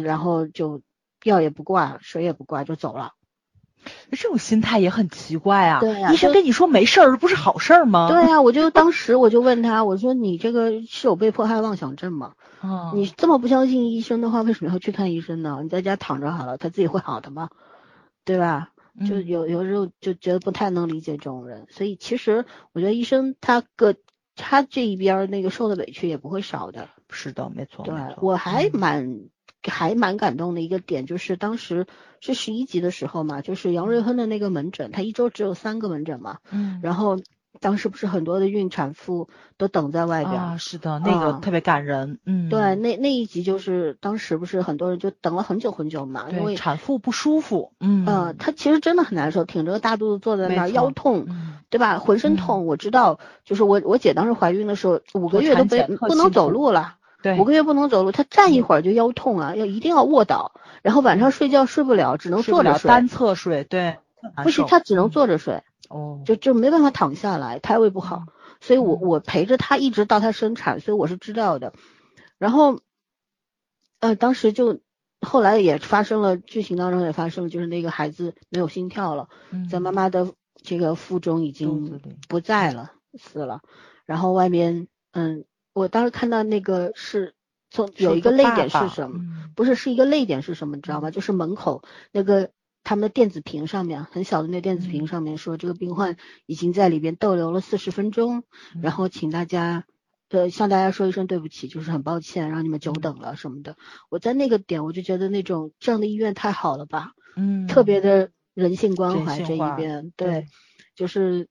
然后就药也不挂，水也不挂就走了。这种心态也很奇怪啊！对呀，医生跟你说没事儿，不是好事儿吗？对呀，我就当时我就问他，我说你这个是有被迫害妄想症吗？啊，你这么不相信医生的话，为什么要去看医生呢？你在家躺着好了，他自己会好的吗？对吧？就有有时候就觉得不太能理解这种人，所以其实我觉得医生他个他这一边那个受的委屈也不会少的。是的，没错。对，我还蛮还蛮感动的一个点，就是当时是十一集的时候嘛，就是杨瑞亨的那个门诊，他一周只有三个门诊嘛。嗯。然后当时不是很多的孕产妇都等在外边啊，是的，那个特别感人，嗯，对，那那一集就是当时不是很多人就等了很久很久嘛，因为产妇不舒服，嗯，呃，她其实真的很难受，挺着个大肚子坐在那儿，腰痛，对吧？浑身痛，我知道，就是我我姐当时怀孕的时候，五个月都不不能走路了，对，五个月不能走路，他站一会儿就腰痛啊，要一定要卧倒，然后晚上睡觉睡不了，只能坐着睡，单侧睡，对，不行，他只能坐着睡。哦，就就没办法躺下来，胎位不好，所以我我陪着他一直到他生产，所以我是知道的。然后，呃，当时就后来也发生了，剧情当中也发生了，就是那个孩子没有心跳了，在。妈妈的这个腹中已经不在了，死了。然后外面，嗯，我当时看到那个是从有一个泪点是什么？不是，是一个泪点是什么？你知道吗？就是门口那个。他们的电子屏上面很小的那电子屏上面说，这个病患已经在里边逗留了四十分钟，然后请大家呃向大家说一声对不起，就是很抱歉让你们久等了什么的。我在那个点我就觉得那种这样的医院太好了吧，嗯，特别的人性关怀这一边，对，就是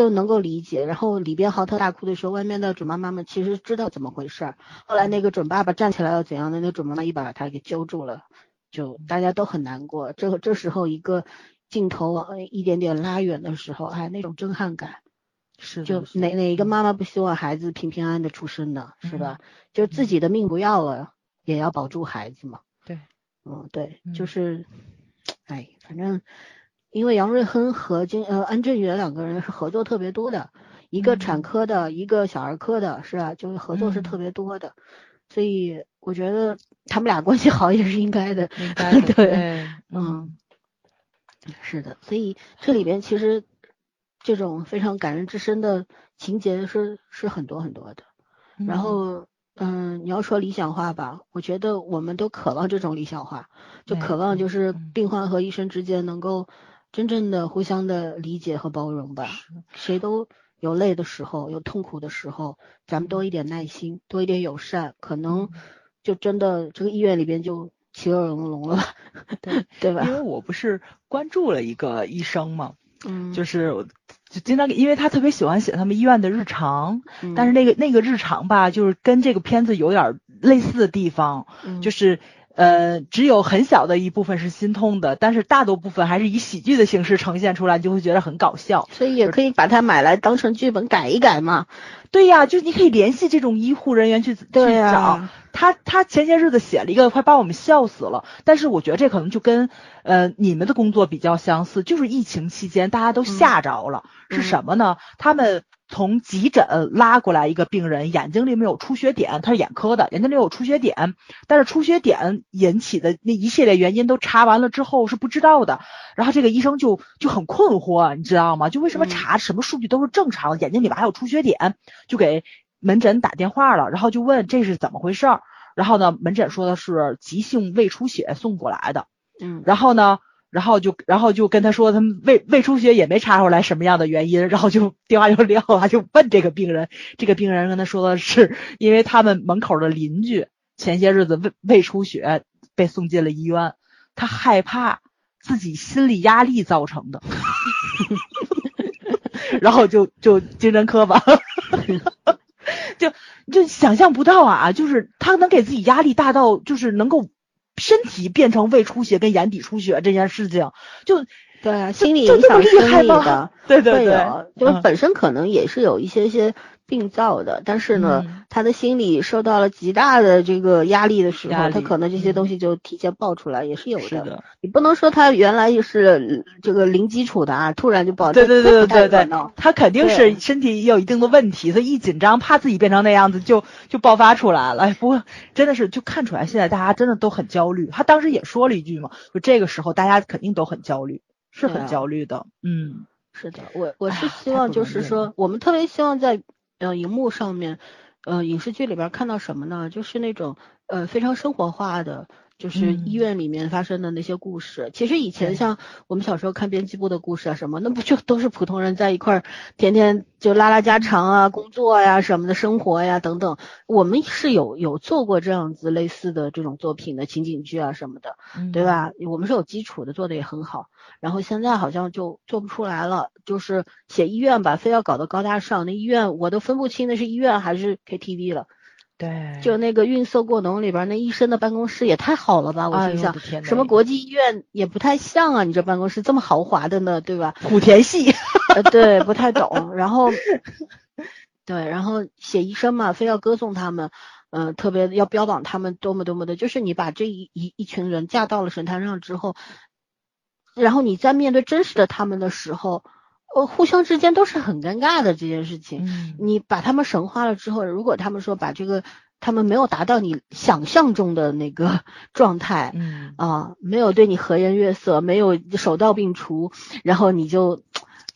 都能够理解。然后里边嚎啕大哭的时候，外面的准妈妈们其实知道怎么回事。后来那个准爸爸站起来要怎样的，那准妈妈一把把他给揪住了。就大家都很难过，这个这时候一个镜头往一点点拉远的时候，哎，那种震撼感，是就哪哪一个妈妈不希望孩子平平安安的出生呢？是吧？就自己的命不要了，也要保住孩子嘛。对，嗯，对，就是，哎，反正因为杨瑞亨和金呃安正元两个人是合作特别多的，一个产科的，一个小儿科的，是吧？就是合作是特别多的。所以我觉得他们俩关系好也是应该的，应该的。对，嗯，是的。所以这里边其实这种非常感人至深的情节是是很多很多的。然后，嗯，你要说理想化吧，我觉得我们都渴望这种理想化，就渴望就是病患和医生之间能够真正的互相的理解和包容吧，谁都。有累的时候，有痛苦的时候，咱们多一点耐心，多一点友善，可能就真的这个医院里边就其乐融融了，对对吧？因为我不是关注了一个医生嘛，嗯，就是就经常因为他特别喜欢写他们医院的日常，但是那个那个日常吧，就是跟这个片子有点类似的地方，就是。呃，只有很小的一部分是心痛的，但是大多部分还是以喜剧的形式呈现出来，就会觉得很搞笑。所以也可以把它买来当成剧本改一改嘛。对呀，就是你可以联系这种医护人员去去找他。他前些日子写了一个，快把我们笑死了。但是我觉得这可能就跟呃你们的工作比较相似，就是疫情期间大家都吓着了。是什么呢？他们。从急诊拉过来一个病人，眼睛里面有出血点，他是眼科的，眼睛里有出血点，但是出血点引起的那一系列原因都查完了之后是不知道的，然后这个医生就就很困惑，你知道吗？就为什么查什么数据都是正常，眼睛里面还有出血点，就给门诊打电话了，然后就问这是怎么回事儿，然后呢，门诊说的是急性胃出血送过来的，嗯，然后呢。然后就，然后就跟他说，他们胃胃出血也没查出来什么样的原因，然后就电话就撂了，就问这个病人，这个病人跟他说的是，因为他们门口的邻居前些日子胃胃出血被送进了医院，他害怕自己心理压力造成的，然后就就精神科吧，就就想象不到啊，就是他能给自己压力大到就是能够。身体变成胃出血跟眼底出血这件事情，就对心理影响生理的，对对对，就是本身可能也是有一些些。病灶的，但是呢，他的心理受到了极大的这个压力的时候，他可能这些东西就提前爆出来，也是有的。你不能说他原来是这个零基础的啊，突然就爆。对对对对对，他肯定是身体有一定的问题，所以一紧张，怕自己变成那样子，就就爆发出来了。哎，不过真的是就看出来，现在大家真的都很焦虑。他当时也说了一句嘛，就这个时候大家肯定都很焦虑，是很焦虑的。嗯，是的，我我是希望就是说，我们特别希望在。呃，荧幕上面，呃，影视剧里边看到什么呢？就是那种呃非常生活化的。就是医院里面发生的那些故事，其实以前像我们小时候看编辑部的故事啊什么，那不就都是普通人在一块儿，天天就拉拉家常啊，工作呀什么的，生活呀等等。我们是有有做过这样子类似的这种作品的情景剧啊什么的，对吧？我们是有基础的，做的也很好。然后现在好像就做不出来了，就是写医院吧，非要搞得高大上，那医院我都分不清那是医院还是 KTV 了。对，就那个运色过浓里边那医生的办公室也太好了吧！我心想，什么国际医院也不太像啊，你这办公室这么豪华的呢，对吧？莆田系，对，不太懂。然后，对，然后写医生嘛，非要歌颂他们，嗯，特别要标榜他们多么多么的，就是你把这一一一群人架到了神坛上之后，然后你在面对真实的他们的时候。呃，互相之间都是很尴尬的这件事情。嗯，你把他们神化了之后，如果他们说把这个，他们没有达到你想象中的那个 状态，嗯啊，没有对你和颜悦色，没有手到病除，然后你就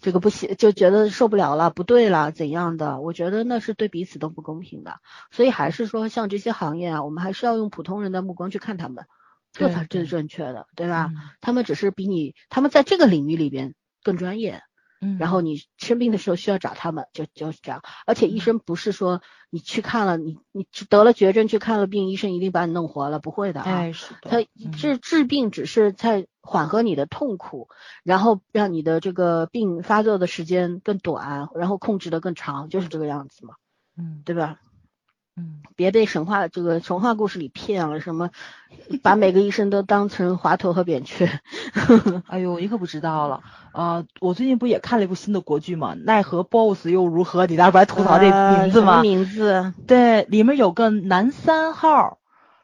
这个不行，就觉得受不了了，不对了，怎样的？我觉得那是对彼此都不公平的。所以还是说，像这些行业啊，我们还是要用普通人的目光去看他们，这才是正确的，对吧？他们只是比你，他们在这个领域里边更专业。然后你生病的时候需要找他们，就就是这样。而且医生不是说你去看了，你你得了绝症去看了病，医生一定把你弄活了，不会的啊。是的。他治治病只是在缓和你的痛苦，然后让你的这个病发作的时间更短，然后控制的更长，就是这个样子嘛。嗯，对吧？嗯，别被神话这个神话故事里骗了，什么把每个医生都当成华佗和扁鹊。哎呦，你可不知道了啊！我最近不也看了一部新的国剧吗？奈何 BOSS 又如何？你那不还吐槽这名字吗？名字？对，里面有个男三号，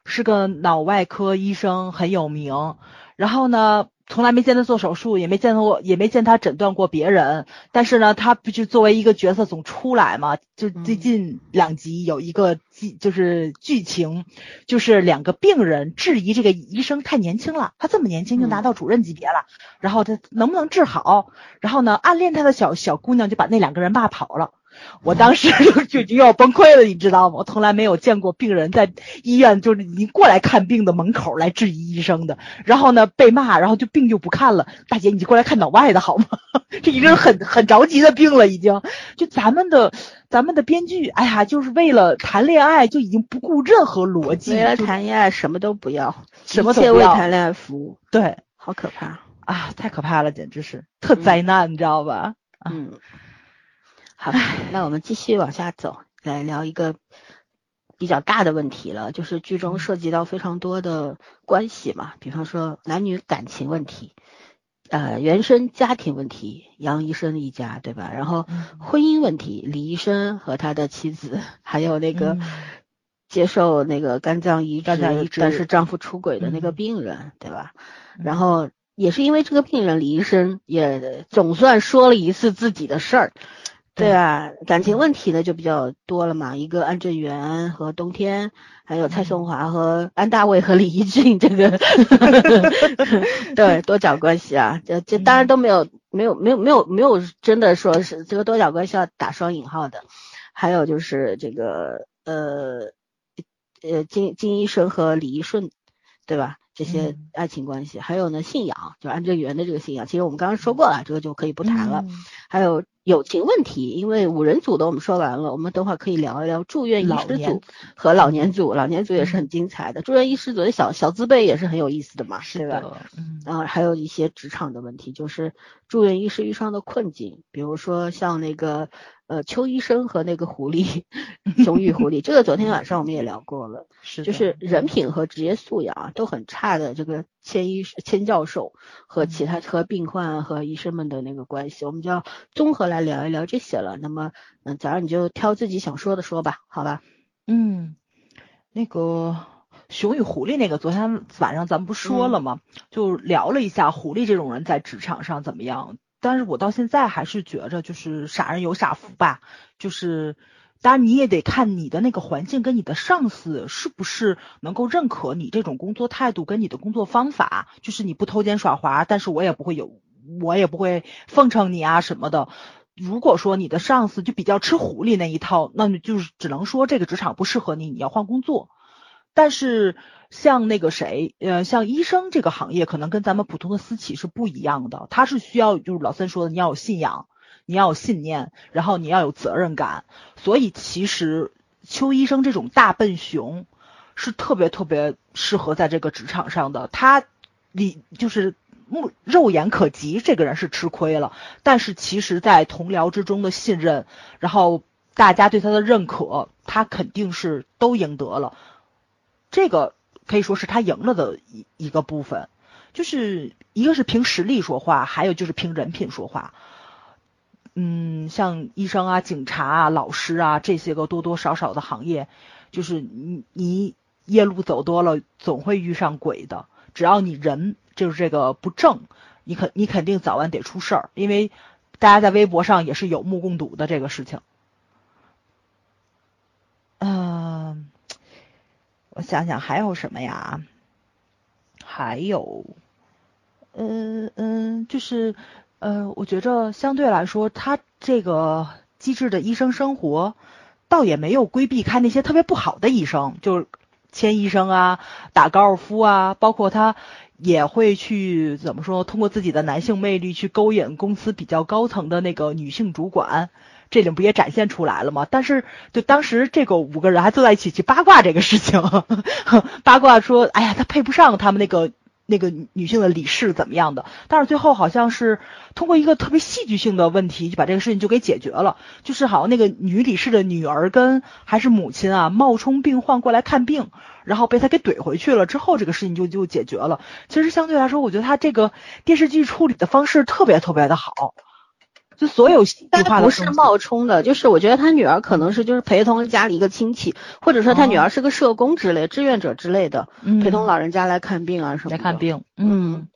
是个脑外科医生，很有名。然后呢？从来没见他做手术，也没见过，也没见他诊断过别人。但是呢，他不就作为一个角色总出来嘛？就最近两集有一个剧，就是剧情，就是两个病人质疑这个医生太年轻了，他这么年轻就拿到主任级别了，然后他能不能治好？然后呢，暗恋他的小小姑娘就把那两个人骂跑了。我当时就就已经要崩溃了，你知道吗？我从来没有见过病人在医院就是已经过来看病的门口来质疑医生的，然后呢被骂，然后就病就不看了。大姐，你就过来看脑外的好吗？这已经很很着急的病了，已经。就咱们的咱们的编剧，哎呀，就是为了谈恋爱就已经不顾任何逻辑，为了谈恋爱什么都不要，什么都不要，为谈恋爱服务。对，好可怕啊，太可怕了，简直是特灾难，你知道吧？嗯。好，那我们继续往下走，来聊一个比较大的问题了，就是剧中涉及到非常多的关系嘛，比方说男女感情问题，呃，原生家庭问题，杨医生一家对吧？然后婚姻问题，李医生和他的妻子，还有那个接受那个肝脏移植，但是丈夫出轨的那个病人，对吧？然后也是因为这个病人，李医生也总算说了一次自己的事儿。对啊，感情问题呢就比较多了嘛，一个安正元和冬天，还有蔡松华和安大卫和李一俊这个，对多角关系啊，这这当然都没有没有没有没有没有真的说是这个多角关系要打双引号的，还有就是这个呃呃金金医生和李一顺，对吧？这些爱情关系，还有呢信仰，就安正元的这个信仰，其实我们刚刚说过了，这个就可以不谈了，还有。友情问题，因为五人组的我们说完了，我们等会儿可以聊一聊住院医师组和老年组，老年组也是很精彩的。住院医师组的小小字辈也是很有意思的嘛，是吧？嗯，然后还有一些职场的问题，就是住院医师遇上的困境，比如说像那个。呃，邱医生和那个狐狸，熊玉狐狸，这个昨天晚上我们也聊过了，是就是人品和职业素养啊都很差的这个千医千教授和其他和病患和医生们的那个关系，我们就要综合来聊一聊这些了。那么，嗯，早上你就挑自己想说的说吧，好吧？嗯，那个熊与狐狸那个，昨天晚上咱们不说了吗？就聊了一下狐狸这种人在职场上怎么样。但是我到现在还是觉着，就是傻人有傻福吧。就是，当然你也得看你的那个环境跟你的上司是不是能够认可你这种工作态度跟你的工作方法。就是你不偷奸耍滑，但是我也不会有，我也不会奉承你啊什么的。如果说你的上司就比较吃狐狸那一套，那就是只能说这个职场不适合你，你要换工作。但是像那个谁，呃，像医生这个行业，可能跟咱们普通的私企是不一样的，他是需要就是老三说的，你要有信仰，你要有信念，然后你要有责任感。所以其实邱医生这种大笨熊是特别特别适合在这个职场上的，他你就是目肉眼可及，这个人是吃亏了，但是其实在同僚之中的信任，然后大家对他的认可，他肯定是都赢得了。这个可以说是他赢了的一一个部分，就是一个是凭实力说话，还有就是凭人品说话。嗯，像医生啊、警察啊、老师啊这些个多多少少的行业，就是你你夜路走多了，总会遇上鬼的。只要你人就是这个不正，你肯你肯定早晚得出事儿，因为大家在微博上也是有目共睹的这个事情。嗯。我想想还有什么呀？还有，嗯嗯，就是呃，我觉着相对来说，他这个机智的医生生活，倒也没有规避开那些特别不好的医生，就是签医生啊，打高尔夫啊，包括他也会去怎么说，通过自己的男性魅力去勾引公司比较高层的那个女性主管。这里不也展现出来了吗？但是就当时这个五个人还坐在一起去八卦这个事情，八卦说，哎呀，他配不上他们那个那个女性的理事怎么样的？但是最后好像是通过一个特别戏剧性的问题，就把这个事情就给解决了。就是好像那个女理事的女儿跟还是母亲啊，冒充病患过来看病，然后被他给怼回去了。之后这个事情就就解决了。其实相对来说，我觉得他这个电视剧处理的方式特别特别的好。就所有戏剧化不是冒充的，就是我觉得他女儿可能是就是陪同家里一个亲戚，或者说他女儿是个社工之类、志愿者之类的，陪同老人家来看病啊什么。来看病，嗯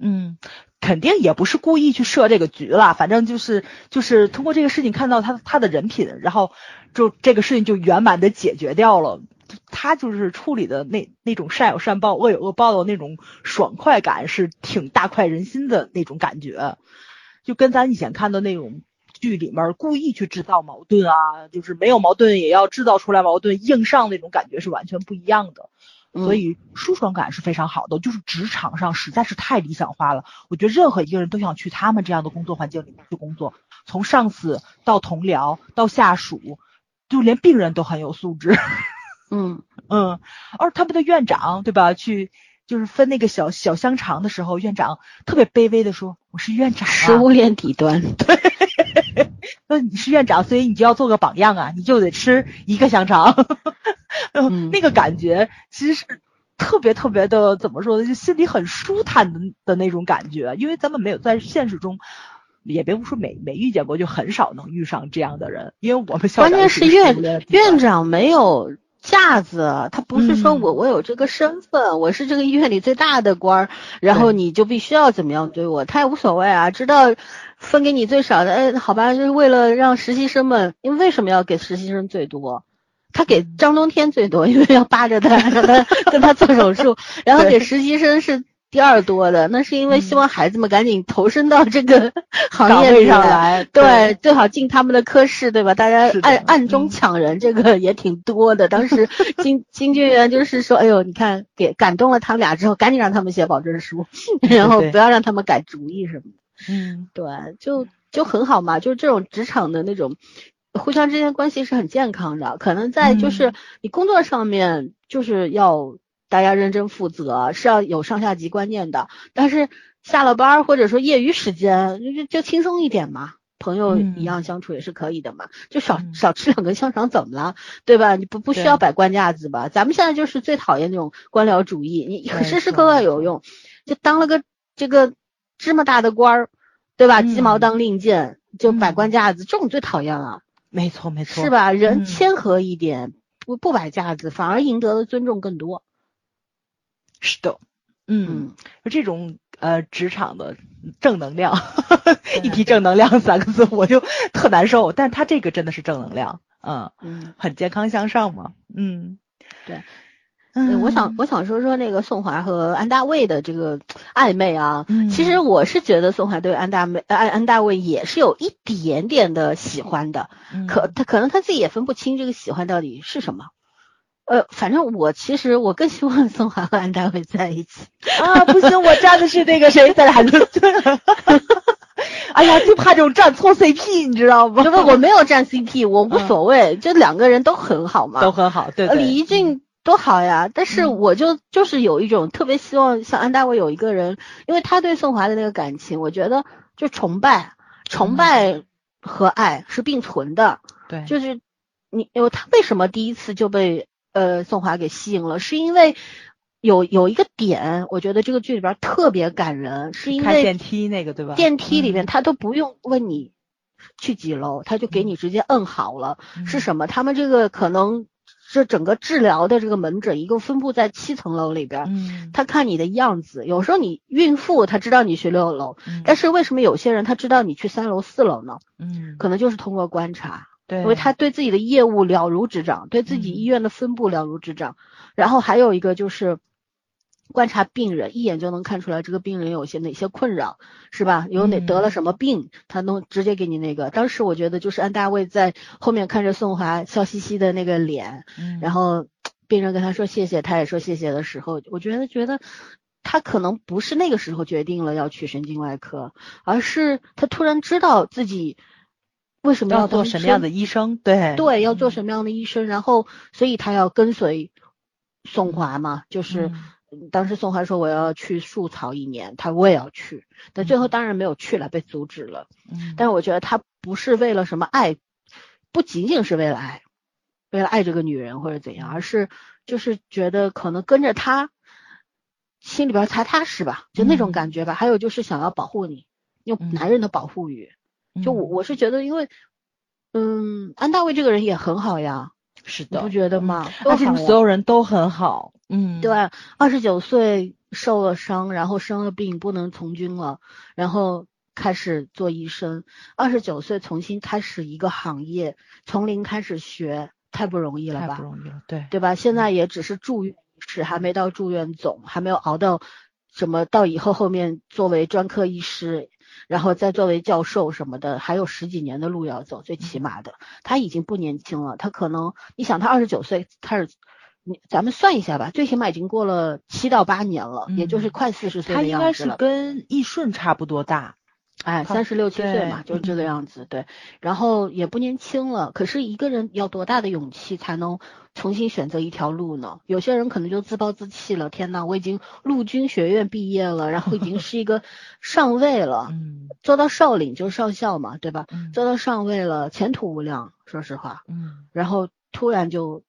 嗯，肯定也不是故意去设这个局了，反正就是就是通过这个事情看到他他的人品，然后就这个事情就圆满的解决掉了。他就是处理的那那种善有善报、恶有恶报的那种爽快感，是挺大快人心的那种感觉。就跟咱以前看的那种剧里面故意去制造矛盾啊，就是没有矛盾也要制造出来矛盾，硬上那种感觉是完全不一样的。所以舒爽感是非常好的。就是职场上实在是太理想化了，我觉得任何一个人都想去他们这样的工作环境里面去工作，从上司到同僚到下属，就连病人都很有素质。嗯嗯，而他们的院长对吧？去。就是分那个小小香肠的时候，院长特别卑微的说：“我是院长，食物链底端。”对，那你是院长，所以你就要做个榜样啊，你就得吃一个香肠。那个感觉其实是特别特别的，怎么说呢？就心里很舒坦的的那种感觉，因为咱们没有在现实中，也别不说没没遇见过，就很少能遇上这样的人，因为我们关键是院院长没有。架子，他不是说我我有这个身份，我是这个医院里最大的官儿，然后你就必须要怎么样对我，他也无所谓啊，知道分给你最少的，哎，好吧，就是为了让实习生们，因为为什么要给实习生最多？他给张冬天最多，因为要扒着他让他 跟他做手术，然后给实习生是。第二多的，那是因为希望孩子们赶紧投身到这个 行业上来，对，最好进他们的科室，对吧？大家暗暗中抢人，这个也挺多的。当时 金金俊元就是说，哎呦，你看给感动了他们俩之后，赶紧让他们写保证书，然后不要让他们改主意什么的。嗯，对，就就很好嘛，就是这种职场的那种互相之间关系是很健康的。可能在就是你工作上面就是要。大家认真负责是要有上下级观念的，但是下了班或者说业余时间就就轻松一点嘛，朋友一样相处也是可以的嘛，就少少吃两根香肠怎么了，对吧？你不不需要摆官架子吧？咱们现在就是最讨厌那种官僚主义，你时时刻刻有用，就当了个这个芝麻大的官儿，对吧？鸡毛当令箭就摆官架子，这种最讨厌了。没错没错，是吧？人谦和一点，不不摆架子，反而赢得了尊重更多。是的，嗯，就这种呃职场的正能量，一提正能量三个字我就特难受。但他这个真的是正能量，嗯嗯，很健康向上嘛，嗯，对，嗯，我想我想说说那个宋华和安大卫的这个暧昧啊，其实我是觉得宋华对安大卫安安大卫也是有一点点的喜欢的，可他可能他自己也分不清这个喜欢到底是什么。呃，反正我其实我更希望宋华和安大卫在一起啊！不行，我站的是那个谁，咱俩对。哎呀，就怕这种站错 CP，你知道吗？不，我没有站 CP，我无所谓，就两个人都很好嘛，都很好。对，李一俊多好呀！但是我就就是有一种特别希望像安大卫有一个人，因为他对宋华的那个感情，我觉得就崇拜，崇拜和爱是并存的。对，就是你，因为他为什么第一次就被呃宋华给吸引了，是因为。有有一个点，我觉得这个剧里边特别感人，是因为电梯那个对吧？电梯里面他都不用问你去几楼，他就给你直接摁好了。是什么？他们这个可能这整个治疗的这个门诊一共分布在七层楼里边。嗯。他看你的样子，有时候你孕妇他知道你去六楼，但是为什么有些人他知道你去三楼四楼呢？嗯。可能就是通过观察。对。因为他对自己的业务了如指掌，对自己医院的分布了如指掌。然后还有一个就是。观察病人，一眼就能看出来这个病人有些哪些困扰，是吧？有哪得了什么病，他能直接给你那个。当时我觉得就是安大卫在后面看着宋华笑嘻嘻的那个脸，然后病人跟他说谢谢，他也说谢谢的时候，我觉得觉得他可能不是那个时候决定了要去神经外科，而是他突然知道自己为什么要做什么样的医生，对。对，要做什么样的医生，然后所以他要跟随宋华嘛，就是。当时宋华说我要去树草一年，他我也要去，但最后当然没有去了，被阻止了。嗯，但是我觉得他不是为了什么爱，不仅仅是为了爱，为了爱这个女人或者怎样，而是就是觉得可能跟着他心里边才踏实吧，就那种感觉吧。还有就是想要保护你，用男人的保护语。就我我是觉得，因为嗯，安大卫这个人也很好呀。是的，你不觉得吗？而且所有人都很好，嗯，对。二十九岁受了伤，然后生了病，不能从军了，然后开始做医生。二十九岁重新开始一个行业，从零开始学，太不容易了吧？太不容易了，对，对吧？现在也只是住院是还没到住院总，还没有熬到什么到以后后面作为专科医师。然后再作为教授什么的，还有十几年的路要走，最起码的，他已经不年轻了。他可能，你想他二十九岁，他是，你咱们算一下吧，最起码已经过了七到八年了，也就是快四十岁了。他应该是跟易顺差不多大。哎，三十六七岁嘛，就是这个样子，对。然后也不年轻了，可是一个人要多大的勇气才能重新选择一条路呢？有些人可能就自暴自弃了。天呐，我已经陆军学院毕业了，然后已经是一个 上尉了，嗯，做到少领就是少校嘛，对吧？做到上尉了，前途无量，说实话，嗯。然后突然就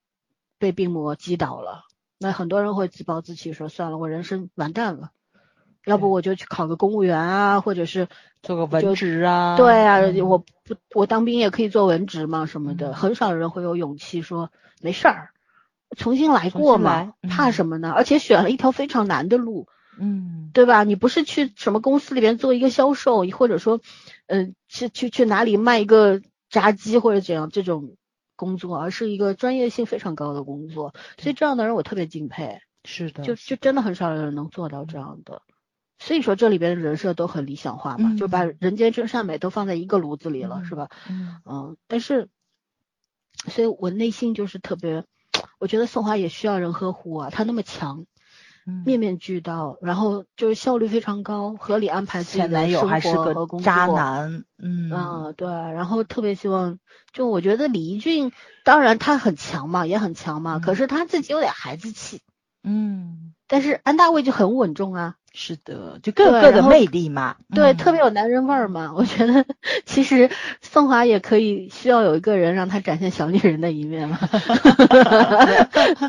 被病魔击倒了，那很多人会自暴自弃，说算了，我人生完蛋了。要不我就去考个公务员啊，或者是做个文职啊。对啊，我不我当兵也可以做文职嘛什么的。很少人会有勇气说没事儿，重新来过嘛，怕什么呢？而且选了一条非常难的路，嗯，对吧？你不是去什么公司里边做一个销售，或者说，嗯，去去去哪里卖一个炸鸡或者怎样这种工作，而是一个专业性非常高的工作。所以这样的人我特别敬佩。是的，就就真的很少有人能做到这样的。所以说这里边的人设都很理想化嘛，就把人间真善美都放在一个炉子里了，是吧？嗯嗯。但是，所以我内心就是特别，我觉得宋华也需要人呵护啊，他那么强，面面俱到，然后就是效率非常高，合理安排自己的生活和工作。渣男，嗯啊对，然后特别希望，就我觉得李一俊，当然他很强嘛，也很强嘛，可是他自己有点孩子气，嗯，但是安大卫就很稳重啊。是的，就各有各的魅力嘛，对，特别有男人味儿嘛。我觉得其实宋华也可以需要有一个人让他展现小女人的一面嘛。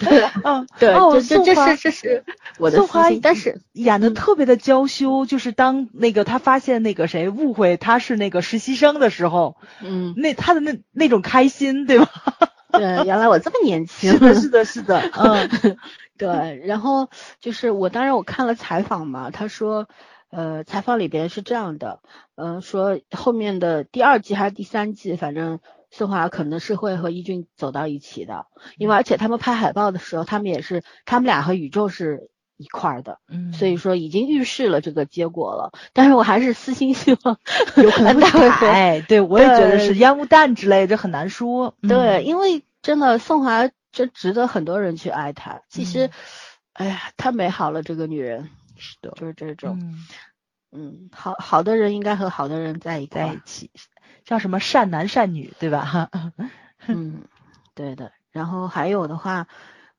对，嗯，对，这这这是这是我的宋华，但是演的特别的娇羞，就是当那个他发现那个谁误会他是那个实习生的时候，嗯，那他的那那种开心，对吧？对，原来我这么年轻。是的，是的，是的，嗯。对，然后就是我当然我看了采访嘛，他说，呃，采访里边是这样的，嗯，说后面的第二季还是第三季，反正宋华可能是会和一俊走到一起的，因为而且他们拍海报的时候，他们也是他们俩和宇宙是一块儿的，嗯，所以说已经预示了这个结果了。但是我还是私心希望 有可能会改，对我也觉得是烟雾弹之类的很难说，对，因为真的宋华。真值得很多人去爱她。其实，哎呀，太美好了，这个女人，是的，就是这种，嗯，好好的人应该和好的人在一在一起，叫什么善男善女，对吧？哈，嗯，对的。然后还有的话。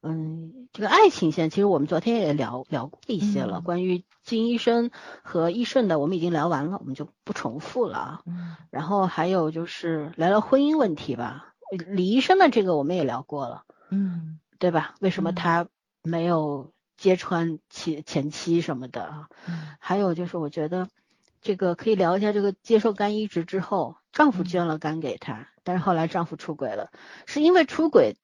嗯，这个爱情线其实我们昨天也聊聊过一些了，关于金医生和易顺的我们已经聊完了，我们就不重复了。嗯，然后还有就是聊聊婚姻问题吧，李医生的这个我们也聊过了，嗯，对吧？为什么他没有揭穿前前妻什么的？嗯，还有就是我觉得这个可以聊一下这个接受肝移植之后，丈夫捐了肝给她，但是后来丈夫出轨了，是因为出轨。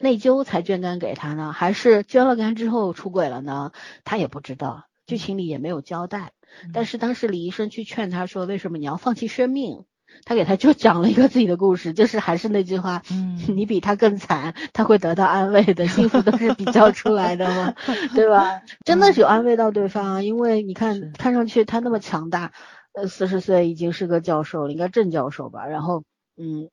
内疚才捐肝给她呢，还是捐了肝之后出轨了呢？她也不知道，剧情里也没有交代。但是当时李医生去劝她说：“为什么你要放弃生命？”他给他就讲了一个自己的故事，就是还是那句话：“嗯，你比他更惨，他会得到安慰的。幸福都是比较出来的嘛，对吧？真的是有安慰到对方啊，因为你看看上去他那么强大，呃，四十岁已经是个教授了，应该正教授吧？然后，嗯，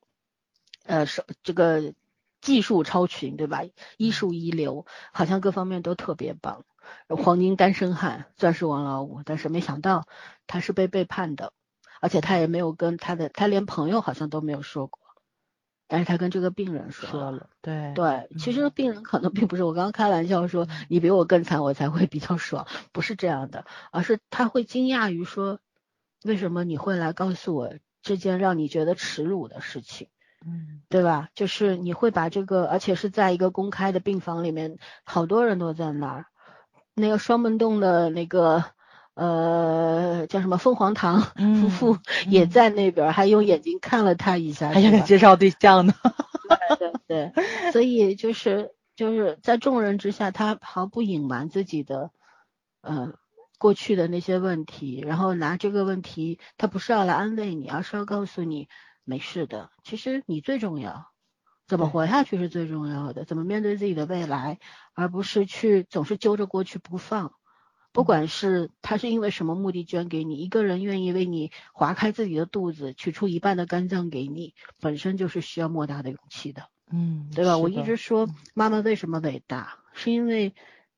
呃，是这个。技术超群，对吧？医术一流，好像各方面都特别棒。黄金单身汉，钻石王老五，但是没想到他是被背叛的，而且他也没有跟他的，他连朋友好像都没有说过。但是他跟这个病人说了，对对，其实病人可能并不是我刚刚开玩笑说你比我更惨，我才会比较爽，不是这样的，而是他会惊讶于说，为什么你会来告诉我这件让你觉得耻辱的事情？嗯，对吧？就是你会把这个，而且是在一个公开的病房里面，好多人都在那儿。那个双门洞的那个呃叫什么凤凰堂夫妇也在那边，还用眼睛看了他一下，还想介绍对象呢。对对对，所以就是就是在众人之下，他毫不隐瞒自己的呃过去的那些问题，然后拿这个问题，他不是要来安慰你，而是要告诉你。没事的，其实你最重要，怎么活下去是最重要的，怎么面对自己的未来，而不是去总是揪着过去不放。不管是他是因为什么目的捐给你，一个人愿意为你划开自己的肚子，取出一半的肝脏给你，本身就是需要莫大的勇气的。嗯，对吧？我一直说妈妈为什么伟大，是因为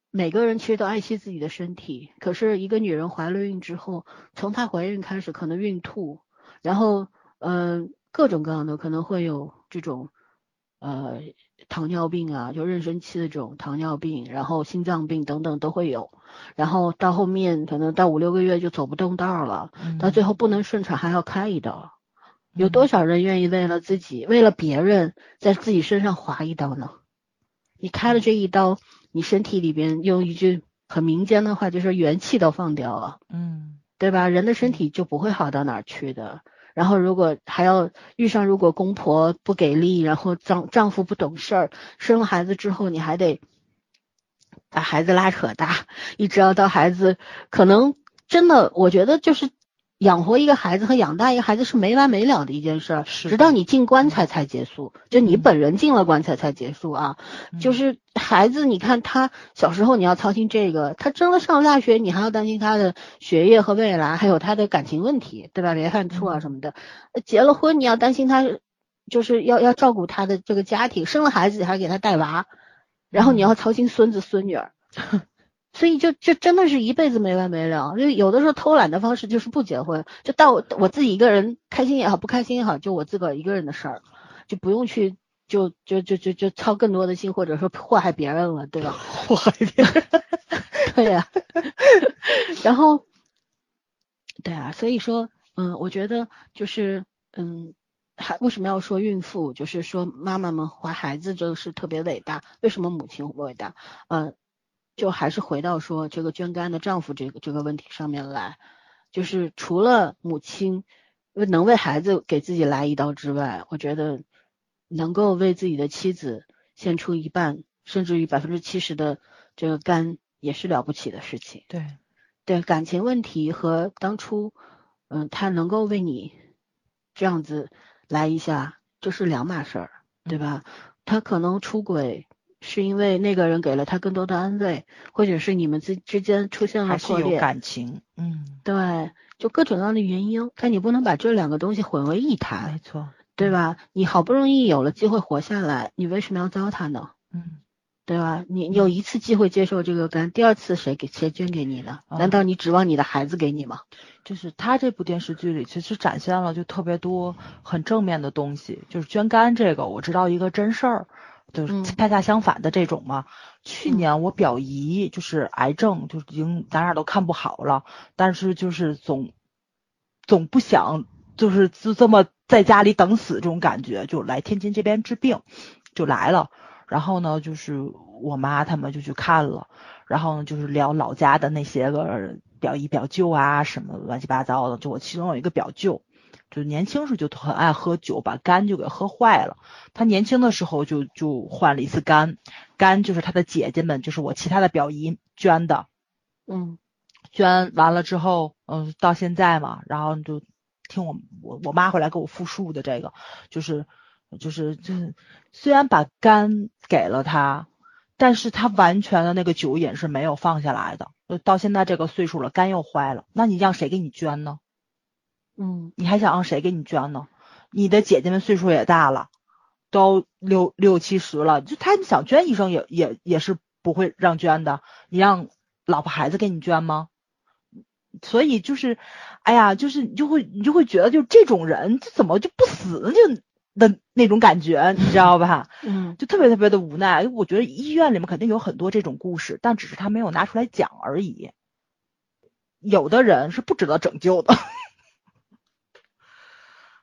每个人其实都爱惜自己的身体，可是一个女人怀了孕之后，从她怀孕开始可能孕吐，然后嗯。各种各样的可能会有这种呃糖尿病啊，就妊娠期的这种糖尿病，然后心脏病等等都会有，然后到后面可能到五六个月就走不动道了，到最后不能顺产还要开一刀，有多少人愿意为了自己为了别人在自己身上划一刀呢？你开了这一刀，你身体里边用一句很民间的话就是元气都放掉了，嗯，对吧？人的身体就不会好到哪儿去的。然后，如果还要遇上，如果公婆不给力，然后丈丈夫不懂事儿，生了孩子之后，你还得把孩子拉扯大，一直要到孩子可能真的，我觉得就是。养活一个孩子和养大一个孩子是没完没了的一件事，直到你进棺材才结束。就你本人进了棺材才结束啊。就是孩子，你看他小时候你要操心这个，他真的上了大学，你还要担心他的学业和未来，还有他的感情问题，对吧？别犯错啊什么的。结了婚，你要担心他，就是要要照顾他的这个家庭。生了孩子，还给他带娃，然后你要操心孙子孙女儿。所以就就真的是一辈子没完没了，就有的时候偷懒的方式就是不结婚，就到我我自己一个人开心也好，不开心也好，就我自个儿一个人的事儿，就不用去就就就就就操更多的心，或者说祸害别人了，对吧？祸害别人，对呀。然后，对啊，所以说，嗯，我觉得就是嗯，还为什么要说孕妇？就是说妈妈们怀孩子这个是特别伟大，为什么母亲伟大？嗯。就还是回到说这个捐肝的丈夫这个这个问题上面来，就是除了母亲能为孩子给自己来一刀之外，我觉得能够为自己的妻子献出一半甚至于百分之七十的这个肝也是了不起的事情。对，对感情问题和当初嗯他能够为你这样子来一下，这是两码事儿，对吧？他可能出轨。是因为那个人给了他更多的安慰，或者是你们之之间出现了破裂，感情，嗯，对，就各种各样的原因，但你不能把这两个东西混为一谈，没错，对吧？你好不容易有了机会活下来，你为什么要糟蹋呢？嗯，对吧？你你有一次机会接受这个肝，第二次谁给谁捐给你呢？难道你指望你的孩子给你吗？就是他这部电视剧里其实展现了就特别多很正面的东西，就是捐肝这个我知道一个真事儿。就是恰恰相反的这种嘛。去年我表姨就是癌症，就已经咱俩都看不好了，但是就是总总不想就是就这么在家里等死这种感觉，就来天津这边治病，就来了。然后呢，就是我妈他们就去看了，然后呢就是聊老家的那些个表姨表舅啊什么乱七八糟的，就我其中有一个表舅。就年轻时就很爱喝酒，把肝就给喝坏了。他年轻的时候就就换了一次肝，肝就是他的姐姐们，就是我其他的表姨捐的。嗯，捐完了之后，嗯，到现在嘛，然后就听我我我妈回来给我复述的这个，就是就是就是虽然把肝给了他，但是他完全的那个酒瘾是没有放下来的。就到现在这个岁数了，肝又坏了，那你让谁给你捐呢？嗯，你还想让谁给你捐呢？你的姐姐们岁数也大了，都六六七十了，就他们想捐医生也也也是不会让捐的。你让老婆孩子给你捐吗？所以就是，哎呀，就是你就会你就会觉得，就这种人，这怎么就不死就的那种感觉，你知道吧？嗯，就特别特别的无奈。我觉得医院里面肯定有很多这种故事，但只是他没有拿出来讲而已。有的人是不值得拯救的。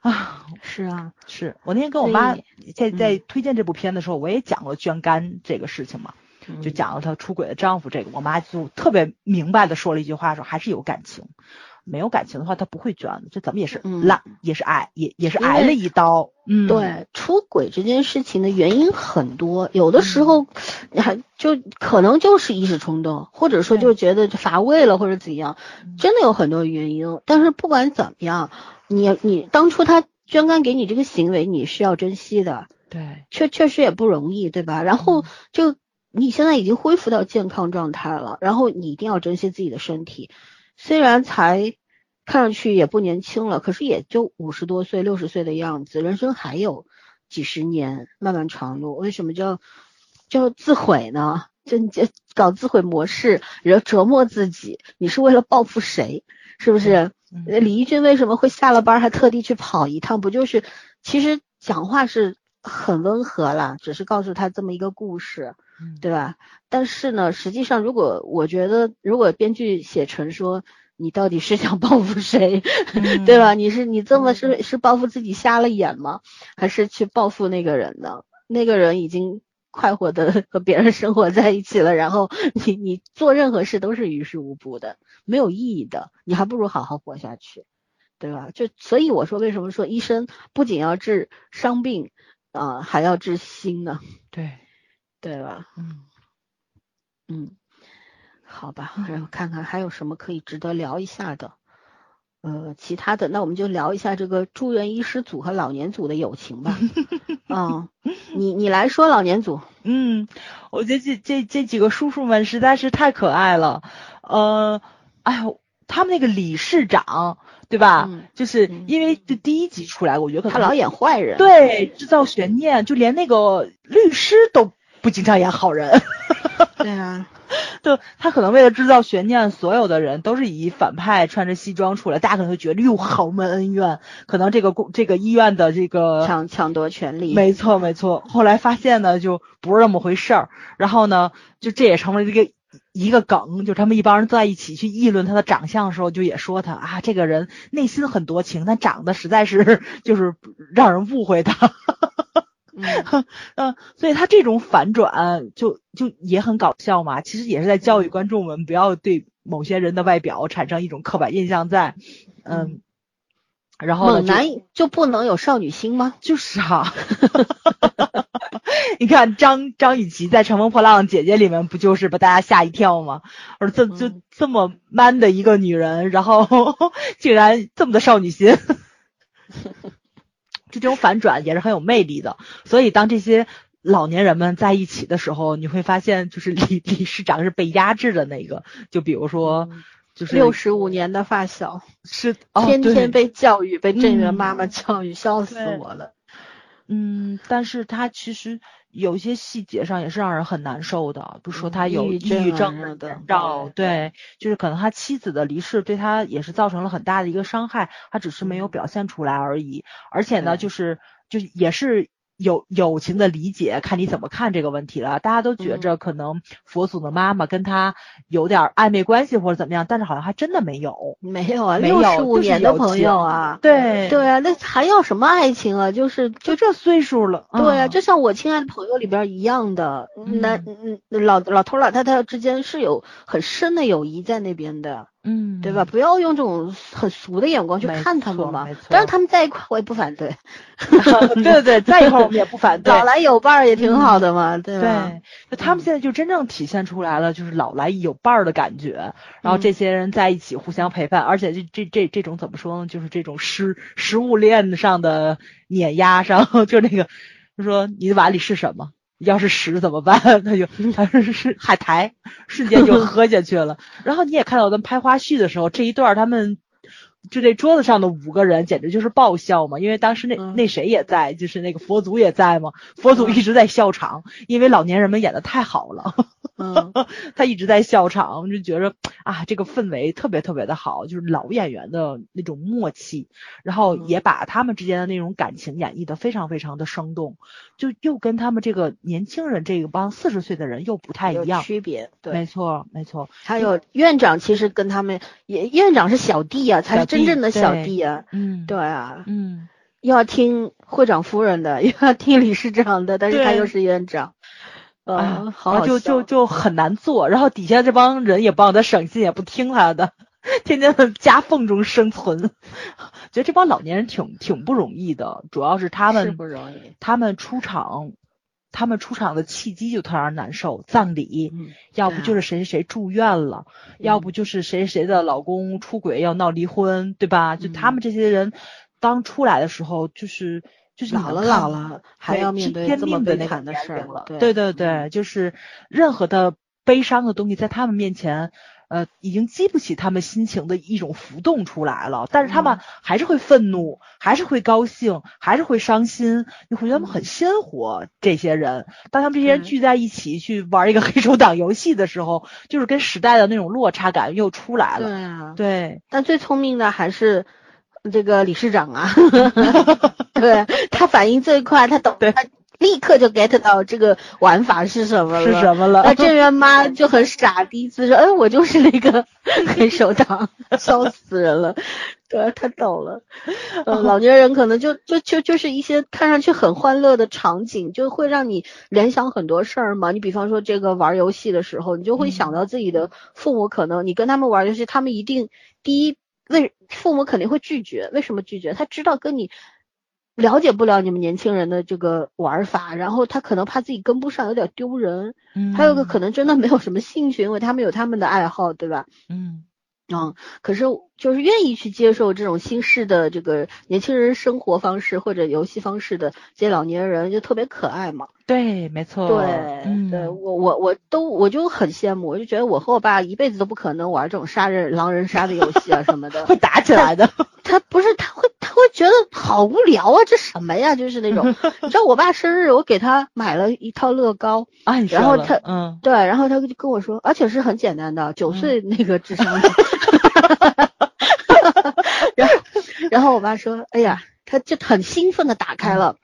啊，是啊，是我那天跟我妈在在推荐这部片的时候，我也讲了捐肝这个事情嘛，就讲了她出轨的丈夫这个，我妈就特别明白的说了一句话，说还是有感情，没有感情的话她不会捐的，这怎么也是烂，也是挨，也也是挨了一刀。嗯，对，出轨这件事情的原因很多，有的时候还就可能就是一时冲动，或者说就觉得乏味了或者怎样，真的有很多原因。但是不管怎么样。你你当初他捐肝给你这个行为，你是要珍惜的，对，确确实也不容易，对吧？然后就你现在已经恢复到健康状态了，然后你一定要珍惜自己的身体，虽然才看上去也不年轻了，可是也就五十多岁、六十岁的样子，人生还有几十年漫漫长路，为什么叫叫自毁呢？就搞自毁模式，折折磨自己，你是为了报复谁？是不是？李义军为什么会下了班还特地去跑一趟？不就是，其实讲话是很温和了，只是告诉他这么一个故事，对吧？但是呢，实际上如果我觉得，如果编剧写成说你到底是想报复谁，对吧？你是你这么是是报复自己瞎了眼吗？还是去报复那个人呢？那个人已经。快活的 和别人生活在一起了，然后你你做任何事都是于事无补的，没有意义的，你还不如好好活下去，对吧？就所以我说，为什么说医生不仅要治伤病啊，还要治心呢？对，对吧？嗯嗯，好吧，然后看看还有什么可以值得聊一下的。呃，其他的那我们就聊一下这个住院医师组和老年组的友情吧。嗯，你你来说老年组。嗯，我觉得这这这几个叔叔们实在是太可爱了。呃，哎呦，他们那个理事长，对吧？就是因为这第一集出来，我觉得他老演坏人，对，制造悬念，就连那个律师都不经常演好人。对啊。就他可能为了制造悬念，所有的人都是以反派穿着西装出来，大家可能会觉得哟豪门恩怨，可能这个公这个医院的这个抢抢夺权利，没错没错。后来发现呢，就不是那么回事儿，然后呢，就这也成为一个一个梗，就他们一帮人在一起去议论他的长相的时候，就也说他啊，这个人内心很多情，但长得实在是 就是让人误会他。嗯，所以他这种反转就就也很搞笑嘛，其实也是在教育观众们不要对某些人的外表产生一种刻板印象在，嗯，然后猛男就不能有少女心吗？就是哈，你看张张雨绮在《乘风破浪姐姐》里面不就是把大家吓一跳吗？而这就这么 man 的一个女人，然后 竟然这么的少女心。就这种反转也是很有魅力的，所以当这些老年人们在一起的时候，你会发现，就是李李市长是被压制的那个。就比如说，就是六十五年的发小，是天天被教育，被镇元妈妈教育，笑死我了。嗯，但是他其实有一些细节上也是让人很难受的，比如说他有抑郁症的照，对，就是可能他妻子的离世对他也是造成了很大的一个伤害，他只是没有表现出来而已，而且呢，就是就也是。友友情的理解，看你怎么看这个问题了。大家都觉着可能佛祖的妈妈跟他有点暧昧关系或者怎么样，但是好像还真的没有，没有啊，六十五年的朋友啊，对对啊，那还要什么爱情啊？就是就这岁数了，对啊，就像我亲爱的朋友里边一样的，男嗯老老头老太太之间是有很深的友谊在那边的。嗯，对吧？不要用这种很俗的眼光去看他们嘛。但是他们在一块，我也不反对。对对对，在一块我们也不反对。老来有伴儿也挺好的嘛，对吧？对，他们现在就真正体现出来了，就是老来有伴儿的感觉。然后这些人在一起互相陪伴，而且这这这这种怎么说呢？就是这种食食物链上的碾压上，就那个，就说你的碗里是什么？要是屎怎么办？他就 他说是海苔，瞬间就喝下去了。然后你也看到咱们拍花絮的时候，这一段他们就这桌子上的五个人简直就是爆笑嘛，因为当时那那谁也在，就是那个佛祖也在嘛，佛祖一直在笑场，因为老年人们演的太好了。嗯，他一直在笑场，就觉着啊，这个氛围特别特别的好，就是老演员的那种默契，然后也把他们之间的那种感情演绎的非常非常的生动，就又跟他们这个年轻人这一帮四十岁的人又不太一样，区别，对，没错没错。还有院长其实跟他们也，院长是小弟啊，才是真正的小弟啊，嗯，对啊，嗯，又要听会长夫人的，又 要听理事长的，但是他又是院长。啊，好，就就就很难做，然后底下这帮人也不让他省心，也不听他的，天天在夹缝中生存。觉得这帮老年人挺挺不容易的，主要是他们不容易，他们出场，他们出场的契机就特让人难受，葬礼，要不就是谁谁谁住院了，要不就是谁谁的老公出轨要闹离婚，对吧？就他们这些人当出来的时候，就是。就是老了老了，还要面对这么悲惨的事儿了。对对对，就是任何的悲伤的东西，在他们面前，呃，已经激不起他们心情的一种浮动出来了。但是他们还是会愤怒，还是会高兴，还是会伤心。你会觉得他们很鲜活。这些人，当他们这些人聚在一起去玩一个 黑手党游戏的时候，就是跟时代的那种落差感又出来了。对啊，对。但最聪明的还是。这个理事长啊，对他反应最快，他懂，他立刻就 get 到这个玩法是什么了，是什么了？那郑渊妈就很傻，第一次说，哎，我就是那个黑手党，笑死人了。对，他懂了。呃，老年人可能就就就就是一些看上去很欢乐的场景，就会让你联想很多事儿嘛。你比方说这个玩游戏的时候，你就会想到自己的父母，可能你跟他们玩游戏，他们一定第一。为父母肯定会拒绝，为什么拒绝？他知道跟你了解不了你们年轻人的这个玩法，然后他可能怕自己跟不上，有点丢人。嗯，还有个可能真的没有什么兴趣，因为他们有他们的爱好，对吧？嗯。嗯，可是就是愿意去接受这种新式的这个年轻人生活方式或者游戏方式的这些老年人就特别可爱嘛。对，没错。对，对我我我都我就很羡慕，我就觉得我和我爸一辈子都不可能玩这种杀人狼人杀的游戏啊什么的，会打起来的。他不是他会他会觉得好无聊啊，这什么呀？就是那种，你知道我爸生日我给他买了一套乐高 啊，然后他嗯对，然后他就跟我说，而且是很简单的，九岁那个智商。然后，然后我爸说：“哎呀，他就很兴奋的打开了，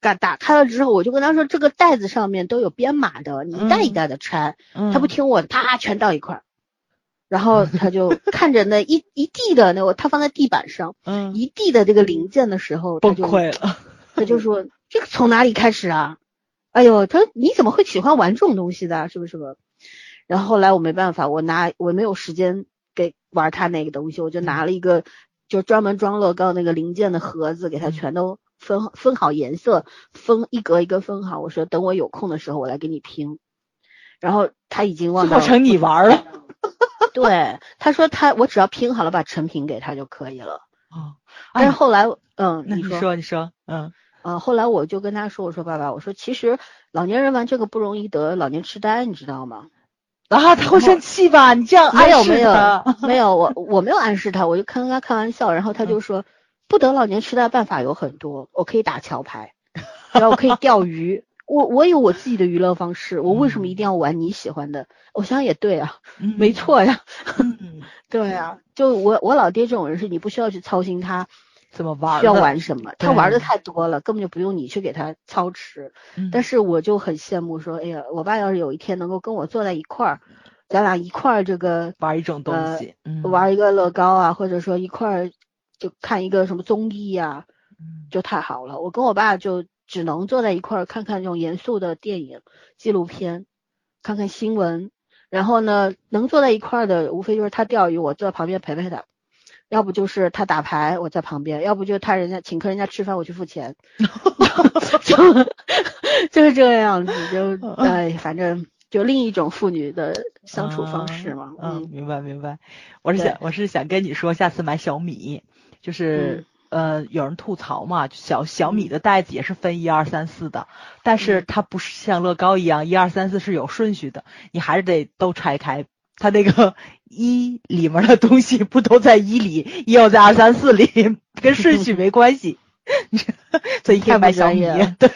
打打开了之后，我就跟他说，这个袋子上面都有编码的，你一袋一袋的拆。他不听我的，啪，全倒一块。然后他就看着那一 一地的那，他放在地板上，嗯，一地的这个零件的时候，崩溃了。他就说：这个从哪里开始啊？哎呦，他说你怎么会喜欢玩这种东西的？是不是？然后后来我没办法，我拿我没有时间。”给玩他那个东西，我就拿了一个就专门装乐高那个零件的盒子，给他全都分分好颜色，分一格一个分好。我说等我有空的时候我来给你拼。然后他已经忘掉成你玩了。对，他说他我只要拼好了把成品给他就可以了。哦，但是后来嗯，你说你说嗯嗯，后来我就跟他说，我说爸爸，我说其实老年人玩这个不容易得老年痴呆，你知道吗？啊，他会生气吧？你这样没有没有没有，我 我没有暗示他，我就跟他开玩笑，然后他就说，不得老年痴呆办法有很多，我可以打桥牌。然后我可以钓鱼。我我有我自己的娱乐方式，我为什么一定要玩你喜欢的？我想也对啊，没错呀，对啊，就我我老爹这种人是，你不需要去操心他怎么玩，需要玩什么，他玩的太多了，根本就不用你去给他操持。但是我就很羡慕说，哎呀，我爸要是有一天能够跟我坐在一块儿，咱俩一块儿这个玩一种东西，玩一个乐高啊，或者说一块儿就看一个什么综艺呀，就太好了。我跟我爸就。只能坐在一块儿看看这种严肃的电影、纪录片，看看新闻。然后呢，能坐在一块儿的，无非就是他钓鱼，我坐在旁边陪陪他；要不就是他打牌，我在旁边；要不就他人家请客人家吃饭，我去付钱。就就是这个样子，就哎，反正就另一种妇女的相处方式嘛。嗯，明白明白。我是想我是想跟你说，下次买小米，就是。呃，有人吐槽嘛，小小米的袋子也是分一二三四的，但是它不是像乐高一样一二三四是有顺序的，你还是得都拆开，它那个 一里面的东西不都在一里，一要在二三四里，跟顺序没关系。所以看买小米，对，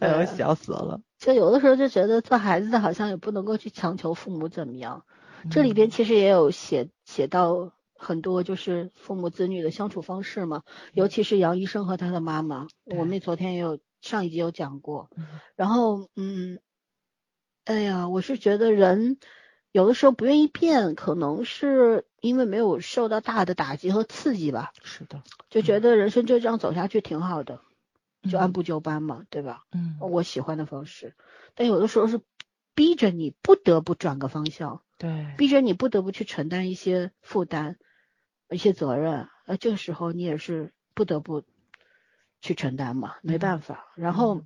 哎呦，笑死了。就有的时候就觉得做孩子的好像也不能够去强求父母怎么样，这里边其实也有写写到。很多就是父母子女的相处方式嘛，尤其是杨医生和他的妈妈，我们昨天也有上一集有讲过。然后，嗯，哎呀，我是觉得人有的时候不愿意变，可能是因为没有受到大的打击和刺激吧。是的，就觉得人生就这样走下去挺好的，就按部就班嘛，对吧？嗯，我喜欢的方式，但有的时候是逼着你不得不转个方向，对，逼着你不得不去承担一些负担。一些责任，呃，这个时候你也是不得不去承担嘛，没办法。然后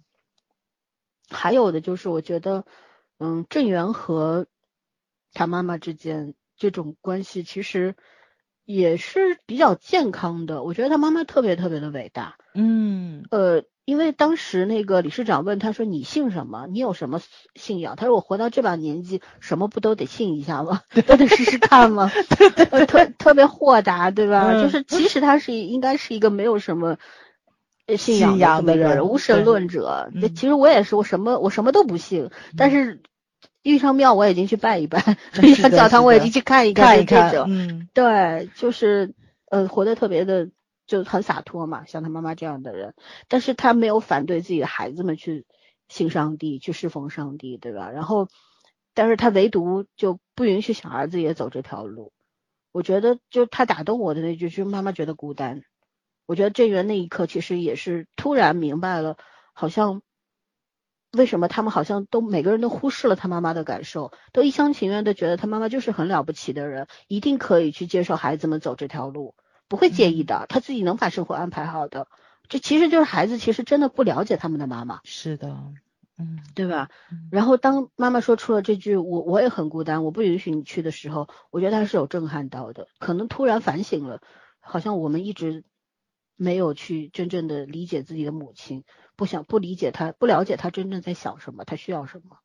还有的就是，我觉得，嗯，郑源和他妈妈之间这种关系其实也是比较健康的。我觉得他妈妈特别特别的伟大，嗯，呃。因为当时那个理事长问他说：“你信什么？你有什么信仰？”他说：“我活到这把年纪，什么不都得信一下吗？都得试试看吗？” 特特别豁达，对吧？就是其实他是应该是一个没有什么信仰的人，无神论者。其实我也是，我什么我什么都不信，但是遇上庙我已经去拜一拜，遇上教堂我已经去看一看。看一看，嗯，对，就是呃，活得特别的。就很洒脱嘛，像他妈妈这样的人，但是他没有反对自己的孩子们去信上帝，去侍奉上帝，对吧？然后，但是他唯独就不允许小儿子也走这条路。我觉得，就他打动我的那句，就是妈妈觉得孤单。我觉得郑源那一刻其实也是突然明白了，好像为什么他们好像都每个人都忽视了他妈妈的感受，都一厢情愿的觉得他妈妈就是很了不起的人，一定可以去接受孩子们走这条路。不会介意的，他自己能把生活安排好的。这其实就是孩子，其实真的不了解他们的妈妈。是的，嗯，对吧？然后当妈妈说出了这句“我我也很孤单，我不允许你去”的时候，我觉得他是有震撼到的，可能突然反省了，好像我们一直没有去真正的理解自己的母亲，不想不理解他，不了解他真正在想什么，他需要什么，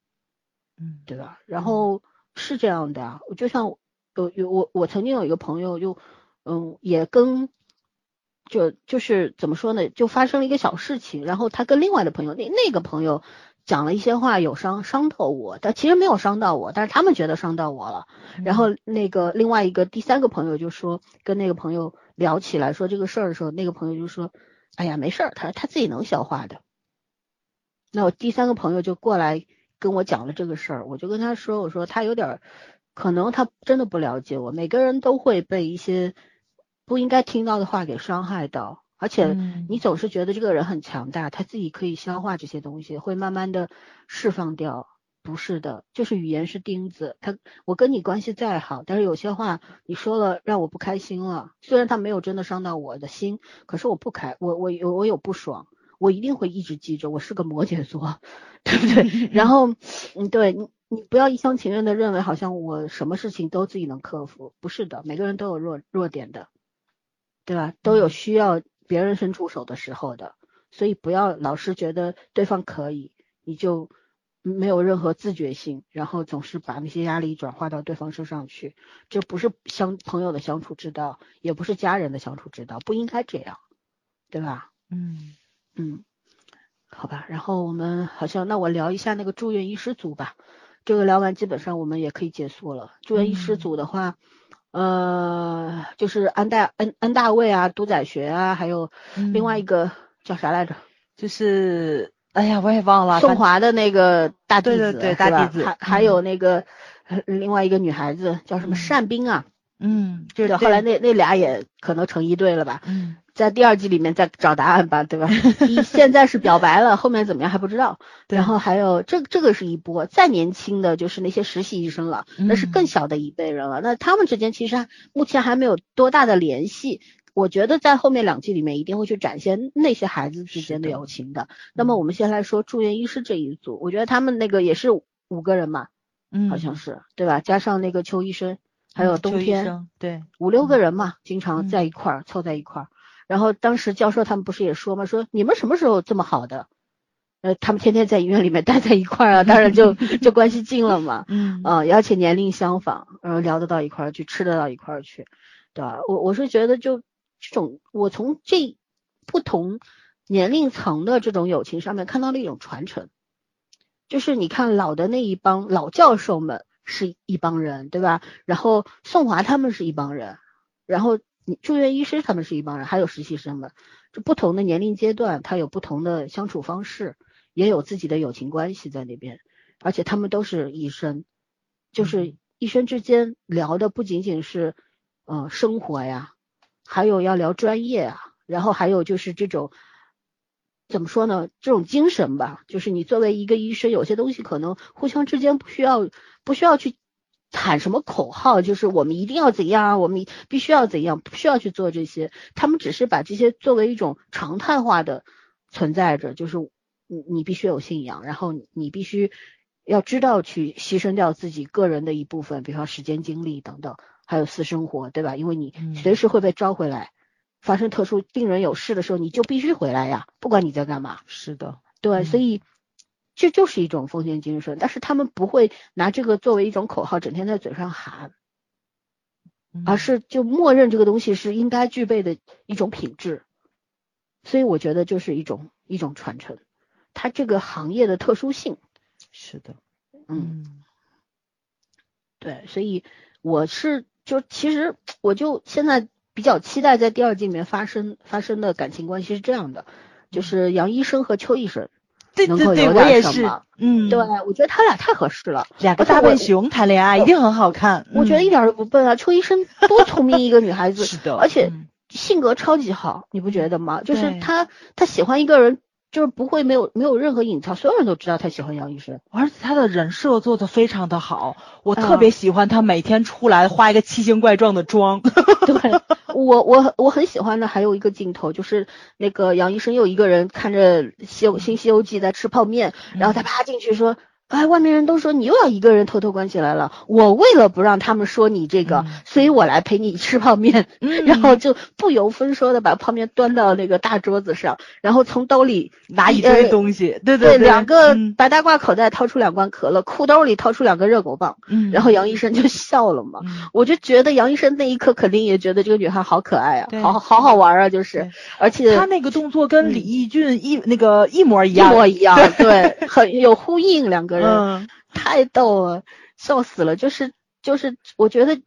嗯，对吧？然后是这样的啊，我就像有有我我曾经有一个朋友就。嗯，也跟就就是怎么说呢，就发生了一个小事情，然后他跟另外的朋友，那那个朋友讲了一些话，有伤伤透我，但其实没有伤到我，但是他们觉得伤到我了。然后那个另外一个第三个朋友就说，跟那个朋友聊起来说这个事儿的时候，那个朋友就说，哎呀，没事儿，他他自己能消化的。那我第三个朋友就过来跟我讲了这个事儿，我就跟他说，我说他有点可能他真的不了解我，每个人都会被一些。不应该听到的话给伤害到，而且你总是觉得这个人很强大，他自己可以消化这些东西，会慢慢的释放掉。不是的，就是语言是钉子。他我跟你关系再好，但是有些话你说了让我不开心了。虽然他没有真的伤到我的心，可是我不开，我我有我有不爽，我一定会一直记着。我是个摩羯座，对不对？然后嗯，对你你不要一厢情愿的认为好像我什么事情都自己能克服，不是的，每个人都有弱弱点的。对吧？都有需要别人伸出手的时候的，所以不要老是觉得对方可以，你就没有任何自觉性，然后总是把那些压力转化到对方身上去，这不是相朋友的相处之道，也不是家人的相处之道，不应该这样，对吧？嗯，嗯，好吧，然后我们好像那我聊一下那个住院医师组吧，这个聊完基本上我们也可以结束了。住院医师组的话，呃，就是安大安安大卫啊，都宰学啊，还有另外一个叫啥来着？就是哎呀，我也忘了。宋华的那个大弟子，对对对，大弟子，还还有那个另外一个女孩子叫什么单冰啊？嗯，就是后来那那俩也可能成一对了吧？嗯。在第二季里面再找答案吧，对吧？你现在是表白了，后面怎么样还不知道。然后还有这这个是一波，再年轻的就是那些实习医生了，那是更小的一辈人了。那他们之间其实目前还没有多大的联系。我觉得在后面两季里面一定会去展现那些孩子之间的友情的。那么我们先来说住院医师这一组，我觉得他们那个也是五个人嘛，嗯，好像是对吧？加上那个邱医生，还有冬天，对，五六个人嘛，经常在一块儿凑在一块儿。然后当时教授他们不是也说吗？说你们什么时候这么好的？呃，他们天天在医院里面待在一块儿啊，当然就 就关系近了嘛。嗯。啊，而且年龄相仿，然后聊得到一块儿去，吃得到一块儿去，对吧？我我是觉得就这种，我从这不同年龄层的这种友情上面看到了一种传承，就是你看老的那一帮老教授们是一帮人，对吧？然后宋华他们是一帮人，然后。你住院医师他们是一帮人，还有实习生们，就不同的年龄阶段，他有不同的相处方式，也有自己的友情关系在那边，而且他们都是医生，就是医生之间聊的不仅仅是嗯生活呀，还有要聊专业啊，然后还有就是这种怎么说呢，这种精神吧，就是你作为一个医生，有些东西可能互相之间不需要不需要去。喊什么口号？就是我们一定要怎样，我们必须要怎样，不需要去做这些。他们只是把这些作为一种常态化的存在着，就是你你必须有信仰，然后你必须要知道去牺牲掉自己个人的一部分，比方时间、精力等等，还有私生活，对吧？因为你随时会被招回来，发生特殊病人有事的时候，你就必须回来呀，不管你在干嘛。是的，对，所以。这就是一种奉献精神，但是他们不会拿这个作为一种口号，整天在嘴上喊，而是就默认这个东西是应该具备的一种品质。所以我觉得就是一种一种传承，它这个行业的特殊性。是的，嗯，对，所以我是就其实我就现在比较期待在第二季里面发生发生的感情关系是这样的，就是杨医生和邱医生。对对对，我也是，嗯，对，我觉得他俩太合适了，两个大笨熊谈恋爱一定很好看。我觉得一点都不笨啊，邱医生多聪明一个女孩子，是的，而且性格超级好，你不觉得吗？就是他他喜欢一个人。就是不会没有没有任何隐藏，所有人都知道他喜欢杨医生，而且他的人设做的非常的好，我特别喜欢他每天出来画一个奇形怪状的妆。对，我我我很喜欢的还有一个镜头，就是那个杨医生又一个人看着《西游新西游记》在吃泡面，然后他趴进去说。哎，外面人都说你又要一个人偷偷关起来了。我为了不让他们说你这个，所以我来陪你吃泡面。然后就不由分说的把泡面端到那个大桌子上，然后从兜里拿一堆东西。对对对，两个白大褂口袋掏出两罐可乐，裤兜里掏出两个热狗棒。嗯，然后杨医生就笑了嘛。我就觉得杨医生那一刻肯定也觉得这个女孩好可爱啊，好好好玩啊，就是，而且他那个动作跟李义俊一那个一模一样，一模一样，对，很有呼应两个。嗯，太逗了，笑死了。就是就是，我觉得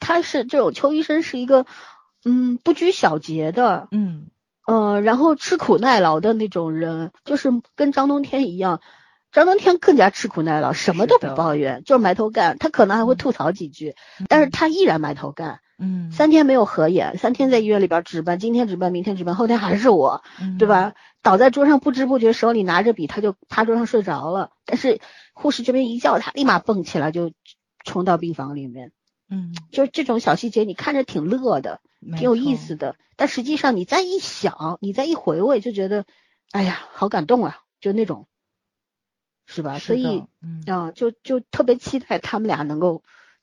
他是这种邱医生是一个，嗯，不拘小节的，嗯呃，然后吃苦耐劳的那种人，就是跟张冬天一样。张冬天更加吃苦耐劳，什么都不抱怨，就是埋头干。他可能还会吐槽几句，但是他依然埋头干。嗯，三天没有合眼，三天在医院里边值班，今天值班，明天值班，后天还是我，对吧？倒在桌上，不知不觉手里拿着笔，他就趴桌上睡着了。但是护士这边一叫他，立马蹦起来就冲到病房里面。嗯，就是这种小细节，你看着挺乐的，挺有意思的。但实际上你再一想，你再一回味，就觉得，哎呀，好感动啊，就那种。是吧？所以，啊，就就特别期待他们俩能够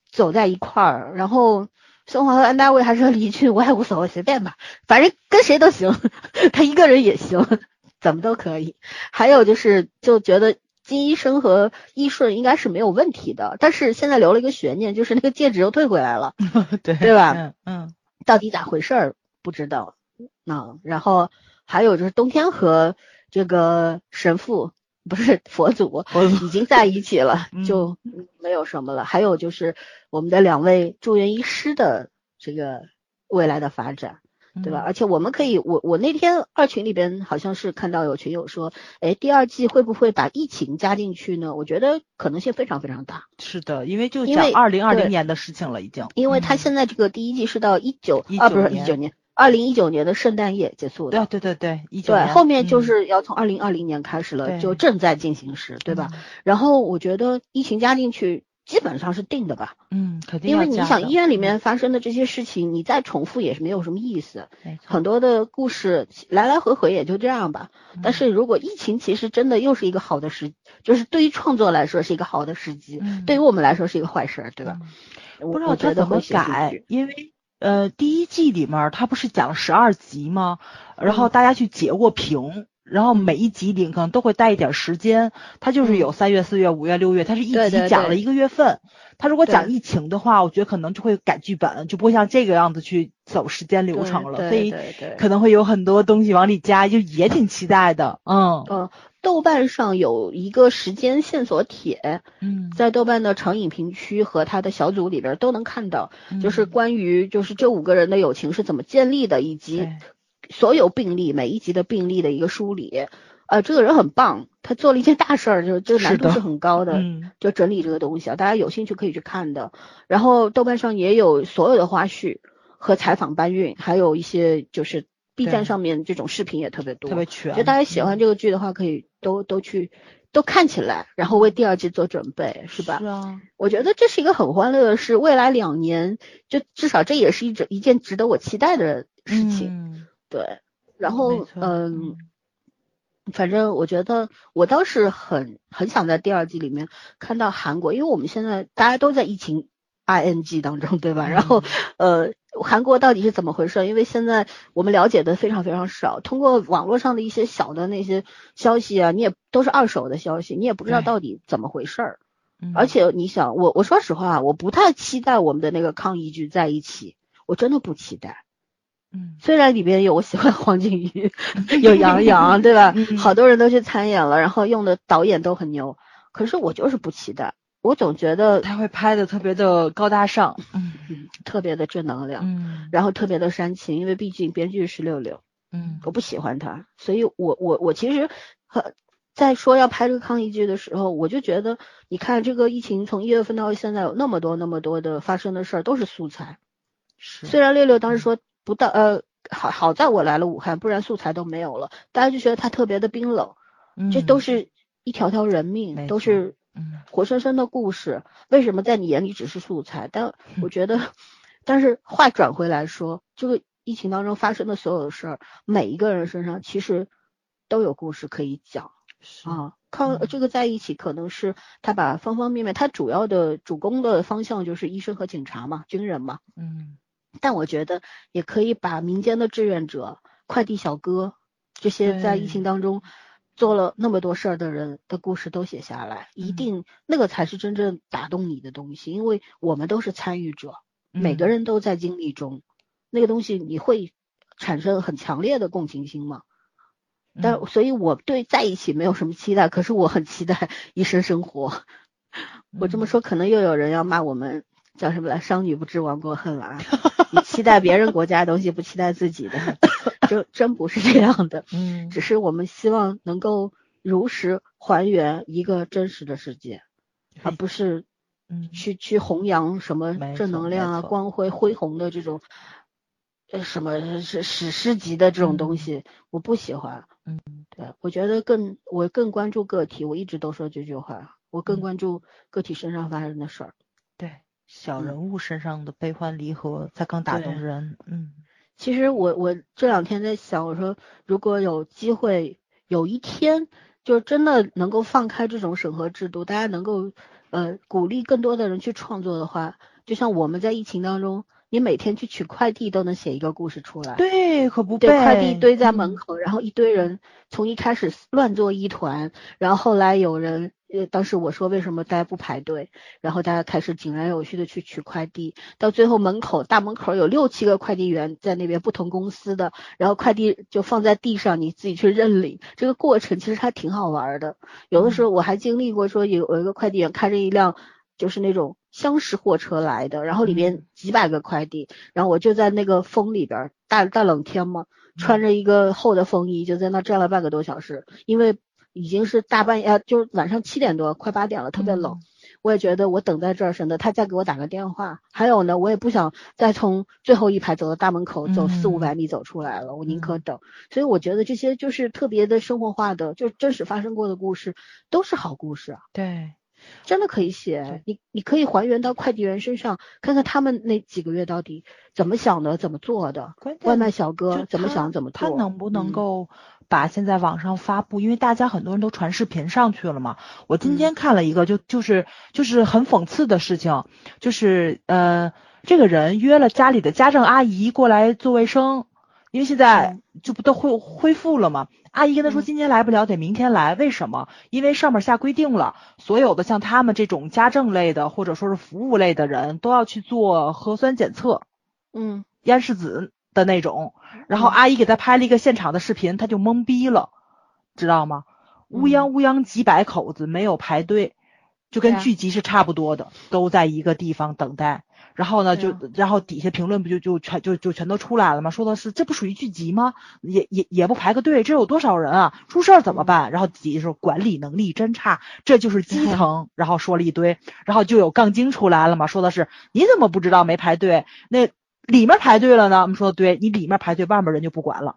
走在一块儿。然后，孙华和安大卫还是离去，我也无所谓，随便吧，反正跟谁都行，他一个人也行，怎么都可以。还有就是，就觉得金医生和医顺应该是没有问题的，但是现在留了一个悬念，就是那个戒指又退回来了，对对吧？嗯嗯，到底咋回事儿？不知道。那然后。还有就是冬天和这个神父不是佛祖已经在一起了，就没有什么了。还有就是我们的两位住院医师的这个未来的发展。对吧？而且我们可以，我我那天二群里边好像是看到有群友说，哎，第二季会不会把疫情加进去呢？我觉得可能性非常非常大。是的，因为就讲二零二零年的事情了，已经。因为他现在这个第一季是到一九啊，不是一九年，二零一九年的圣诞夜结束的。对对对对，对，后面就是要从二零二零年开始了，就正在进行时，对吧？然后我觉得疫情加进去。基本上是定的吧，嗯，肯定。因为你想医院里面发生的这些事情，你再重复也是没有什么意思。很多的故事来来回回也就这样吧。但是如果疫情其实真的又是一个好的时，就是对于创作来说是一个好的时机，对于我们来说是一个坏事，对吧？不知道他怎么改，因为呃第一季里面他不是讲十二集吗？然后大家去截过屏。然后每一集里可能都会带一点时间，它就是有三月、四月、五月、六月，它是一集讲了一个月份。他如果讲疫情的话，我觉得可能就会改剧本，就不会像这个样子去走时间流程了，所以可能会有很多东西往里加，就也挺期待的。嗯嗯，豆瓣上有一个时间线索帖，嗯，在豆瓣的长影评区和他的小组里边都能看到，就是关于就是这五个人的友情是怎么建立的，以及。所有病例每一集的病例的一个梳理，呃，这个人很棒，他做了一件大事儿，就 这个难度是很高的，就整理这个东西啊，大家有兴趣可以去看的。然后豆瓣上也有所有的花絮和采访搬运，还有一些就是 B 站上面这种视频也特别多，特别全。就大家喜欢这个剧的话，可以都都去都看起来，然后为第二季做准备，是吧？是啊。我觉得这是一个很欢乐的事，未来两年就至少这也是一整一件值得我期待的事情。对，然后嗯，反正我觉得我倒是很很想在第二季里面看到韩国，因为我们现在大家都在疫情 ing 当中，对吧？然后呃，韩国到底是怎么回事？因为现在我们了解的非常非常少，通过网络上的一些小的那些消息啊，你也都是二手的消息，你也不知道到底怎么回事儿。而且你想，我我说实话，我不太期待我们的那个抗疫剧在一起，我真的不期待。嗯，虽然里边有我喜欢黄景瑜，有杨洋，对吧？好多人都去参演了，然后用的导演都很牛，可是我就是不期待。我总觉得他会拍的特别的高大上，嗯，特别的正能量，嗯，然后特别的煽情，因为毕竟编剧是六六，嗯，我不喜欢他，所以我我我其实很在说要拍这个抗疫剧的时候，我就觉得，你看这个疫情从一月份到现在有那么多那么多的发生的事儿，都是素材。是，虽然六六当时说。不到呃，好好在我来了武汉，不然素材都没有了。大家就觉得他特别的冰冷，这都是一条条人命，都是活生生的故事。为什么在你眼里只是素材？但我觉得，但是话转回来说，这个疫情当中发生的所有的事儿，每一个人身上其实都有故事可以讲啊。靠这个在一起，可能是他把方方面面，他主要的主攻的方向就是医生和警察嘛，军人嘛，嗯。但我觉得也可以把民间的志愿者、快递小哥这些在疫情当中做了那么多事儿的人的故事都写下来，一定那个才是真正打动你的东西，因为我们都是参与者，每个人都在经历中，那个东西你会产生很强烈的共情心嘛？但所以我对在一起没有什么期待，可是我很期待 一生生活。我这么说可能又有人要骂我们。叫什么来？商女不知亡国恨了啊！你期待别人国家的东西，不期待自己的，真真不是这样的。嗯，只是我们希望能够如实还原一个真实的世界，而不是嗯去去弘扬什么正能量啊、光辉恢宏的这种呃什么是史诗级的这种东西，我不喜欢。嗯，对，我觉得更我更关注个体。我一直都说这句话，我更关注个体身上发生的事儿。对。小人物身上的悲欢离合才更打动人。嗯，其实我我这两天在想，我说如果有机会，有一天就真的能够放开这种审核制度，大家能够呃鼓励更多的人去创作的话，就像我们在疫情当中你每天去取快递都能写一个故事出来。对，可不对，快递堆在门口，然后一堆人从一开始乱作一团，然后后来有人，呃，当时我说为什么大家不排队，然后大家开始井然有序的去取快递，到最后门口大门口有六七个快递员在那边不同公司的，然后快递就放在地上，你自己去认领，这个过程其实还挺好玩的。有的时候我还经历过说有有一个快递员开着一辆。就是那种厢式货车来的，然后里面几百个快递，然后我就在那个风里边，大大冷天嘛，穿着一个厚的风衣，就在那站了半个多小时，因为已经是大半夜，就是晚上七点多，快八点了，特别冷。我也觉得我等在这儿省得他再给我打个电话。还有呢，我也不想再从最后一排走到大门口，走四五百米走出来了，我宁可等。所以我觉得这些就是特别的生活化的，就真实发生过的故事，都是好故事啊。对。真的可以写，你你可以还原到快递员身上，看看他们那几个月到底怎么想的，怎么做的。外卖小哥怎么想怎么做。他能不能够把现在网上发布？因为大家很多人都传视频上去了嘛。我今天看了一个，就就是就是很讽刺的事情，就是呃，这个人约了家里的家政阿姨过来做卫生。因为现在就不都恢恢复了吗？阿姨跟他说今天来不了，得明天来。为什么？因为上面下规定了，所有的像他们这种家政类的或者说是服务类的人都要去做核酸检测，嗯，咽拭子的那种。然后阿姨给他拍了一个现场的视频，他就懵逼了，知道吗？乌泱乌泱几百口子没有排队，就跟剧集是差不多的，都在一个地方等待。然后呢，就然后底下评论不就就全就就全都出来了吗？说的是这不属于剧集吗？也也也不排个队，这有多少人啊？出事儿怎么办？然后底下说管理能力真差，这就是基 层。然后说了一堆，然后就有杠精出来了嘛，说的是你怎么不知道没排队？那里面排队了呢？我们说对，你里面排队，外面人就不管了。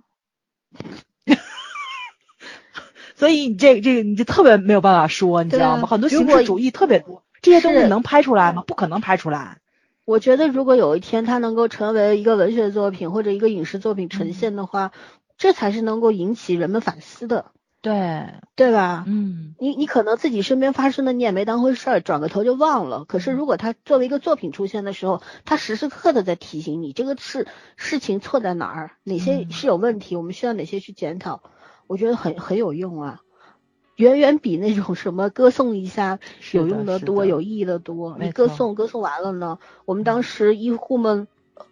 所以你这这个你就特别没有办法说，你知道吗？很多形式主义特别多，这些东西能拍出来吗？不可能拍出来。我觉得，如果有一天它能够成为一个文学作品或者一个影视作品呈现的话，这才是能够引起人们反思的，对对吧？嗯，你你可能自己身边发生的你也没当回事儿，转个头就忘了。可是如果它作为一个作品出现的时候，它时时刻刻的在提醒你这个事事情错在哪儿，哪些是有问题，我们需要哪些去检讨，我觉得很很有用啊。远远比那种什么歌颂一下有用的多，有意义的多。你歌颂歌颂完了呢？我们当时医护们，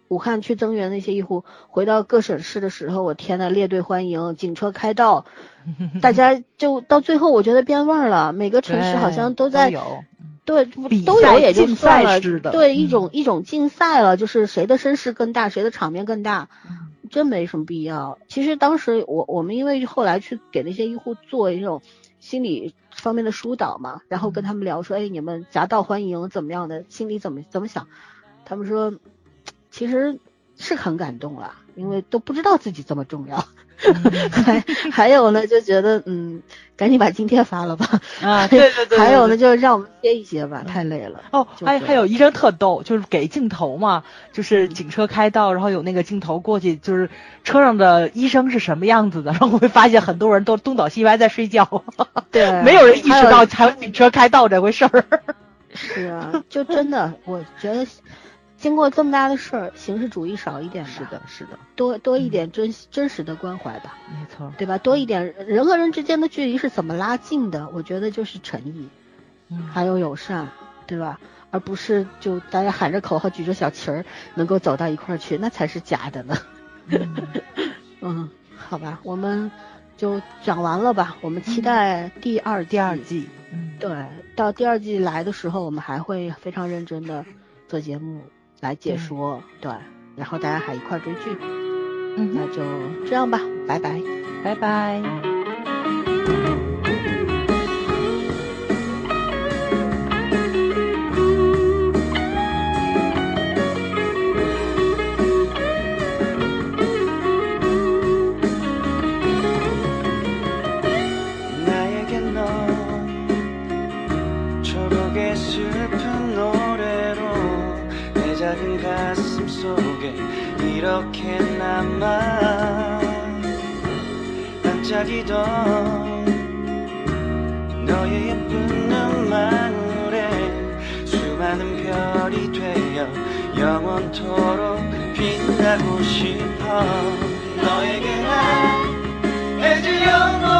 武汉去增援那些医护回到各省市的时候，我天呐，列队欢迎，警车开道，大家就到最后我觉得变味儿了。每个城市好像都在对都有也就算了，对一种一种竞赛了，就是谁的声势更大，谁的场面更大，真没什么必要。其实当时我我们因为后来去给那些医护做一种。心理方面的疏导嘛，然后跟他们聊说，哎，你们夹道欢迎怎么样的？心里怎么怎么想？他们说，其实是很感动了，因为都不知道自己这么重要。还 还有呢，就觉得嗯，赶紧把津贴发了吧。啊，对对对。还有呢，就是让我们歇一歇吧，太累了。哦，还还有医生特逗，就是给镜头嘛，就是警车开道，然后有那个镜头过去，就是车上的医生是什么样子的，然后会发现很多人都东倒西歪在睡觉。对。没有人意识到还有警车开道这回事儿。是啊，就真的，我觉得。经过这么大的事儿，形式主义少一点吧。是的，是的，多多一点真真实的关怀吧。没错，对吧？多一点人和人之间的距离是怎么拉近的？我觉得就是诚意，嗯，还有友善，对吧？而不是就大家喊着口号举着小旗儿能够走到一块儿去，那才是假的呢。嗯，好吧，我们就讲完了吧。我们期待第二第二季。嗯，对，到第二季来的时候，我们还会非常认真的做节目。来解说，对，然后大家还一块追剧，嗯，那就这样吧，拜拜，拜拜。 너의 예쁜 눈만울에 수많은 별 별이 되어 영원토록 빛나고 싶어. 너에게 난 해질 영원